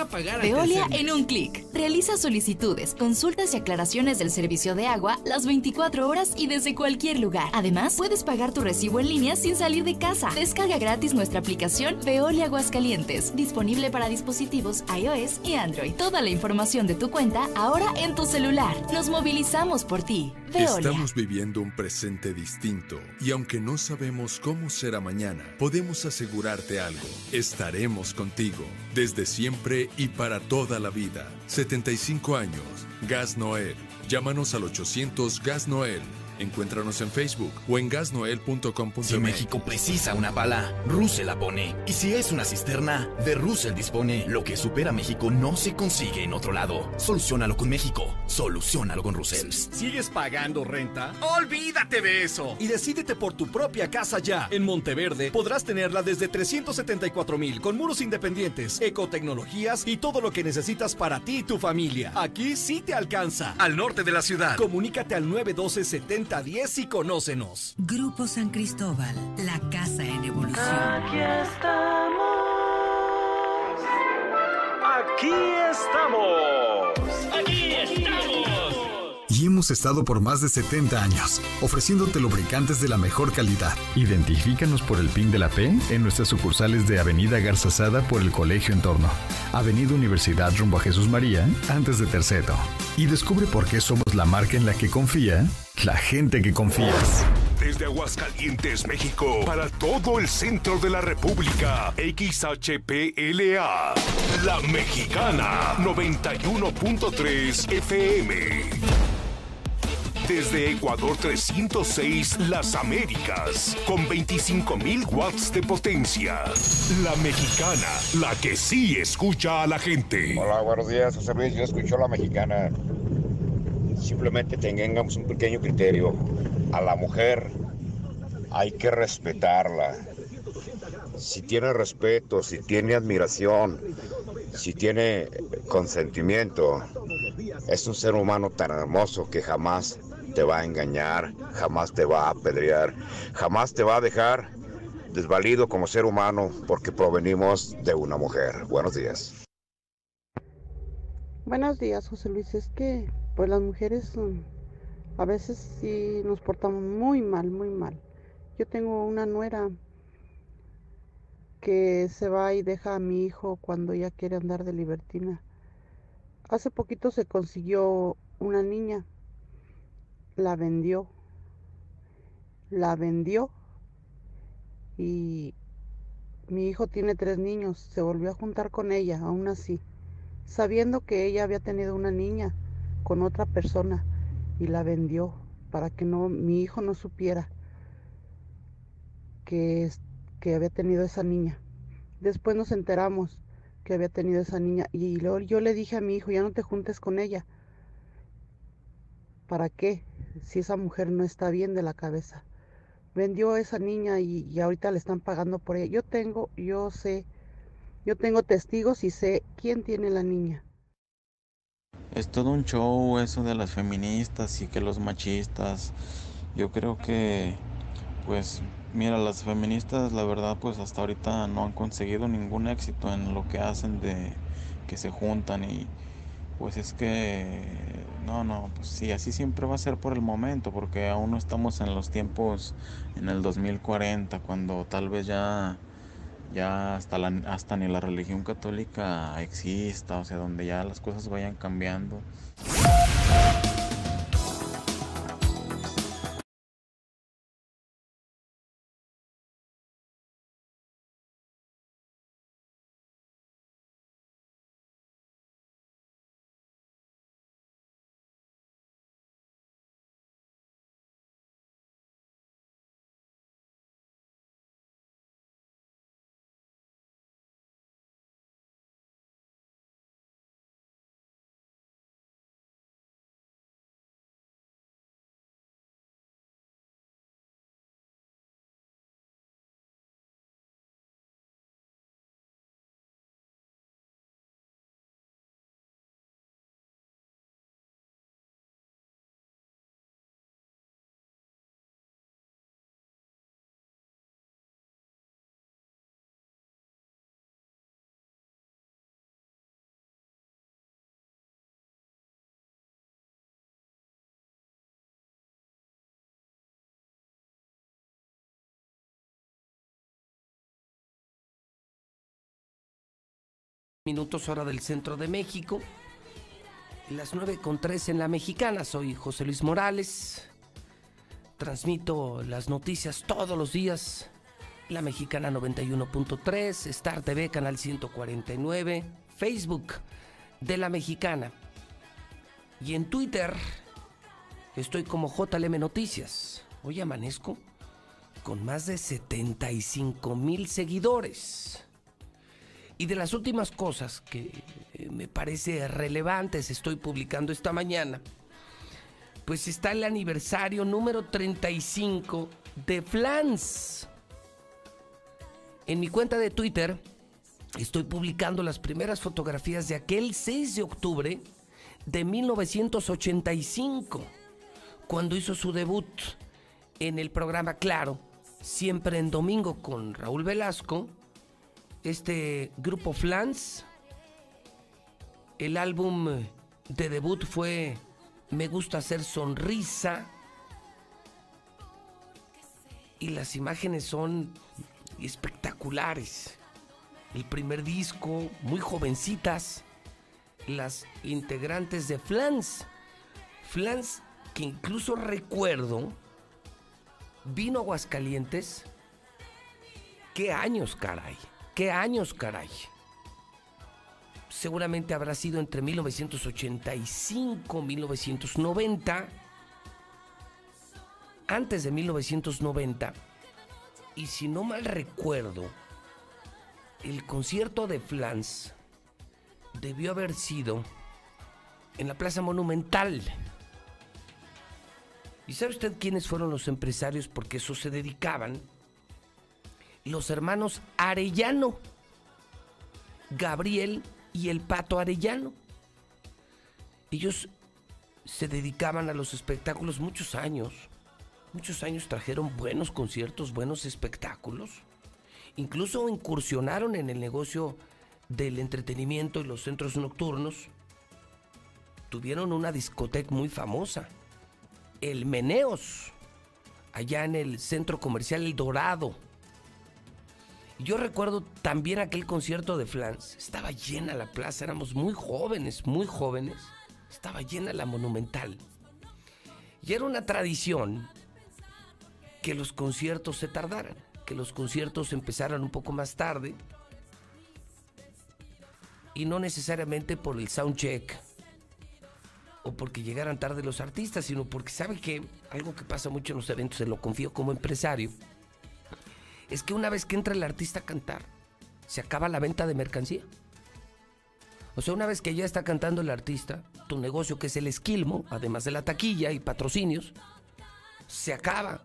a pagar Veolia en un clic. Realiza solicitudes, consultas y aclaraciones del servicio de agua las 24 horas y desde cualquier lugar. Además, puedes pagar tu recibo en línea sin salir de casa. Descarga gratis nuestra aplicación Veolia Aguascalientes, disponible para dispositivos iOS y Android. Toda la información de tu cuenta ahora en tu celular. Nos movilizamos por ti. Veolia. Estamos viviendo un presente distinto y aunque no sabemos cómo será mañana, podemos asegurarte algo. Estaremos contigo desde siempre y para toda la vida. 75 años. Gas Noel. Llámanos al 800 Gas Noel. Encuéntranos en Facebook o en gasnoel.com.mx. Si México precisa una pala, Russell la pone. Y si es una cisterna, de Russell dispone. Lo que supera a México no se consigue en otro lado. Solucionalo con México. Solucionalo con Russell. ¿Sigues pagando renta? Olvídate de eso y decídete por tu propia casa ya. En Monteverde podrás tenerla desde 374 mil con muros independientes, ecotecnologías y todo lo que necesitas para ti y tu familia. Aquí sí te alcanza. Al norte de la ciudad. Comunícate al 912 7010 y conócenos. Grupo San Cristóbal, la casa en evolución. Aquí estamos. Aquí estamos. Hemos estado por más de 70 años, ofreciéndote lubricantes de la mejor calidad. Identifícanos por el PIN de la P en nuestras sucursales de Avenida Garzazada por el Colegio Entorno, Avenida Universidad rumbo a Jesús María, antes de Terceto. Y descubre por qué somos la marca en la que confía la gente que confías. Desde Aguascalientes, México, para todo el centro de la República, XHPLA, La Mexicana, 91.3 FM. Desde Ecuador 306 Las Américas, con 25.000 watts de potencia. La mexicana, la que sí escucha a la gente. Hola, buenos días, José Luis. Yo escucho a la mexicana. Simplemente tengamos un pequeño criterio. A la mujer hay que respetarla. Si tiene respeto, si tiene admiración, si tiene consentimiento, es un ser humano tan hermoso que jamás te va a engañar, jamás te va a apedrear, jamás te va a dejar desvalido como ser humano porque provenimos de una mujer. Buenos días. Buenos días, José Luis. Es que, pues las mujeres mm, a veces sí nos portamos muy mal, muy mal. Yo tengo una nuera que se va y deja a mi hijo cuando ella quiere andar de libertina. Hace poquito se consiguió una niña, la vendió, la vendió y mi hijo tiene tres niños, se volvió a juntar con ella, aún así, sabiendo que ella había tenido una niña con otra persona y la vendió para que no mi hijo no supiera que, que había tenido esa niña. Después nos enteramos que había tenido esa niña y luego yo le dije a mi hijo, ya no te juntes con ella. ¿Para qué? Si esa mujer no está bien de la cabeza. Vendió a esa niña y, y ahorita le están pagando por ella. Yo tengo, yo sé, yo tengo testigos y sé quién tiene la niña. Es todo un show eso de las feministas y que los machistas. Yo creo que, pues, mira, las feministas, la verdad, pues hasta ahorita no han conseguido ningún éxito en lo que hacen de que se juntan y pues es que, no, no, pues sí, así siempre va a ser por el momento, porque aún no estamos en los tiempos en el 2040, cuando tal vez ya ya hasta, la, hasta ni la religión católica exista, o sea, donde ya las cosas vayan cambiando. Minutos hora del centro de México. Las 9 con 3 en la mexicana. Soy José Luis Morales. Transmito las noticias todos los días. La mexicana 91.3, Star TV canal 149, Facebook de la mexicana. Y en Twitter estoy como JLM Noticias. Hoy amanezco con más de 75 mil seguidores. Y de las últimas cosas que eh, me parece relevantes estoy publicando esta mañana, pues está el aniversario número 35 de Flans. En mi cuenta de Twitter estoy publicando las primeras fotografías de aquel 6 de octubre de 1985, cuando hizo su debut en el programa Claro, siempre en domingo con Raúl Velasco este grupo Flans. El álbum de debut fue Me gusta hacer sonrisa. Y las imágenes son espectaculares. El primer disco, muy jovencitas. Las integrantes de Flans. Flans que incluso recuerdo vino a Aguascalientes. ¿Qué años, caray? ¿Qué años, caray? Seguramente habrá sido entre 1985 y 1990. antes de 1990. Y si no mal recuerdo, el concierto de Flans debió haber sido en la Plaza Monumental. ¿Y sabe usted quiénes fueron los empresarios? Porque eso se dedicaban. Los hermanos Arellano. Gabriel y el Pato Arellano. Ellos se dedicaban a los espectáculos muchos años. Muchos años trajeron buenos conciertos, buenos espectáculos. Incluso incursionaron en el negocio del entretenimiento y los centros nocturnos. Tuvieron una discoteca muy famosa, el Meneos, allá en el centro comercial El Dorado. Yo recuerdo también aquel concierto de Flans. Estaba llena la plaza, éramos muy jóvenes, muy jóvenes. Estaba llena la monumental. Y era una tradición que los conciertos se tardaran, que los conciertos empezaran un poco más tarde. Y no necesariamente por el soundcheck o porque llegaran tarde los artistas, sino porque sabe que algo que pasa mucho en los eventos, se lo confío como empresario, es que una vez que entra el artista a cantar, se acaba la venta de mercancía. O sea, una vez que ya está cantando el artista, tu negocio que es el esquilmo, además de la taquilla y patrocinios, se acaba.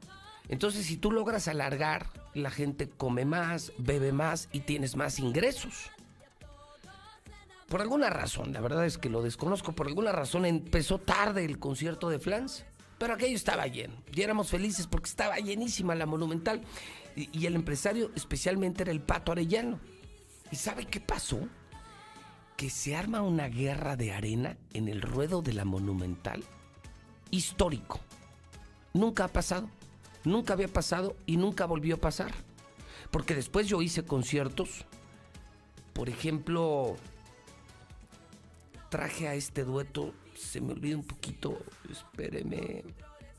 Entonces, si tú logras alargar, la gente come más, bebe más y tienes más ingresos. Por alguna razón, la verdad es que lo desconozco, por alguna razón empezó tarde el concierto de Flans, pero aquello estaba lleno. Y éramos felices porque estaba llenísima la monumental. Y, el empresario especialmente era el Pato Arellano. ¿Y sabe qué pasó? Que se arma una guerra de arena en el ruedo de la monumental. Histórico. Nunca ha pasado. Nunca había pasado y nunca volvió a pasar. Porque después yo hice conciertos. Por ejemplo, traje a este dueto. Se me olvida un poquito. Espéreme.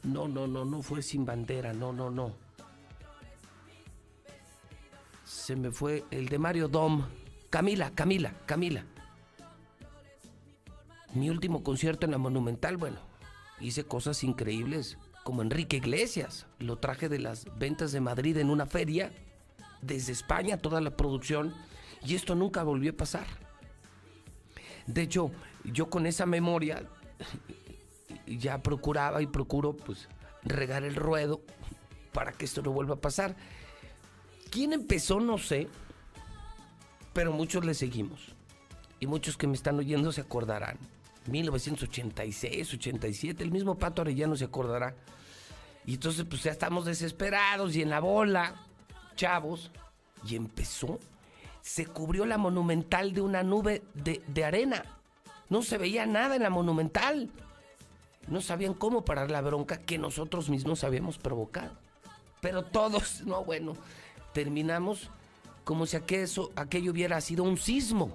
No, no, no, no fue sin bandera. No, no, no. Se me fue el de Mario Dom. Camila, Camila, Camila. Mi último concierto en la Monumental, bueno, hice cosas increíbles como Enrique Iglesias. Lo traje de las ventas de Madrid en una feria, desde España, toda la producción, y esto nunca volvió a pasar. De hecho, yo con esa memoria ya procuraba y procuro pues regar el ruedo para que esto no vuelva a pasar. ¿Quién empezó? No sé, pero muchos le seguimos. Y muchos que me están oyendo se acordarán. 1986, 87, el mismo Pato Arellano se acordará. Y entonces pues ya estamos desesperados y en la bola, chavos. Y empezó, se cubrió la monumental de una nube de, de arena. No se veía nada en la monumental. No sabían cómo parar la bronca que nosotros mismos habíamos provocado. Pero todos, no bueno, terminamos como si aquello, hubiera sido un sismo.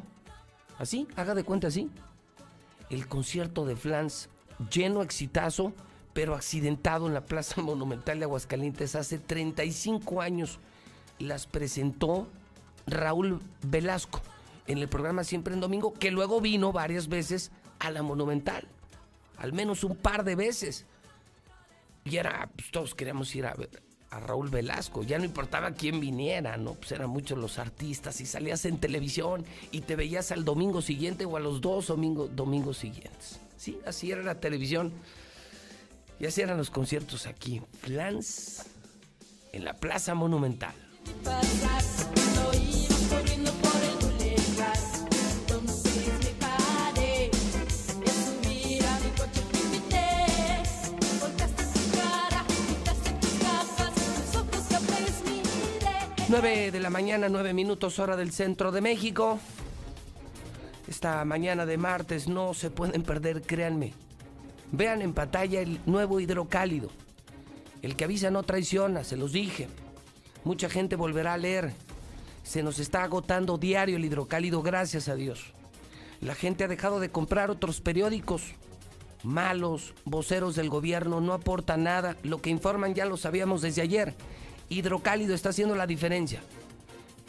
Así, haga de cuenta así. El concierto de Flans, lleno, exitazo, pero accidentado en la Plaza Monumental de Aguascalientes hace 35 años. Las presentó Raúl Velasco en el programa Siempre en Domingo, que luego vino varias veces a la Monumental. Al menos un par de veces. Y era, pues todos queríamos ir a ver a Raúl Velasco. Ya no importaba quién viniera, ¿no? Pues eran muchos los artistas y salías en televisión y te veías al domingo siguiente o a los dos domingo, domingos siguientes. Sí, así era la televisión. Y así eran los conciertos aquí. Flans en la Plaza Monumental. Nueve de la mañana, nueve minutos hora del centro de México. Esta mañana de martes no se pueden perder, créanme. Vean en pantalla el nuevo hidrocálido. El que avisa no traiciona, se los dije. Mucha gente volverá a leer. Se nos está agotando diario el hidrocálido, gracias a Dios. La gente ha dejado de comprar otros periódicos. Malos, voceros del gobierno, no aportan nada. Lo que informan ya lo sabíamos desde ayer. Hidrocálido está haciendo la diferencia.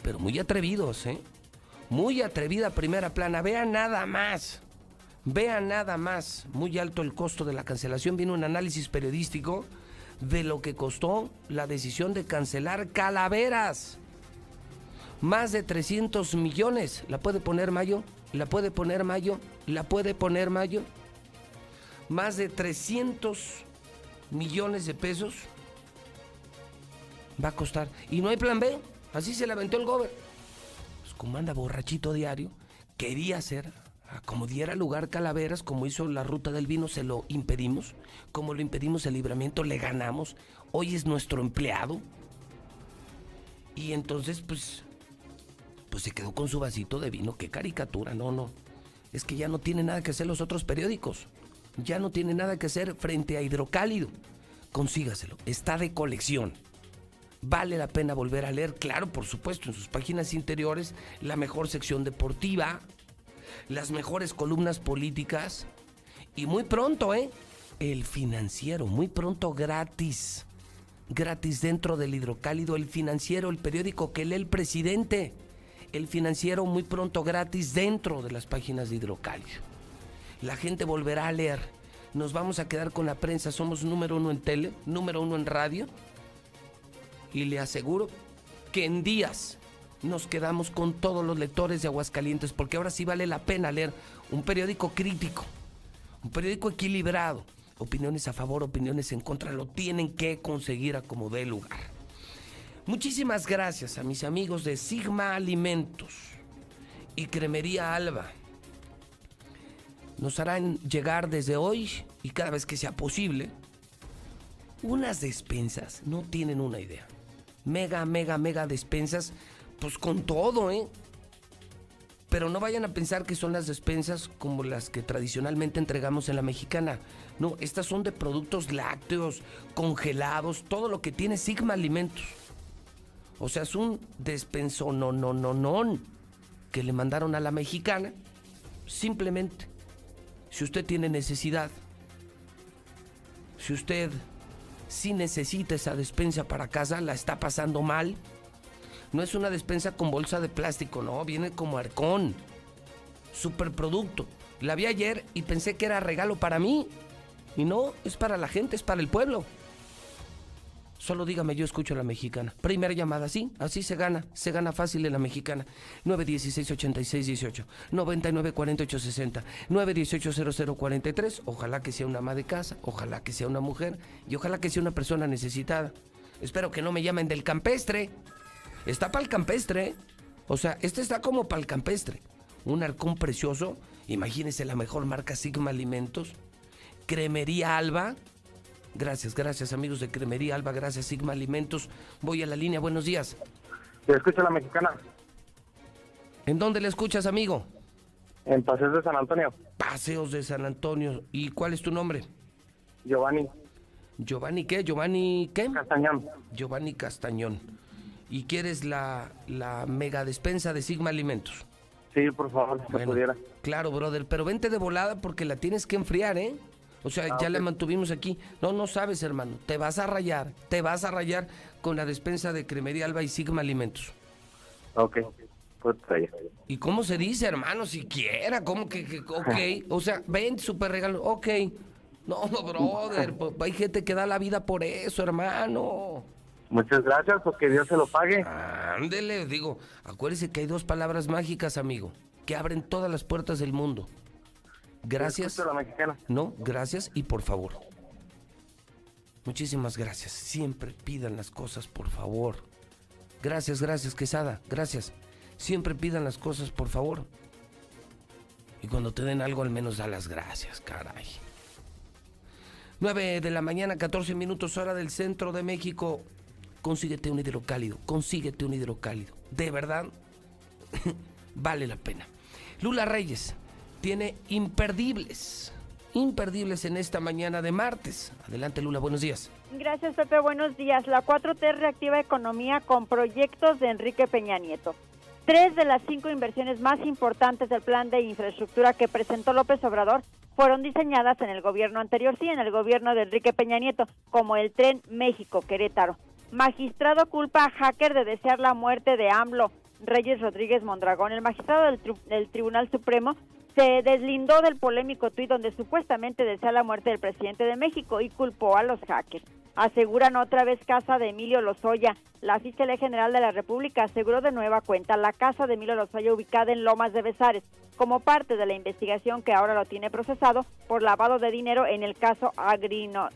Pero muy atrevidos, ¿eh? Muy atrevida primera plana. Vean nada más. Vean nada más. Muy alto el costo de la cancelación. Viene un análisis periodístico de lo que costó la decisión de cancelar Calaveras. Más de 300 millones. ¿La puede poner Mayo? ¿La puede poner Mayo? ¿La puede poner Mayo? Más de 300 millones de pesos va a costar. Y no hay plan B. Así se le aventó el gober. Pues como anda borrachito diario, quería hacer, como diera lugar Calaveras, como hizo la ruta del vino, se lo impedimos. Como lo impedimos el libramiento, le ganamos. Hoy es nuestro empleado. Y entonces, pues, pues se quedó con su vasito de vino. Qué caricatura, no, no. Es que ya no tiene nada que hacer los otros periódicos. Ya no tiene nada que hacer frente a Hidrocálido. Consígaselo. Está de colección. Vale la pena volver a leer, claro, por supuesto, en sus páginas interiores, la mejor sección deportiva, las mejores columnas políticas y muy pronto, ¿eh? El financiero, muy pronto gratis. Gratis dentro del hidrocálido, el financiero, el periódico que lee el presidente. El financiero muy pronto gratis dentro de las páginas de hidrocálido. La gente volverá a leer. Nos vamos a quedar con la prensa. Somos número uno en tele, número uno en radio y le aseguro que en días nos quedamos con todos los lectores de Aguascalientes, porque ahora sí vale la pena leer un periódico crítico, un periódico equilibrado, opiniones a favor, opiniones en contra, lo tienen que conseguir a como dé lugar. Muchísimas gracias a mis amigos de Sigma Alimentos y Cremería Alba. Nos harán llegar desde hoy y cada vez que sea posible unas despensas, no tienen una idea mega, mega, mega despensas, pues con todo, ¿eh? Pero no vayan a pensar que son las despensas como las que tradicionalmente entregamos en la mexicana. No, estas son de productos lácteos, congelados, todo lo que tiene Sigma Alimentos. O sea, es un despenso no, no, no, no, que le mandaron a la mexicana. Simplemente, si usted tiene necesidad, si usted si necesita esa despensa para casa, la está pasando mal. No es una despensa con bolsa de plástico, no, viene como arcón. Superproducto. La vi ayer y pensé que era regalo para mí. Y no, es para la gente, es para el pueblo. Solo dígame, yo escucho a la mexicana. Primera llamada, sí, así se gana, se gana fácil en la mexicana. 916-8618, 994860, 918-0043. Ojalá que sea una ama de casa, ojalá que sea una mujer y ojalá que sea una persona necesitada. Espero que no me llamen del campestre. Está para el campestre. O sea, este está como para el campestre. Un halcón precioso. Imagínese la mejor marca Sigma Alimentos. Cremería Alba Gracias, gracias amigos de Cremería Alba, gracias Sigma Alimentos. Voy a la línea, buenos días. ¿Te escucha la mexicana? ¿En dónde le escuchas, amigo? En Paseos de San Antonio. Paseos de San Antonio. ¿Y cuál es tu nombre? Giovanni. ¿Giovanni qué? ¿Giovanni qué? Castañón. Giovanni Castañón. ¿Y quieres la, la mega despensa de Sigma Alimentos? Sí, por favor, si pudiera. Claro, brother, pero vente de volada porque la tienes que enfriar, ¿eh? O sea, ah, ya la mantuvimos aquí. No, no sabes, hermano. Te vas a rayar. Te vas a rayar con la despensa de Cremería Alba y Sigma Alimentos. Ok. Pues ¿Y cómo se dice, hermano? Siquiera. ¿Cómo que, que ok? O sea, ven, super regalo. Ok. No, no, brother. Pues, hay gente que da la vida por eso, hermano. Muchas gracias, porque Dios se lo pague. Ándele, digo, acuérdese que hay dos palabras mágicas, amigo, que abren todas las puertas del mundo. Gracias. No, gracias y por favor. Muchísimas gracias. Siempre pidan las cosas, por favor. Gracias, gracias, Quesada. Gracias. Siempre pidan las cosas, por favor. Y cuando te den algo, al menos da las gracias, caray. 9 de la mañana, 14 minutos, hora del centro de México. Consíguete un hidrocálido. Consíguete un hidrocálido. De verdad, vale la pena. Lula Reyes, tiene imperdibles, imperdibles en esta mañana de martes. Adelante Lula, buenos días. Gracias Pepe, buenos días. La 4T reactiva economía con proyectos de Enrique Peña Nieto. Tres de las cinco inversiones más importantes del plan de infraestructura que presentó López Obrador fueron diseñadas en el gobierno anterior, sí, en el gobierno de Enrique Peña Nieto, como el tren México-Querétaro. Magistrado culpa a hacker de desear la muerte de AMLO. Reyes Rodríguez Mondragón, el magistrado del, del Tribunal Supremo, se deslindó del polémico tuit donde supuestamente desea la muerte del presidente de México y culpó a los hackers. Aseguran otra vez casa de Emilio Lozoya. La Fiscalía General de la República aseguró de nueva cuenta la casa de Emilio Lozoya ubicada en Lomas de Besares como parte de la investigación que ahora lo tiene procesado por lavado de dinero en el caso Agrino.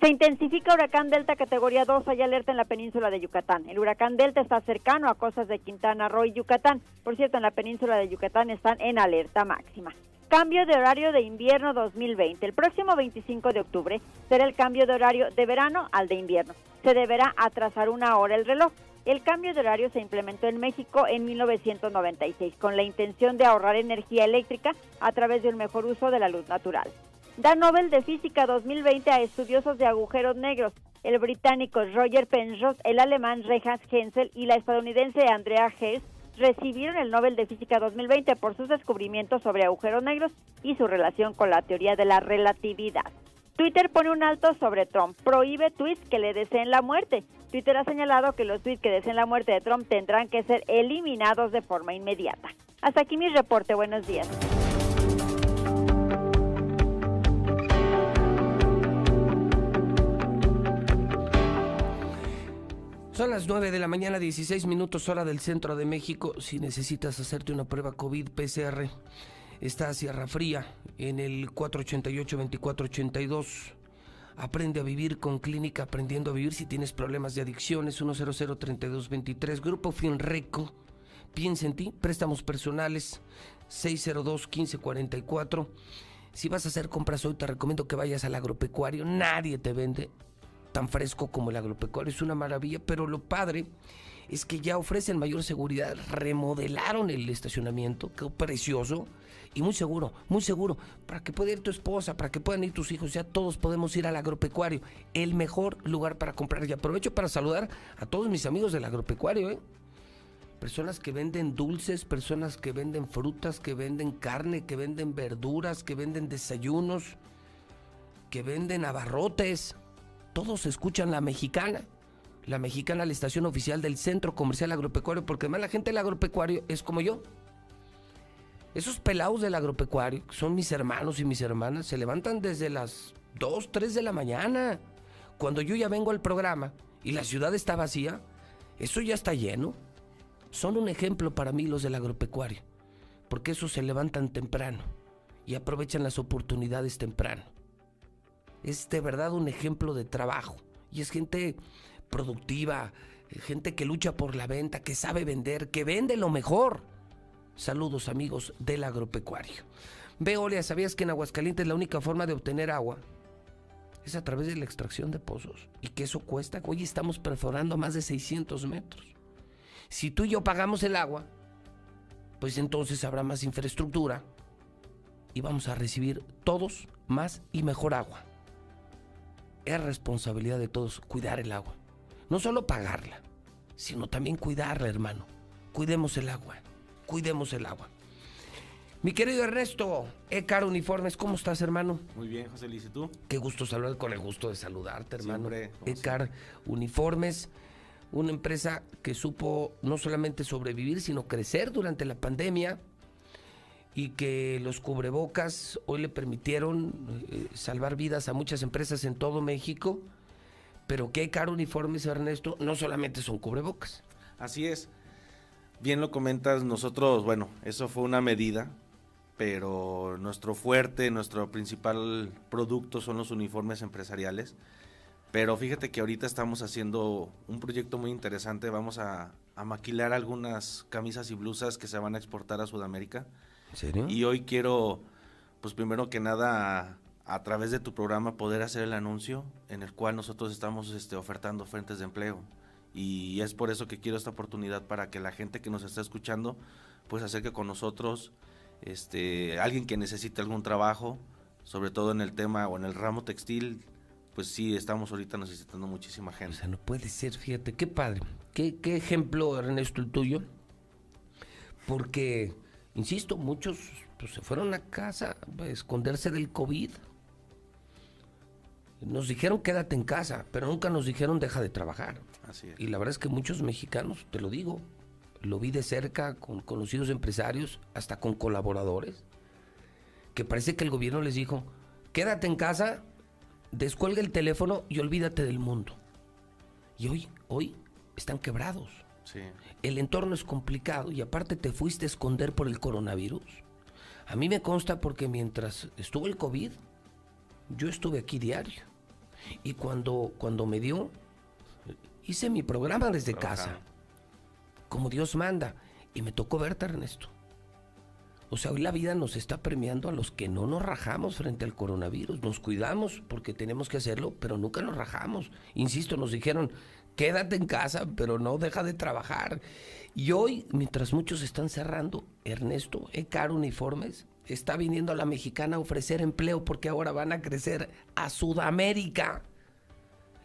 Se intensifica huracán Delta categoría 2, hay alerta en la península de Yucatán. El huracán Delta está cercano a costas de Quintana Roo y Yucatán. Por cierto, en la península de Yucatán están en alerta máxima. Cambio de horario de invierno 2020. El próximo 25 de octubre será el cambio de horario de verano al de invierno. Se deberá atrasar una hora el reloj. El cambio de horario se implementó en México en 1996 con la intención de ahorrar energía eléctrica a través de un mejor uso de la luz natural da Nobel de Física 2020 a estudiosos de agujeros negros. El británico Roger Penrose, el alemán Reinhard Hensel y la estadounidense Andrea Hess recibieron el Nobel de Física 2020 por sus descubrimientos sobre agujeros negros y su relación con la teoría de la relatividad. Twitter pone un alto sobre Trump, prohíbe tweets que le deseen la muerte. Twitter ha señalado que los tweets que deseen la muerte de Trump tendrán que ser eliminados de forma inmediata. Hasta aquí mi reporte, buenos días. Son las 9 de la mañana, 16 minutos hora del centro de México. Si necesitas hacerte una prueba COVID PCR, está a Sierra Fría en el 488-2482. Aprende a vivir con Clínica Aprendiendo a Vivir si tienes problemas de adicciones. 1003223. Grupo Finreco. Piensa en ti. Préstamos personales. 602-1544. Si vas a hacer compras hoy, te recomiendo que vayas al agropecuario. Nadie te vende tan fresco como el agropecuario. Es una maravilla, pero lo padre es que ya ofrecen mayor seguridad. Remodelaron el estacionamiento, quedó precioso y muy seguro, muy seguro. Para que pueda ir tu esposa, para que puedan ir tus hijos, ya todos podemos ir al agropecuario. El mejor lugar para comprar. Y aprovecho para saludar a todos mis amigos del agropecuario, ¿eh? Personas que venden dulces, personas que venden frutas, que venden carne, que venden verduras, que venden desayunos, que venden abarrotes todos escuchan la mexicana. La mexicana, la estación oficial del Centro Comercial Agropecuario, porque además la gente del agropecuario es como yo. Esos pelados del agropecuario, que son mis hermanos y mis hermanas, se levantan desde las 2, 3 de la mañana. Cuando yo ya vengo al programa y la ciudad está vacía, eso ya está lleno. Son un ejemplo para mí los del agropecuario, porque esos se levantan temprano y aprovechan las oportunidades temprano es de verdad un ejemplo de trabajo. Y es gente productiva, gente que lucha por la venta, que sabe vender, que vende lo mejor. Saludos amigos del agropecuario. Veolia, ¿sabías que en Aguascalientes la única forma de obtener agua es a través de la extracción de pozos? Y que eso cuesta, hoy estamos perforando más de 600 metros. Si tú y yo pagamos el agua, pues entonces habrá más infraestructura y vamos a recibir todos más y mejor agua es responsabilidad de todos cuidar el agua. No solo pagarla, sino también cuidarla, hermano. Cuidemos el agua, cuidemos el agua. Mi querido Ernesto, Ecar Uniformes, ¿cómo estás, hermano? Muy bien, José Luis, ¿y tú? Qué gusto saludar, con el gusto de saludarte, hermano. Ecar Uniformes, una empresa que supo no solamente sobrevivir, sino crecer durante la pandemia y que los cubrebocas hoy le permitieron eh, salvar vidas a muchas empresas en todo México, pero que caro uniformes, Ernesto, no solamente son cubrebocas. Así es. Bien lo comentas, nosotros, bueno, eso fue una medida, pero nuestro fuerte, nuestro principal producto son los uniformes empresariales. Pero fíjate que ahorita estamos haciendo un proyecto muy interesante, vamos a maquilar algunas camisas y blusas que se van a exportar a Sudamérica y hoy quiero, pues primero que nada, a, través de tu programa poder hacer el anuncio en el cual nosotros estamos este, ofertando frentes de empleo. Y es por eso que quiero esta oportunidad para que la gente que nos está escuchando, pues acerque con nosotros, este, alguien que necesite algún trabajo, sobre todo en el tema o en el ramo textil, pues sí, estamos ahorita necesitando muchísima gente. O sea, no puede ser, fíjate, qué padre. Qué, qué ejemplo, Ernesto, el tuyo. Porque Insisto, muchos pues, se fueron a casa a esconderse del COVID. Nos dijeron quédate en casa, pero nunca nos dijeron deja de trabajar. Y la verdad es que muchos mexicanos, te lo digo, lo vi de cerca con conocidos empresarios, hasta con colaboradores, que parece que el gobierno les dijo, quédate en casa descuelga el teléfono y olvídate del mundo. Y hoy, hoy están quebrados. Sí. El entorno es complicado y aparte te fuiste a esconder por el coronavirus. A mí me consta porque mientras estuvo el COVID, yo estuve aquí diario. Y cuando, cuando me dio, hice mi programa desde casa. Como Dios manda. Y me tocó verte, Ernesto. O sea, hoy la vida nos está premiando a los que no nos rajamos frente al coronavirus. Nos cuidamos porque tenemos que hacerlo, pero nunca nos rajamos. Insisto, nos dijeron, quédate en casa, pero no deja de trabajar. Y hoy, mientras muchos están cerrando, Ernesto, Ecar Uniformes está viniendo a la mexicana a ofrecer empleo porque ahora van a crecer a Sudamérica.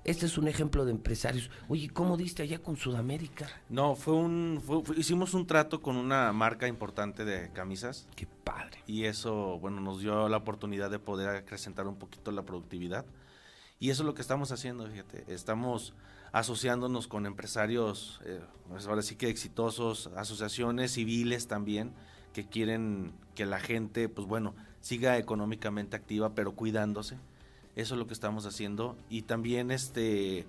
Este es un ejemplo de empresarios. Oye, ¿cómo diste allá con Sudamérica? No, fue un, fue- fue- hicimos un trato con una marca importante de camisas. Qué padre. Y eso, bueno, nos dio la oportunidad de poder acrecentar un poquito la productividad. Y eso es lo que estamos haciendo, fíjate. Estamos asociándonos con empresarios, eh, pues ahora sí que exitosos, asociaciones civiles también, que quieren que la gente, pues bueno, siga económicamente activa, pero cuidándose. Eso es lo que estamos haciendo. Y también este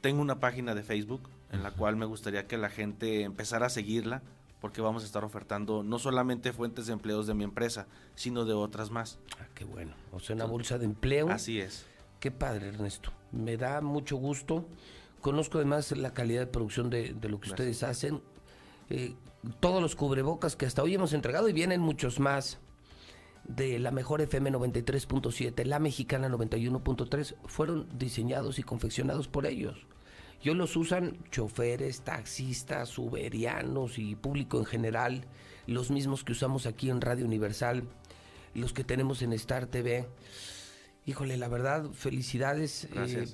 tengo una página de Facebook en la cual me gustaría que la gente empezara a seguirla porque vamos a estar ofertando no solamente fuentes de empleos de mi empresa, sino de otras más. Ah, qué bueno. O sea, una bolsa de empleo. Así es. Qué padre, Ernesto. Me da mucho gusto. Conozco además la calidad de producción de, de lo que ustedes hacen. Eh, todos los cubrebocas que hasta hoy hemos entregado y vienen muchos más de la mejor FM 93.7, la mexicana 91.3, fueron diseñados y confeccionados por ellos. Y hoy los usan choferes, taxistas, uberianos y público en general, los mismos que usamos aquí en Radio Universal, los que tenemos en Star TV. Híjole, la verdad, felicidades, eh,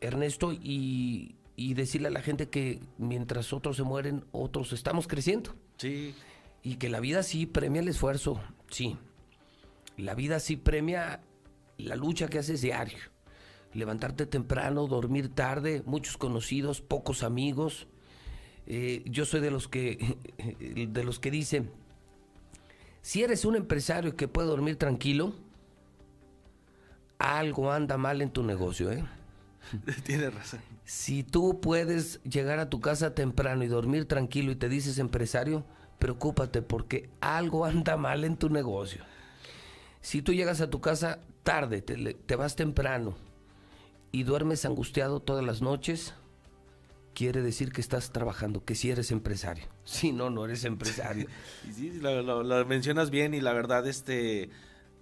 Ernesto, y, y decirle a la gente que mientras otros se mueren, otros estamos creciendo. Sí. Y que la vida sí premia el esfuerzo, sí. La vida sí premia la lucha que haces diario. Levantarte temprano, dormir tarde, muchos conocidos, pocos amigos. Eh, yo soy de los que de los que dicen, si eres un empresario que puede dormir tranquilo, algo anda mal en tu negocio, ¿eh? Tienes razón. Si tú puedes llegar a tu casa temprano y dormir tranquilo y te dices empresario, preocúpate porque algo anda mal en tu negocio. Si tú llegas a tu casa tarde, te, vas temprano y duermes angustiado todas las noches, quiere decir que estás trabajando, que si eres empresario. Si no, no eres empresario. Sí, lo, lo- lo mencionas bien y la verdad este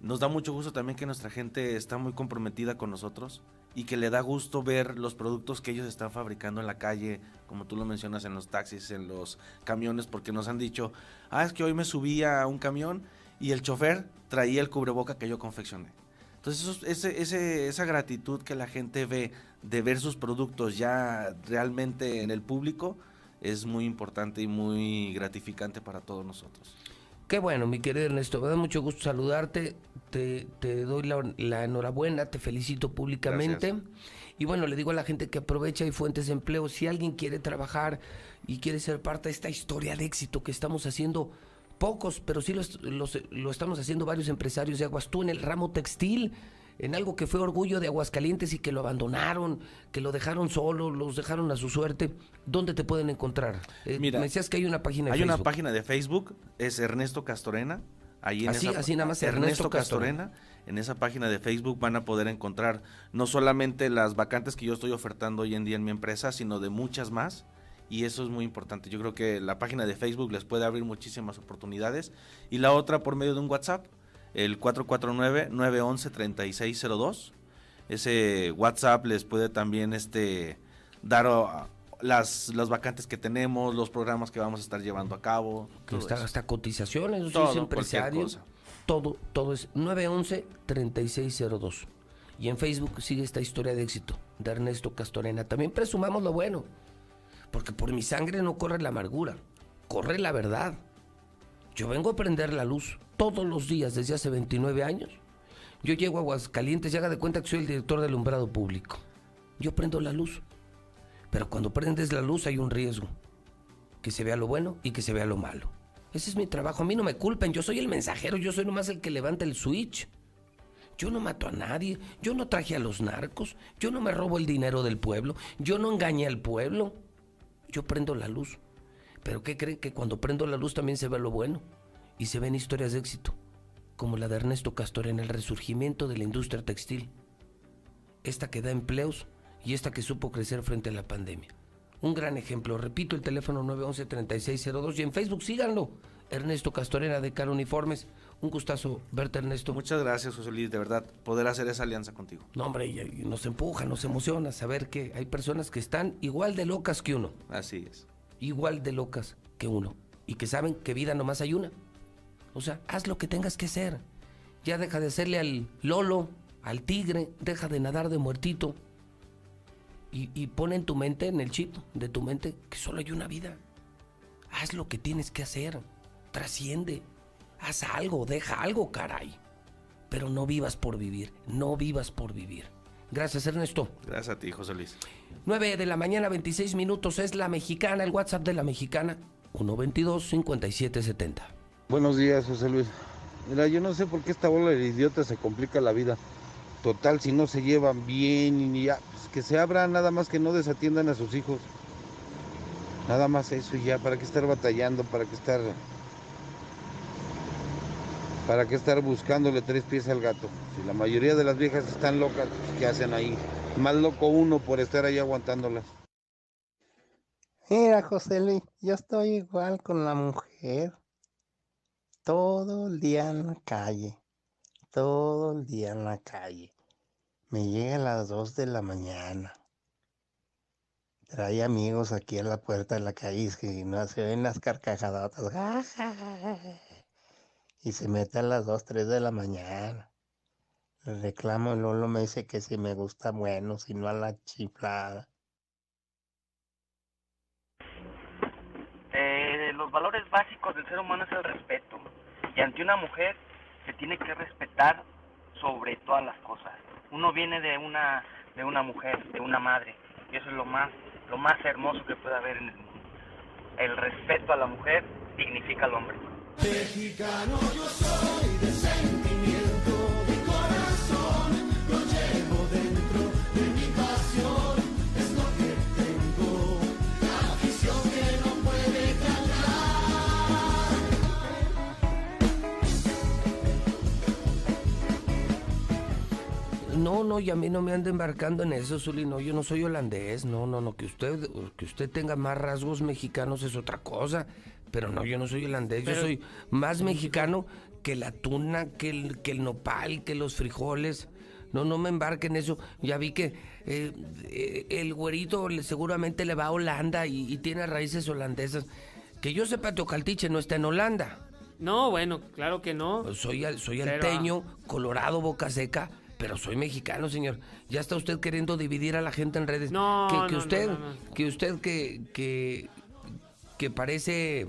nos da mucho gusto también que nuestra gente está muy comprometida con nosotros y que le da gusto ver los productos que ellos están fabricando en la calle, como tú lo mencionas en los taxis, en los camiones, porque nos han dicho, ah, es que hoy me subí a un camión y el chofer traía el cubreboca que yo confeccioné. Entonces, esa gratitud que la gente ve de ver sus productos ya realmente en el público es muy importante y muy gratificante para todos nosotros. Qué bueno, mi querido Ernesto, me da mucho gusto saludarte, te, te doy la, la enhorabuena, te felicito públicamente. Y bueno, le digo a la gente que aprovecha hay fuentes de empleo, si alguien quiere trabajar y quiere ser parte de esta historia de éxito que estamos haciendo, pocos, pero sí los- los- lo estamos haciendo varios empresarios de Aguas, tú en el ramo textil, en algo que fue orgullo de Aguascalientes y que lo abandonaron, que lo dejaron solo, los dejaron a su suerte, ¿dónde te pueden encontrar? Eh, Mira, me decías que hay una página de Hay Facebook. una página de Facebook, es Ernesto Castorena. Ahí en Así- esa- así nada más, Ernesto, Ernesto Castorena. En esa página de Facebook van a poder encontrar no solamente las vacantes que yo estoy ofertando hoy en día en mi empresa, sino de muchas más. Y eso es muy importante. Yo creo que la página de Facebook les puede abrir muchísimas oportunidades. Y la otra por medio de un WhatsApp, el 449-911-3602. Ese WhatsApp les puede también este, dar oh, las, las vacantes que tenemos, los programas que vamos a estar llevando a cabo. Hasta cotizaciones, si Todo, es empresario. cualquier cosa. Todo, todo es 911-3602. Y en Facebook sigue esta historia de éxito de Ernesto Castorena. También presumamos lo bueno, porque por mi sangre no corre la amargura, corre la verdad. Yo vengo a prender la luz todos los días desde hace 29 años. Yo llego a Aguascalientes y haga de cuenta que soy el director del umbrado público. Yo prendo la luz. Pero cuando prendes la luz hay un riesgo. Que se vea lo bueno y que se vea lo malo. Ese es mi trabajo. A mí no me culpen. Yo soy el mensajero. Yo soy nomás el que levanta el switch. Yo no mato a nadie, yo no traje a los narcos, yo no me robo el dinero del pueblo, yo no engañé al pueblo. Yo prendo la luz. Pero ¿qué creen? Que cuando prendo la luz también se ve lo bueno. Y se ven historias de éxito, como la de Ernesto Castor en el resurgimiento de la industria textil. Esta que da empleos y esta que supo crecer frente a la pandemia. Un gran ejemplo. Repito el teléfono 911-3602 y en Facebook síganlo. Ernesto Castorena de Cara Uniformes. Un gustazo verte, Ernesto. Muchas gracias, José Luis, de verdad, poder hacer esa alianza contigo. No, hombre, y, y nos empuja, nos emociona saber que hay personas que están igual de locas que uno. Así es. Igual de locas que uno. Y que saben que vida nomás hay una. O sea, haz lo que tengas que hacer. Ya deja de hacerle al lolo, al tigre, deja de nadar de muertito. Y, y pon en tu mente, en el chip de tu mente, que solo hay una vida. Haz lo que tienes que hacer. Trasciende. Haz algo, deja algo, caray. Pero no vivas por vivir. No vivas por vivir. Gracias, Ernesto. Gracias a ti, José Luis. 9 de la mañana, 26 minutos. Es la mexicana, el WhatsApp de la mexicana. 122-5770. Buenos días, José Luis. Mira, yo no sé por qué esta bola de idiotas se complica la vida. Total, si no se llevan bien y ya, pues que se abran, nada más que no desatiendan a sus hijos. Nada más eso y ya, ¿para qué estar batallando? ¿Para qué estar... ¿Para qué estar buscándole tres pies al gato? Si la mayoría de las viejas están locas, pues, ¿qué hacen ahí? Más loco uno por estar ahí aguantándolas. Mira, José Luis, yo estoy igual con la mujer. Todo el día en la calle. Todo el día en la calle. Me llega a las 2 de la mañana. Trae amigos aquí a la puerta de la calle y no se ven las carcajadotas. Y se mete a las 2, 3 de la mañana. Le reclamo y Lolo me dice que si me gusta bueno, si no a la chiflada. Eh, los valores básicos del ser humano es el respeto. Y ante una mujer se tiene que respetar sobre todas las cosas. Uno viene de una de una mujer, de una madre, y eso es lo más lo más hermoso que puede haber en el mundo. El respeto a la mujer dignifica al hombre. Mexicano yo soy de No, no, y a mí no me anda embarcando en eso, Zuli. No, yo no soy holandés. No, no, no. Que usted, que usted tenga más rasgos mexicanos es otra cosa. Pero no, yo no soy holandés. Pero- yo soy más mexicano que la tuna, que el, que el nopal, que los frijoles. No, no me embarque en eso. Ya vi que eh, eh, el güerito le- seguramente le va a Holanda y, y tiene raíces holandesas. Que yo sepa, Teocaltiche no está en Holanda. No, bueno, claro que no. Soy, soy Pero, alteño, colorado, boca seca, pero soy mexicano, señor. Ya está usted queriendo dividir a la gente en redes. No, que, no, que no, usted, no, no. que usted que, que, que parece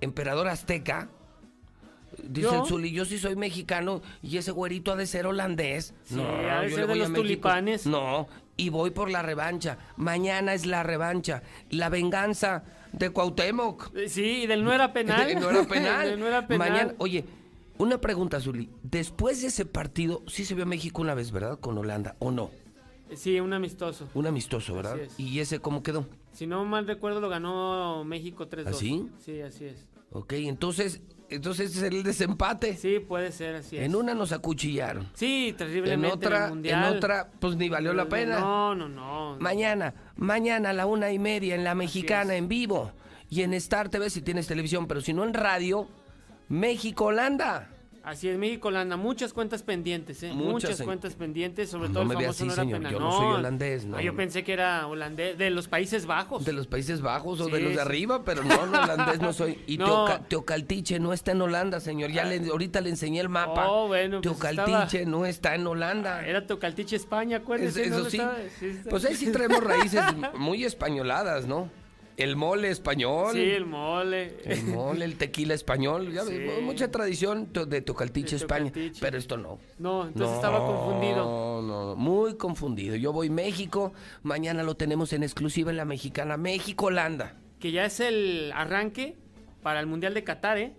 emperador azteca. Dice ¿Yo? el Zuli, yo sí soy mexicano y ese güerito ha de ser holandés. Sí, ha de yo ser de los tulipanes. No, y voy por la revancha. Mañana es la revancha. La venganza de Cuauhtémoc. Eh, Sí, y del no era penal. no era penal. Del no era penal. Mañana, oye, una pregunta, Zuli. Después de ese partido, sí se vio México una vez, ¿verdad? Con Holanda, ¿o no? Sí, un amistoso. Un amistoso, ¿verdad? Así es. ¿Y ese cómo quedó? Si no mal recuerdo, lo ganó México 3-2. ¿Así? Sí, así es. Ok, entonces, entonces es el desempate. Sí, puede ser, así es. En una nos acuchillaron. Sí, En terriblemente. otra, el mundial. en otra, pues ni valió la pena. No, no, no. Mañana, mañana a la una y media en La Mexicana, en vivo. Y en Star TV si tienes televisión, pero si no en radio, México-Holanda. Así es, México Holanda, muchas cuentas pendientes, ¿eh? Muchas, cuentas pendientes, sobre No todo me el famoso así, no señor, penal. yo no soy holandés, no. Ah, yo pensé que era holandés, de los Países Bajos. De los Países Bajos o de los de arriba, pero no, holandés no soy. Y. Teoca- Teocaltiche no está en Holanda, señor. Ya le, ahorita le enseñé el mapa. Oh, bueno, pues Teocaltiche estaba- no está en Holanda. Era Tocaltiche España, Es- acuérdense. ¿no eso sí. Pues ahí sí traemos raíces muy españoladas, ¿no? El mole español. Sí, el mole. El mole, el tequila español. Ya Sí. mucha tradición de Teocaltiche, De España. Pero esto no. No, entonces estaba confundido. No, no, muy confundido. Yo voy México. Mañana lo tenemos en exclusiva en la mexicana. México-Holanda. Que ya es el arranque para el Mundial de Qatar, ¿eh?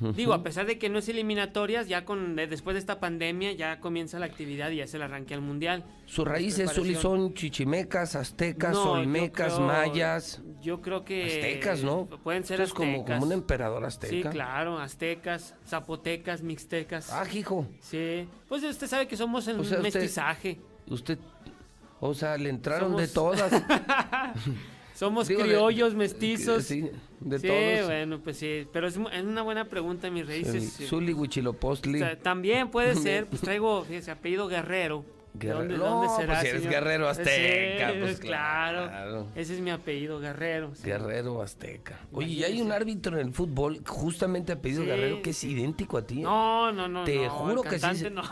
Digo, a pesar de que no es eliminatorias, ya con de- después de esta pandemia ya comienza la actividad y ya se le arranque al mundial. Sus raíces, Zuli, son chichimecas, aztecas, No, yo olmecas, creo- mayas. Yo creo que Aztecas, ¿no? Pueden ser es como- aztecas. como un emperador azteca. Sí, claro, aztecas, zapotecas, mixtecas. Ah, hijo. Sí. Pues usted sabe que somos en O sea, un usted- mestizaje. Usted, o sea, le entraron de todas. Somos Digo, de- criollos, mestizos. Sí, de Sí, todos. bueno, pues sí. Pero es, es una buena pregunta, mis raíces. sí. Zuli, Huichilopostli. O sea, también puede ser, pues traigo, fíjese, apellido Guerrero. ¿De Guerrero. dónde, No, dónde será? pues si eres señor? guerrero azteca, Sí, pues claro. claro. Ese es mi apellido, Guerrero. sí. Guerrero Azteca. Oye, y hay un árbitro en el fútbol, justamente apellido Sí, Guerrero, que es idéntico a ti. No, no, no. Te no, juro que sí. no,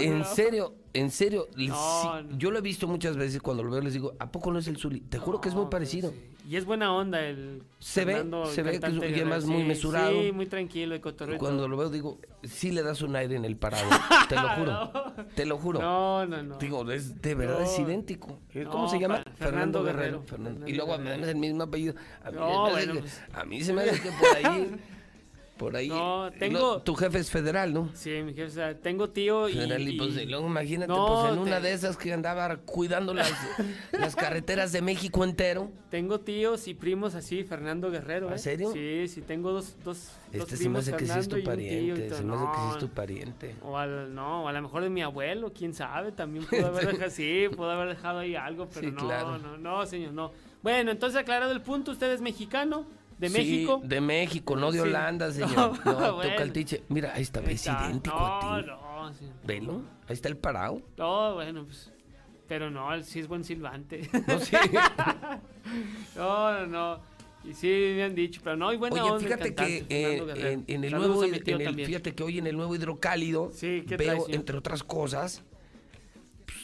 en serio, en serio. No, sí, no. Yo lo he visto muchas veces cuando lo veo les digo, ¿a poco no es el Zuli? Te juro que es muy parecido. Y es buena onda el. Se ve, Fernando, se el ve que es- y Guerrero, además muy sí, mesurado. Sí, muy tranquilo y cotorreo. Cuando lo veo digo, sí le das un aire en el parado. te lo juro. Te lo juro. No, no, no. Digo, es, de verdad es idéntico. ¿Cómo No, se llama? Fer- Fernando Guerrero. Fernando. Y luego además el mismo apellido. A mí, No, se me hace bueno, que- pues. a mí se me hace que por ahí. Por ahí. No, Lo- tengo- tu jefe es federal, ¿no? Sí, mi jefe, o sea, tengo tío y. Federal, y, pues, y- luego imagínate, No, pues en una de esas que andaba cuidando las, las carreteras de México entero. Tengo tíos y primos así, Fernando Guerrero. ¿Ah, ¿eh? serio? Sí, sí, tengo dos, dos, Este se me primos, hace que sí es tu pariente. Se me hace que sí es No, tu pariente. O al, no, o a lo mejor de mi abuelo, quién sabe, también pudo haber dejado, sí, pudo haber dejado ahí algo, pero Sí, no, claro. no, no, señor, no. Bueno, entonces aclarado el punto, usted es mexicano, de Sí, México. de México, no de Sí. Holanda, señor. No, No, bueno. toca el tiche. Mira, ahí está, ves está. idéntico no, a ti. No, sí. Velo, ahí está el parado. No, bueno, pues. Pero no, él sí es buen silbante. No, sí. no, no, no. Y sí me han dicho, pero no, y buena Oye, onda fíjate que eh, en, en el Saludos nuevo, en el- fíjate que hoy en el nuevo hidrocálido Sí, ¿qué veo, entre otras cosas, pues,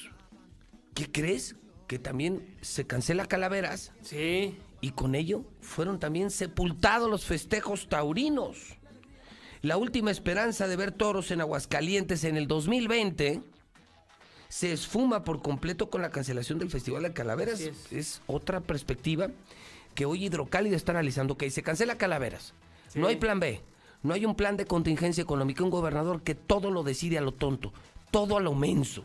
¿qué crees? Que también se cancela Calaveras. Sí. Y con ello fueron también sepultados los festejos taurinos. La última esperanza de ver toros en Aguascalientes en el 2020 se esfuma por completo con la cancelación del Festival de Calaveras. Es. otra perspectiva que hoy Hidrocálida está analizando. Que se cancela Calaveras. No hay plan B. No hay un plan de contingencia económica. Un gobernador que todo lo decide a lo tonto. Todo a lo menso.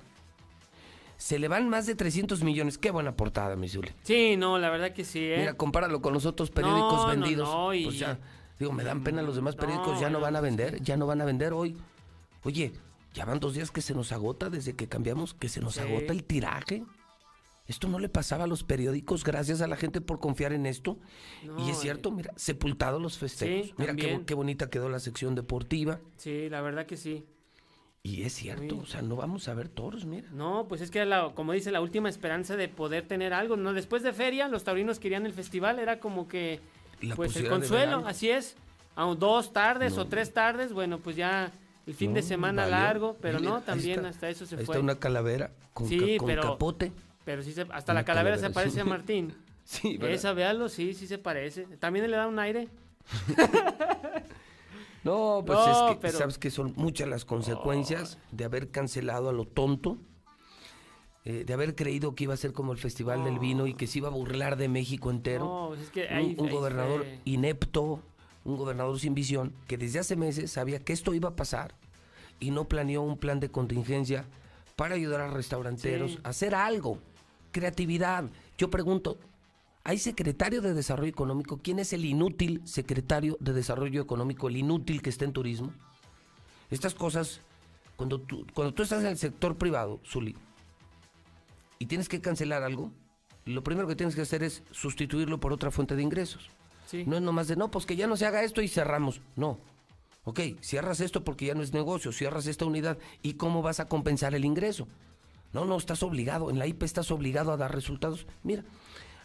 Se le van más de 300 millones. Qué buena portada, mi Zuli. Sí, no, la verdad que sí, ¿eh? Mira, compáralo con los otros periódicos No, no, vendidos. no, y- Pues ya, digo, me dan pena los demás periódicos, No, ya no van a vender, ya no van a vender hoy. Oye, ya van dos días que se nos agota desde que cambiamos, que se nos Sí. agota el tiraje. Esto no le pasaba a los periódicos, gracias a la gente por confiar en esto. No, y es cierto, mira, sepultados los festejos. Sí, mira qué, qué bonita quedó la sección deportiva. Sí, la verdad que sí. Y es cierto, Sí. o sea, no vamos a ver toros, mira. No, pues es que era la, como dice, la última esperanza de poder tener algo, ¿no? Después de feria, los taurinos querían el festival, era como que, La pues el consuelo, así es. A dos tardes No. o tres tardes, bueno, pues ya el fin de semana valió. largo, pero Mira, no, también está. hasta eso se Ahí fue. está una calavera con, Sí, ca- con pero- capote. Pero sí, se, hasta Una la calavera se parece sí. a Martín. Sí, ¿verdad? Esa, véalo, sí, sí se parece. También le da un aire. No, pues No, es que pero- sabes que son muchas las consecuencias de haber cancelado a lo tonto, eh, de haber creído que iba a ser como el Festival del Vino y que se iba a burlar de México entero. No, pues es que Un- gobernador inepto, un gobernador sin visión, que desde hace meses sabía que esto iba a pasar y no planeó un plan de contingencia para ayudar a restauranteros Sí. a hacer algo. Creatividad. Yo pregunto, ¿hay secretario de Desarrollo Económico? ¿Quién es el inútil secretario de Desarrollo Económico, el inútil que está en turismo? Estas cosas, cuando tú, cuando tú estás en el sector privado, Zuli, y tienes que cancelar algo, lo primero que tienes que hacer es sustituirlo por otra fuente de ingresos. Sí. No es nomás de, no, pues que ya no se haga esto y cerramos. No. Ok, cierras esto porque ya no es negocio, cierras esta unidad. ¿Y cómo vas a compensar el ingreso? No, no, estás obligado. En la IP estás obligado a dar resultados. Mira,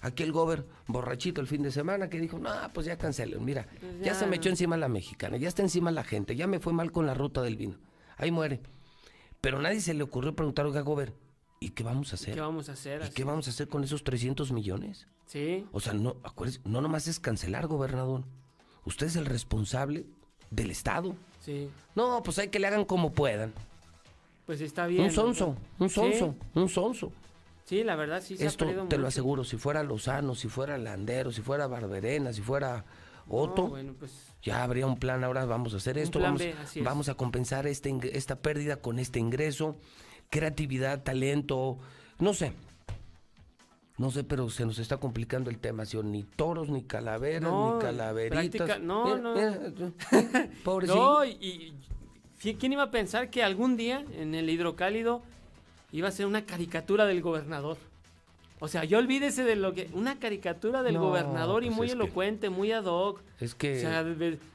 aquí el gober borrachito el fin de semana que dijo, no, pues ya cancelen. Mira, Pues ya ya. se me echó encima la mexicana, ya está encima la gente, ya me fue mal con la ruta del vino. Ahí muere. Pero nadie se le ocurrió preguntar, oiga, gober, ¿y qué vamos a hacer? ¿Qué vamos a hacer? ¿Y Así qué vamos a hacer con esos 300 millones? Sí. O sea, no, acuérdese, no nomás es cancelar, gobernador. Usted es el responsable del Estado. Sí. No, pues hay que le hagan como puedan. Pues está bien. un sonso, un Sí. sonso, un sonso. Sí, la verdad sí se Esto te lo aseguro, si fuera Lozano, si fuera Landero, si fuera Barberena, si fuera Otto, bueno, pues ya habría un plan, ahora vamos a hacer esto, vamos, B, es. a compensar este, esta pérdida con este ingreso, creatividad, talento, no sé. No sé, pero se nos está complicando el tema, ¿sí? ni toros, ni calaveras, No, ni calaveritas. práctica- no, no. pobrecito. No, y, y- ¿qui- ¿quién iba a pensar que algún día en el hidrocálido iba a ser una caricatura del gobernador? O sea, yo olvídese de lo que... Una caricatura del No, gobernador y pues muy que- elocuente, muy ad hoc. Es que... O sea,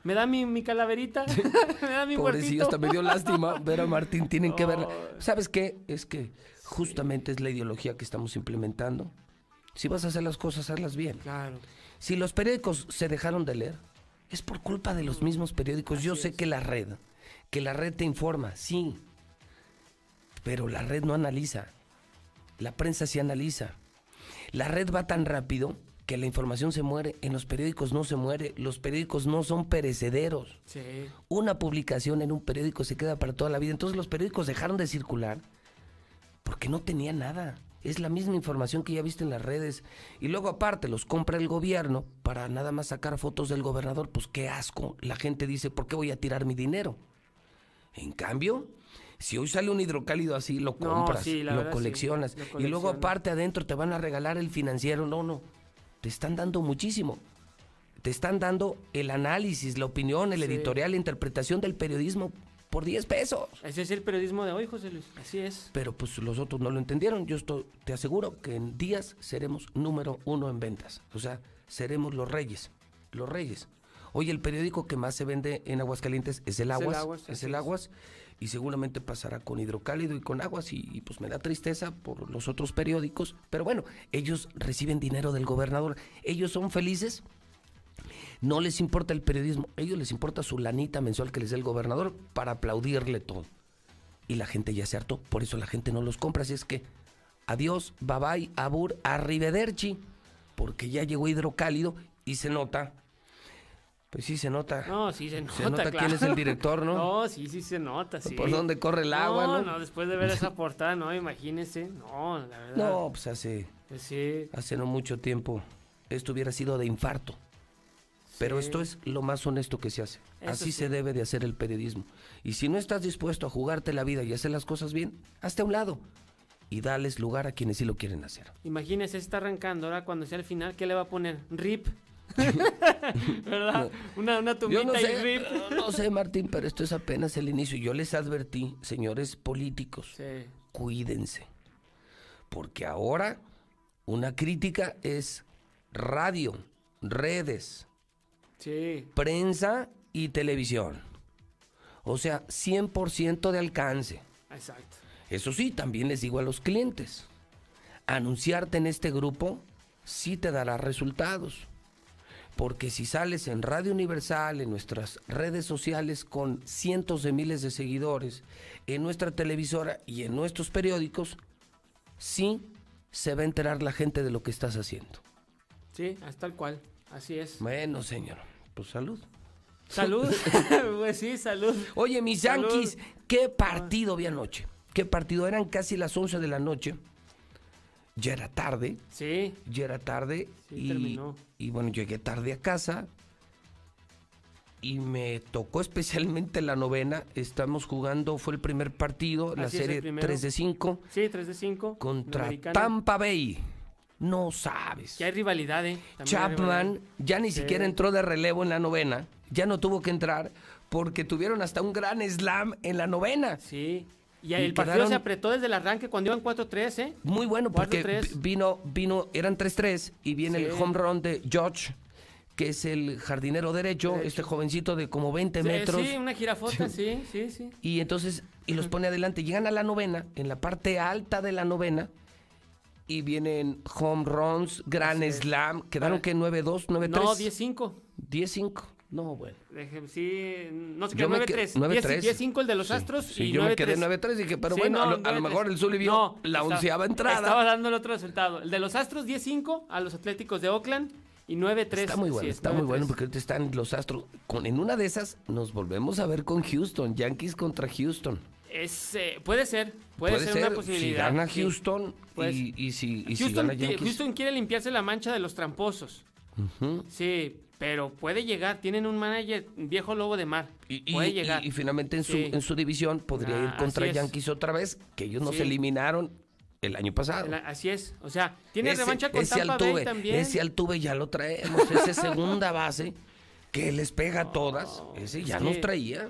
¿me da mi, mi calaverita? ¿Me da mi Pobrecillo, hasta me dio lástima ver a Martín, tienen que verla. ¿Sabes qué? Es que justamente es la ideología que estamos implementando. Si vas a hacer las cosas, hazlas bien. Claro. Si los periódicos se dejaron de leer, es por culpa de Mm. los mismos periódicos. Yo sé que la red, que la red te informa, sí, pero la red no analiza. La prensa sí analiza. La red va tan rápido que la información se muere. En los periódicos no se muere. Los periódicos no son perecederos. Sí. Una publicación en un periódico se queda para toda la vida. Entonces los periódicos dejaron de circular porque no tenía nada. Es la misma información que ya viste en las redes. Y luego aparte los compra el gobierno para nada más sacar fotos del gobernador. Pues qué asco. La gente dice, ¿por qué voy a tirar mi dinero? En cambio, si hoy sale un hidrocálido así, lo No, compras, sí, lo verdad sí, coleccionas. Y luego aparte adentro te van a regalar el financiero. No, no. Te están dando muchísimo. Te están dando el análisis, la opinión, el Sí. editorial, la interpretación del periodismo por 10 pesos. Ese es el periodismo de hoy, José Luis. Así es. Pero pues los otros no lo entendieron. Yo estoy, te aseguro que en días seremos número uno en ventas. O sea, seremos los reyes. Los reyes. Hoy el periódico que más se vende en Aguascalientes es el Es el Aguas. Aguas, Es el es. Y seguramente pasará con Hidrocálido y con Aguas. Y, pues me da tristeza por los otros periódicos. Pero bueno, ellos reciben dinero del gobernador. Ellos son felices. No les importa el periodismo. A ellos les importa su lanita mensual que les dé el gobernador para aplaudirle todo y la gente ya se hartó, por eso la gente no los compra, así es que adiós, bye bye, abur, arrivederci, porque ya llegó hidrocálido y se nota, pues sí se nota. No, sí se nota, Se nota claro. quién es el director, ¿no? No, sí, sí se nota, sí. Por dónde corre el agua, ¿no? No, después de ver esa portada, no, imagínese. No, la verdad. No, pues hace, Pues sí. hace no mucho tiempo esto hubiera sido de infarto. Pero esto es lo más honesto que se hace. Eso Así sí. se debe de hacer el periodismo. Y si no estás dispuesto a jugarte la vida y hacer las cosas bien, hazte a un lado y dales lugar a quienes sí lo quieren hacer. Imagínese, está arrancando ahora cuando sea el final, ¿qué le va a poner? RIP. ¿Verdad? Una, una tumbita no y sé, RIP. no sé, Martín, pero esto es apenas el inicio. Yo les advertí, señores políticos, Sí. cuídense. Porque ahora una crítica es radio, redes, Sí. prensa y televisión. O sea, 100% de alcance. Exacto. Eso sí, también les digo a los clientes, anunciarte en este grupo sí te dará resultados. Porque si sales en Radio Universal, en nuestras redes sociales con cientos de miles de seguidores, en nuestra televisora y en nuestros periódicos, sí se va a enterar la gente de lo que estás haciendo. Sí, hasta tal cual. Así es. Bueno, señor, pues salud. Salud. pues sí, salud. Oye, mis Salud. Yankees, ¿qué partido vi anoche? ¿Qué partido? Eran casi las 11 de la noche. Ya era tarde. Sí. Ya era tarde. Sí, y, terminó. y bueno, llegué tarde a casa. Y me tocó especialmente la novena. Estamos jugando, fue el primer partido, la Así serie primero. 3 de 5 Sí, 3 de 5. contra Tampa Bay. No sabes. Ya hay rivalidad, ¿eh? También Chapman rivalidad. ya ni Sí. siquiera entró de relevo en la novena. Ya no tuvo que entrar porque tuvieron hasta un gran slam en la novena. Sí. Y Y el partido quedaron- se apretó desde el arranque cuando iban 4-3, ¿eh? Muy bueno porque 4-3. vi- vino, vino, eran 3-3 y viene el Sí. home run de George, que es el jardinero derecho, este jovencito de como 20 Sí, metros. Sí, una jirafota, sí, sí, sí. Y entonces, y los pone adelante. Llegan a la novena, en la parte alta de la novena, y vienen home runs, gran slam. Quedaron que 9-2, 9-3. No, 10-5. 10-5. No, bueno. Deje- Sí, no sé qué, Yo me 9-3. quedé- 9-3. 10-5 el de los Sí, Astros sí, y yo me 9-3. quedé 9-3 y dije, pero Sí, bueno, no, a, lo, a lo 9-3. mejor el Zully vio No, la estaba- onceava entrada. Estaba dando el otro resultado. El de los Astros 10-5 a los Atléticos de Oakland y 9-3. Está muy bueno, está muy 9-3. bueno porque ahorita están los Astros. Con, en una de esas nos volvemos a ver con Houston, Yankees contra Houston. Es, eh, puede ser, puede, ser, una posibilidad. Si gana. Houston Puede y, y si, y si Houston, gana ti- Yankees. Houston quiere limpiarse la mancha de los tramposos. Ujú. Sí, pero puede llegar. Tienen un manager, un viejo lobo de mar. Y, puede y- llegar. y finalmente en su, Sí. en su división podría Ah, ir contra así es. Yankees otra vez, que ellos nos Sí. eliminaron el año pasado. La- Así es. O sea, tiene Ese- revancha con ese Tampa Altuve, Bay también. Ese Altuve ya lo traemos, ese segunda base que les pega a todas, ese ya nos traía.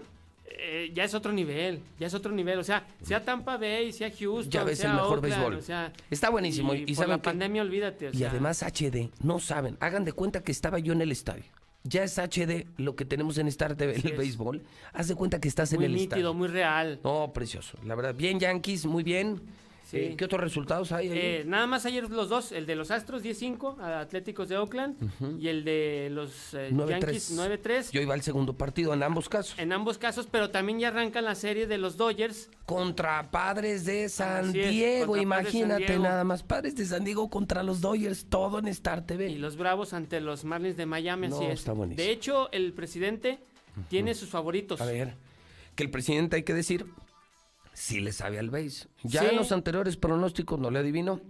Eh, ya es otro nivel, ya es otro nivel. O sea, sea Tampa Bay, sea Houston, Ya ves sea el mejor Oakland, béisbol. o sea, Está buenísimo. Y, Y, por la pandemia, olvídate. o Y sea, además HD, no saben, hagan de cuenta que estaba yo en el estadio. Ya es HD lo que tenemos en Star TV, Así el es. béisbol. Haz de cuenta que estás en muy el nítido, estadio. muy real. No, precioso. La verdad, bien Yankees, muy bien. Sí. Eh, ¿Qué otros resultados hay? Eh, nada más ayer los dos, el de los Astros 10-5, a Atléticos de Oakland, y el de los eh, 9-3. Yankees 9-3. Yo iba al segundo partido en ambos casos. En ambos casos, pero también ya arrancan la serie de los Dodgers. Contra Padres de San Así Diego, San imagínate Diego. nada más. Padres de San Diego contra los Dodgers, todo en Star TV. Y los Bravos ante los Marlins de Miami, No, así es. está buenísimo. De hecho, el presidente tiene sus favoritos. A ver, que el presidente, hay que decir, sí le sabe al base. Ya Sí. en los anteriores pronósticos no le adivino,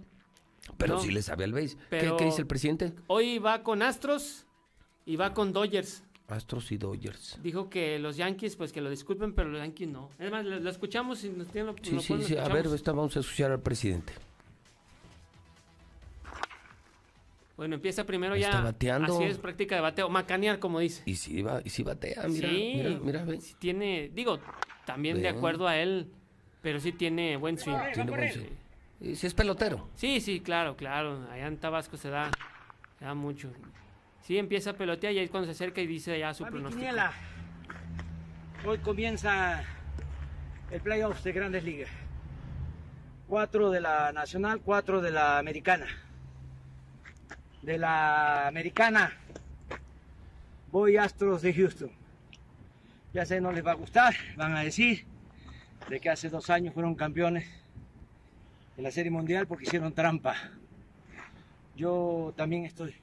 pero No. sí le sabe al base. ¿Qué- Pero- ¿Qué, dice el presidente? Hoy va con Astros y va con Dodgers. Astros y Dodgers. Dijo que los Yankees, pues que lo disculpen, pero los Yankees no. Es más, lo, lo escuchamos y nos tienen lo, Sí, lo sí, sí. A ver, esta vamos a escuchar al presidente. Bueno, empieza primero Está ya. bateando. Así es, práctica de bateo. Macanear, como dice. Y sí, va, y sí batea, mira, sí, mira, mira, ve. sí tiene, digo, también de acuerdo a él, pero sí tiene buen swing. Tiene buen swing. Y sí es pelotero. Sí, sí, claro, claro. Allá en Tabasco se da, se da mucho. Sí, empieza a pelotear y ahí es cuando se acerca y dice ya su Va mi pronóstico. quiniela. Hoy comienza el playoffs de Grandes Ligas. Cuatro de la Nacional, cuatro de la Americana. De la Americana voy Astros de Houston. Ya sé, no les va a gustar, van a decir de que hace dos años fueron campeones de la Serie Mundial porque hicieron trampa. Yo también estoy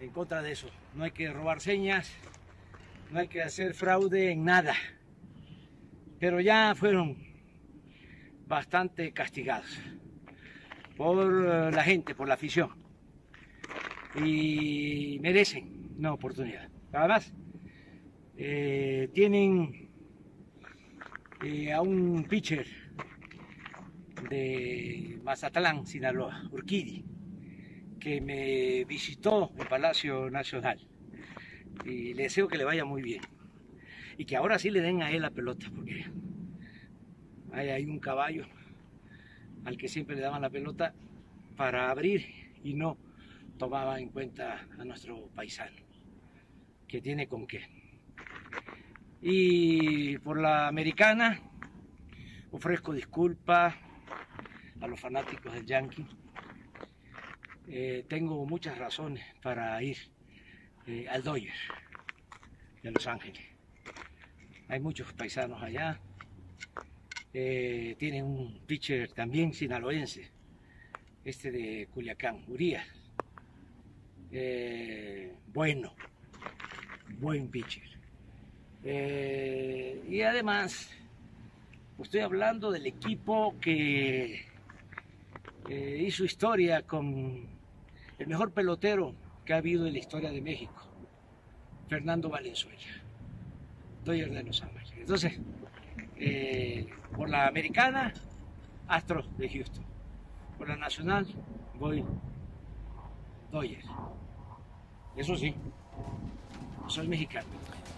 en contra de eso. No hay que robar señas, no hay que hacer fraude en nada. Pero ya fueron bastante castigados por eh, la gente, por la afición. Y merecen una oportunidad. Además, eh, tienen eh, a un pitcher de Mazatlán, Sinaloa, Urquidi, que me visitó en Palacio Nacional. Y le deseo que le vaya muy bien. Y que ahora sí le den a él la pelota, porque hay, hay un caballo al que siempre le daban la pelota para abrir y no tomaba en cuenta a nuestro paisano, que tiene con qué. Y por la americana ofrezco disculpas a los fanáticos del Yankee. Eh, tengo muchas razones para ir eh, al Dodgers de Los Ángeles. Hay muchos paisanos allá. Eh, tienen un pitcher también sinaloense, este de Culiacán, Urias. Eh, bueno, buen pitcher. Eh, y además, estoy hablando del equipo que eh, hizo historia con el mejor pelotero que ha habido en la historia de México, Fernando Valenzuela, Dodgers de Los Ángeles. Entonces, eh, por la americana, Astros de Houston. Por la nacional, voy Dodgers. Eso sí, soy mexicano.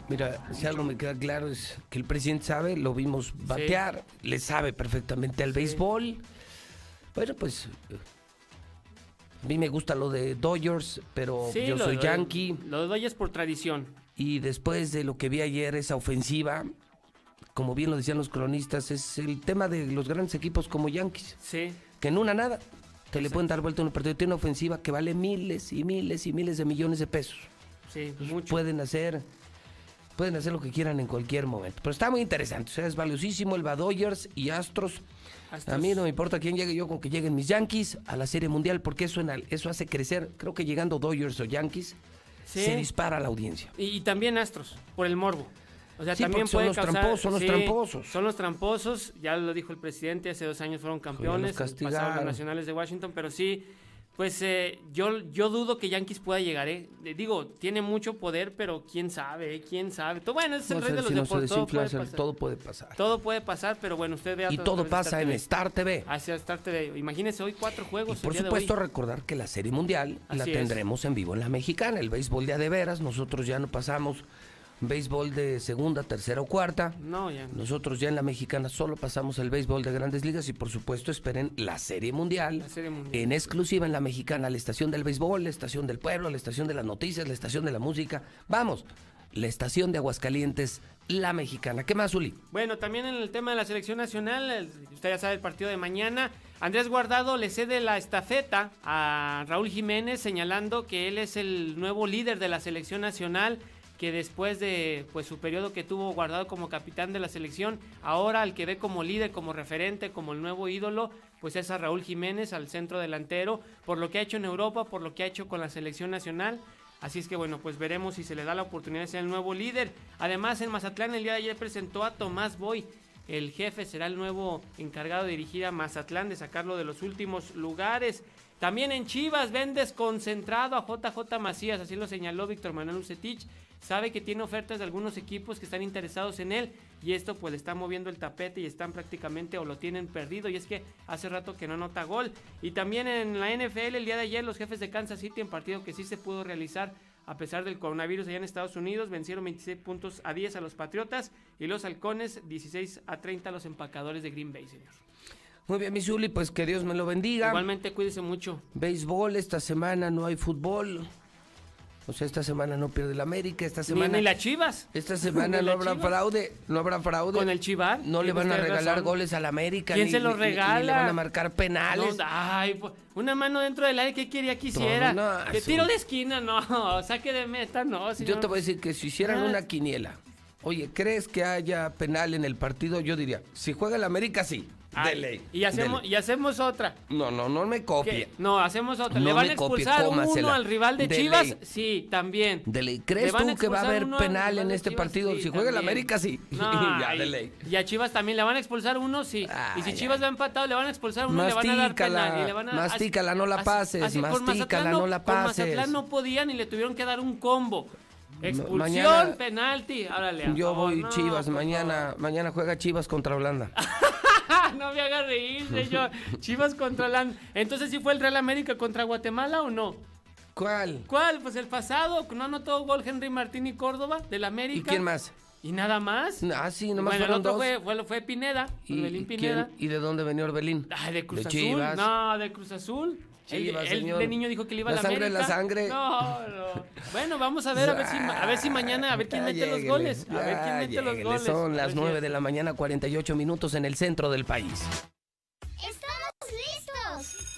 Mira, si algo me queda claro es que el presidente sabe, lo vimos batear, le sabe perfectamente al béisbol. Bueno, pues a mí me gusta lo de Dodgers, pero Sí, yo soy yankee. Lo de Dodgers por tradición. Y después de lo que vi ayer, esa ofensiva, como bien lo decían los cronistas, es el tema de los grandes equipos como Yankees. Sí. Que en una nada te le pueden dar vuelta a un partido. Tiene una ofensiva que vale miles y miles y miles de millones de pesos. Sí, Pueden hacer, pueden hacer lo que quieran en cualquier momento. Pero está muy interesante. O sea, es valiosísimo el Dodgers y Astros. Astros. A mí no me importa quién llegue yo con que lleguen mis Yankees a la Serie Mundial porque eso, en eso hace crecer. Creo que llegando Dodgers o Yankees Sí. se dispara la audiencia. Y, y también Astros, por el morbo. O sea, Sí, también son puede los causar- tramposos, son los tramposos. Son los tramposos, ya lo dijo el presidente, hace dos años fueron campeones, pasaron castigaron. los nacionales de Washington, pero sí, Pues eh, yo, yo dudo que Yankees pueda llegar, ¿eh? Eh, Digo, tiene mucho poder, pero quién sabe, ¿eh? quién sabe. Todo- Bueno, es el No rey de los si no se deportes. Todo puede pasar. todo puede pasar. Todo puede pasar, pero bueno, usted vea Y todo pasa en Star TV. Hacia Star TV. Imagínese hoy cuatro juegos. Por el día de supuesto, hoy. recordar que la Serie Mundial la es. tendremos en vivo en la mexicana, el béisbol de veras. Nosotros ya no pasamos béisbol de segunda, tercera o cuarta. No, ya no. Nosotros ya en la mexicana solo pasamos el béisbol de grandes ligas y por supuesto esperen la Serie Mundial. La Serie Mundial. En exclusiva en la mexicana, la estación del béisbol, la estación del pueblo, la estación de las noticias, la estación de la música. Vamos, la estación de Aguascalientes, la mexicana. ¿Qué más, Uli? Bueno, también en el tema de la selección nacional, el- usted ya sabe el partido de mañana. Andrés Guardado le cede la estafeta a Raúl Jiménez, señalando que él es el nuevo líder de la selección nacional, que después de pues su periodo que tuvo guardado como capitán de la selección, ahora al que ve como líder, como referente, como el nuevo ídolo, pues es a Raúl Jiménez, al centro delantero, por lo que ha hecho en Europa, por lo que ha hecho con la selección nacional. Así es que bueno, pues veremos si se le da la oportunidad de ser el nuevo líder. Además, en Mazatlán el día de ayer presentó a Tomás Boy. El jefe será el nuevo encargado de dirigir a Mazatlán, de sacarlo de los últimos lugares. También en Chivas ven desconcentrado a JJ Macías, así lo señaló Víctor Manuel Ucetich. Sabe que tiene ofertas de algunos equipos que están interesados en él y esto pues le está moviendo el tapete y están prácticamente o lo tienen perdido y es que hace rato que no anota gol. Y también en la NFL el día de ayer los jefes de Kansas City en partido que sí se pudo realizar a pesar del coronavirus allá en Estados Unidos, vencieron 26 puntos a 10 a los Patriotas y los Halcones 16 a 30 a los empacadores de Green Bay, señor. Muy bien, mi Zuli, pues que Dios me lo bendiga. Igualmente cuídese mucho. Béisbol, esta semana no hay fútbol. O sea, esta semana no pierde la América, esta Ni, semana... ni las Chivas. Esta semana Ni no habrá Chivas. fraude, no habrá fraude. Con el Chivar. No le van a regalar razón. goles a la América. ¿Quién ni- se los ni- ni- ni regala? le van a marcar penales. No, ay, pues, una mano dentro del aire, ¿qué quería que hiciera? No, que tiro de esquina, no. Saque de meta, no. Yo te voy a decir que si hicieran Ah. una quiniela, oye, ¿crees que haya penal en el partido? Yo diría, si juega el América, sí. Ay, de ley. Y hacemos, y hacemos otra. No, no, no me copie. ¿Qué? No, hacemos otra. No ¿Le van a copie, expulsar uno al rival de, De Chivas? ley. Sí, también. De ley. ¿Le ¿Crees tú que va a haber penal en este Chivas? partido? Sí, si juega el. América, sí. No, ya, de ley. Y a Chivas también le van a expulsar uno, sí. y si Chivas va empatado, le van a expulsar uno y le van a dar Mastícala, penal. Y le van a, mastícala, no la pases, así mastícala, no la Con pases. Mazatlán no podían y le tuvieron que dar un combo. Expulsión, mañana- penalti. Árale, Yo voy Chivas, mañana, mañana juega Chivas contra Holanda. no me haga reír, señor. Chivas contra la... Entonces, ¿sí fue el Real América contra Guatemala o no? ¿Cuál? ¿Cuál? Pues el pasado, no anotó gol Henry Martín y Córdoba del América. ¿Y quién más? ¿Y nada más? Ah, sí, nomás bueno, el fueron otro dos. Fue, fue, fue Pineda, ¿Y, Orbelín Pineda. quién- ¿Y de dónde venía Orbelín? Ay, de Cruz de Azul. Chivas. No, de Cruz Azul. Él, él de niño dijo que le iba La a la sangre es la América. sangre. No, no. Bueno, vamos a ver, a ver si, a ver si mañana, a ver quién Ya mete los goles. A ver ya quién mete los goles. Son las ver si- 9 de la mañana, 48 minutos en el centro del país. ¡Estamos listos!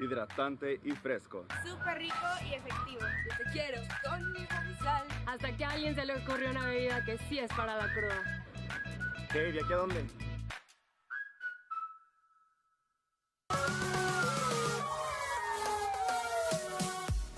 Hidratante y fresco. Súper rico y efectivo. Yo te quiero con y sal. Hasta que a alguien se le ocurrió una bebida que sí es para la cruda. ¿Qué? ¿De aquí a dónde?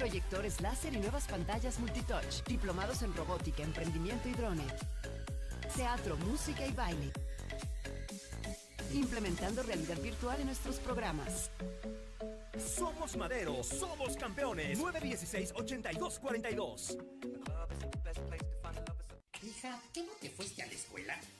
Proyectores láser y nuevas pantallas multitouch. Diplomados en robótica, emprendimiento y drone. Teatro, música y baile. Implementando realidad virtual en nuestros programas. Somos Madero, somos campeones. 916-8242. Hija, ¿qué no te fuiste a la escuela?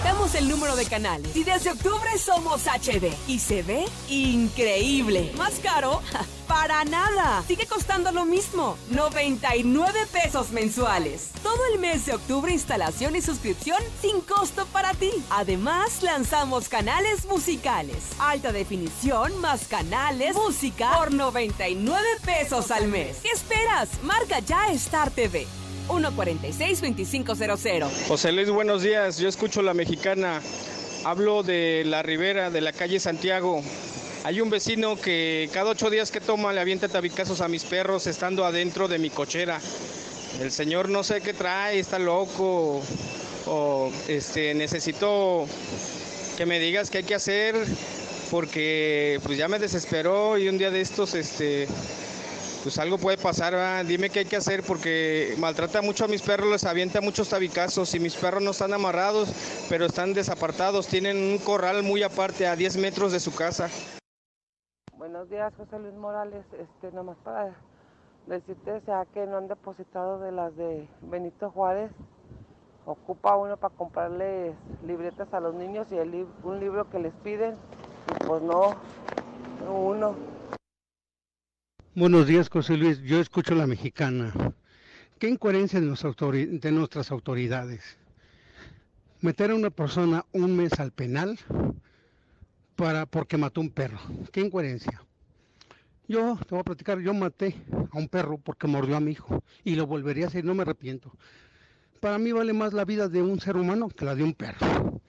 Aumentamos el número de canales y desde octubre somos HD y se ve increíble. ¿Más caro? Para nada. Sigue costando lo mismo. 99 pesos mensuales. Todo el mes de octubre instalación y suscripción sin costo para ti. Además, lanzamos canales musicales. Alta definición más canales, música por 99 pesos al mes. ¿Qué esperas? Marca ya Star TV. 146-2500. José Luis, buenos días. Yo escucho la mexicana. Hablo de la ribera de la calle Santiago. Hay un vecino que cada ocho días que toma le avienta tabicazos a mis perros estando adentro de mi cochera. El señor no sé qué trae, está loco. O este necesito que me digas qué hay que hacer porque pues ya me desesperó y un día de estos este pues algo puede pasar, ¿verdad? dime qué hay que hacer porque maltrata mucho a mis perros, les avienta muchos tabicazos y mis perros no están amarrados, pero están desapartados, tienen un corral muy aparte a 10 metros de su casa. Buenos días, José Luis Morales. Este, nomás para decirte, sea, que no han depositado de las de Benito Juárez. Ocupa uno para comprarles libretas a los niños y el un libro que les piden. Y pues no uno. Buenos días, José Luis. Yo escucho la mexicana. Qué incoherencia de, nuestras autoridades. Meter a una persona un mes al penal para porque mató un perro. Qué incoherencia. Yo te voy a platicar, yo maté a un perro porque mordió a mi hijo y lo volvería a hacer, no me arrepiento. Para mí vale más la vida de un ser humano que la de un perro.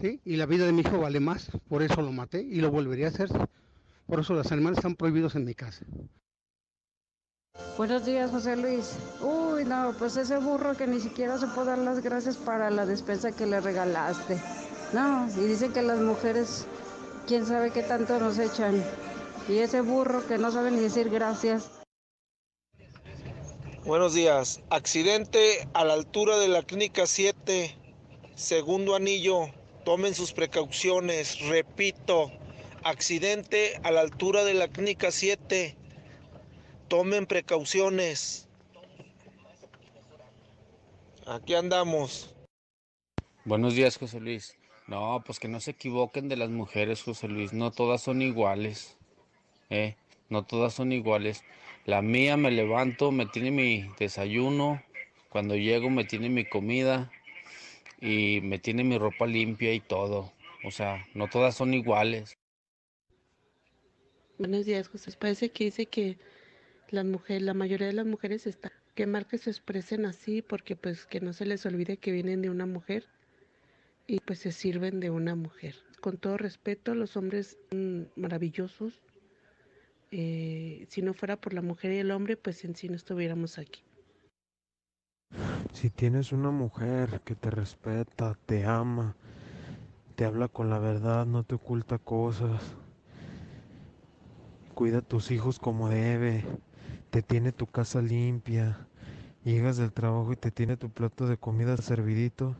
¿sí? Y la vida de mi hijo vale más, por eso lo maté y lo volvería a hacer. Por eso los animales están prohibidos en mi casa. Buenos días, José Luis. Uy, no, pues ese burro que ni siquiera se puede dar las gracias para la despensa que le regalaste. No, y dicen que las mujeres, quién sabe qué tanto nos echan. Y ese burro que no sabe ni decir gracias. Buenos días. Accidente a la altura de la clínica 7, segundo anillo. Tomen sus precauciones. Repito, accidente a la altura de la clínica 7. Tomen precauciones. Aquí andamos. Buenos días, José Luis. No, pues que no se equivoquen de las mujeres, José Luis. No todas son iguales. Eh, no todas son iguales. La mía me levanto, me tiene mi desayuno. Cuando llego me tiene mi comida y me tiene mi ropa limpia y todo. O sea, no todas son iguales. Buenos días, José. Parece que dice que las mujeres, la mayoría de las mujeres está que mal se expresen así porque pues que no se les olvide que vienen de una mujer y pues se sirven de una mujer. Con todo respeto, los hombres son maravillosos. Eh, si no fuera por la mujer y el hombre, pues en sí no estuviéramos aquí. Si tienes una mujer que te respeta, te ama, te habla con la verdad, no te oculta cosas, cuida a tus hijos como debe, te tiene tu casa limpia, llegas del trabajo y te tiene tu plato de comida servidito,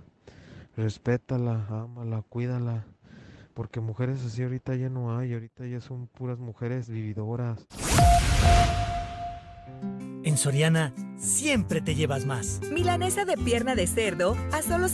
respétala, ámala, cuídala, porque mujeres así ahorita ya no hay, ahorita ya son puras mujeres vividoras. En Soriana siempre te llevas más. Milanesa de pierna de cerdo a solo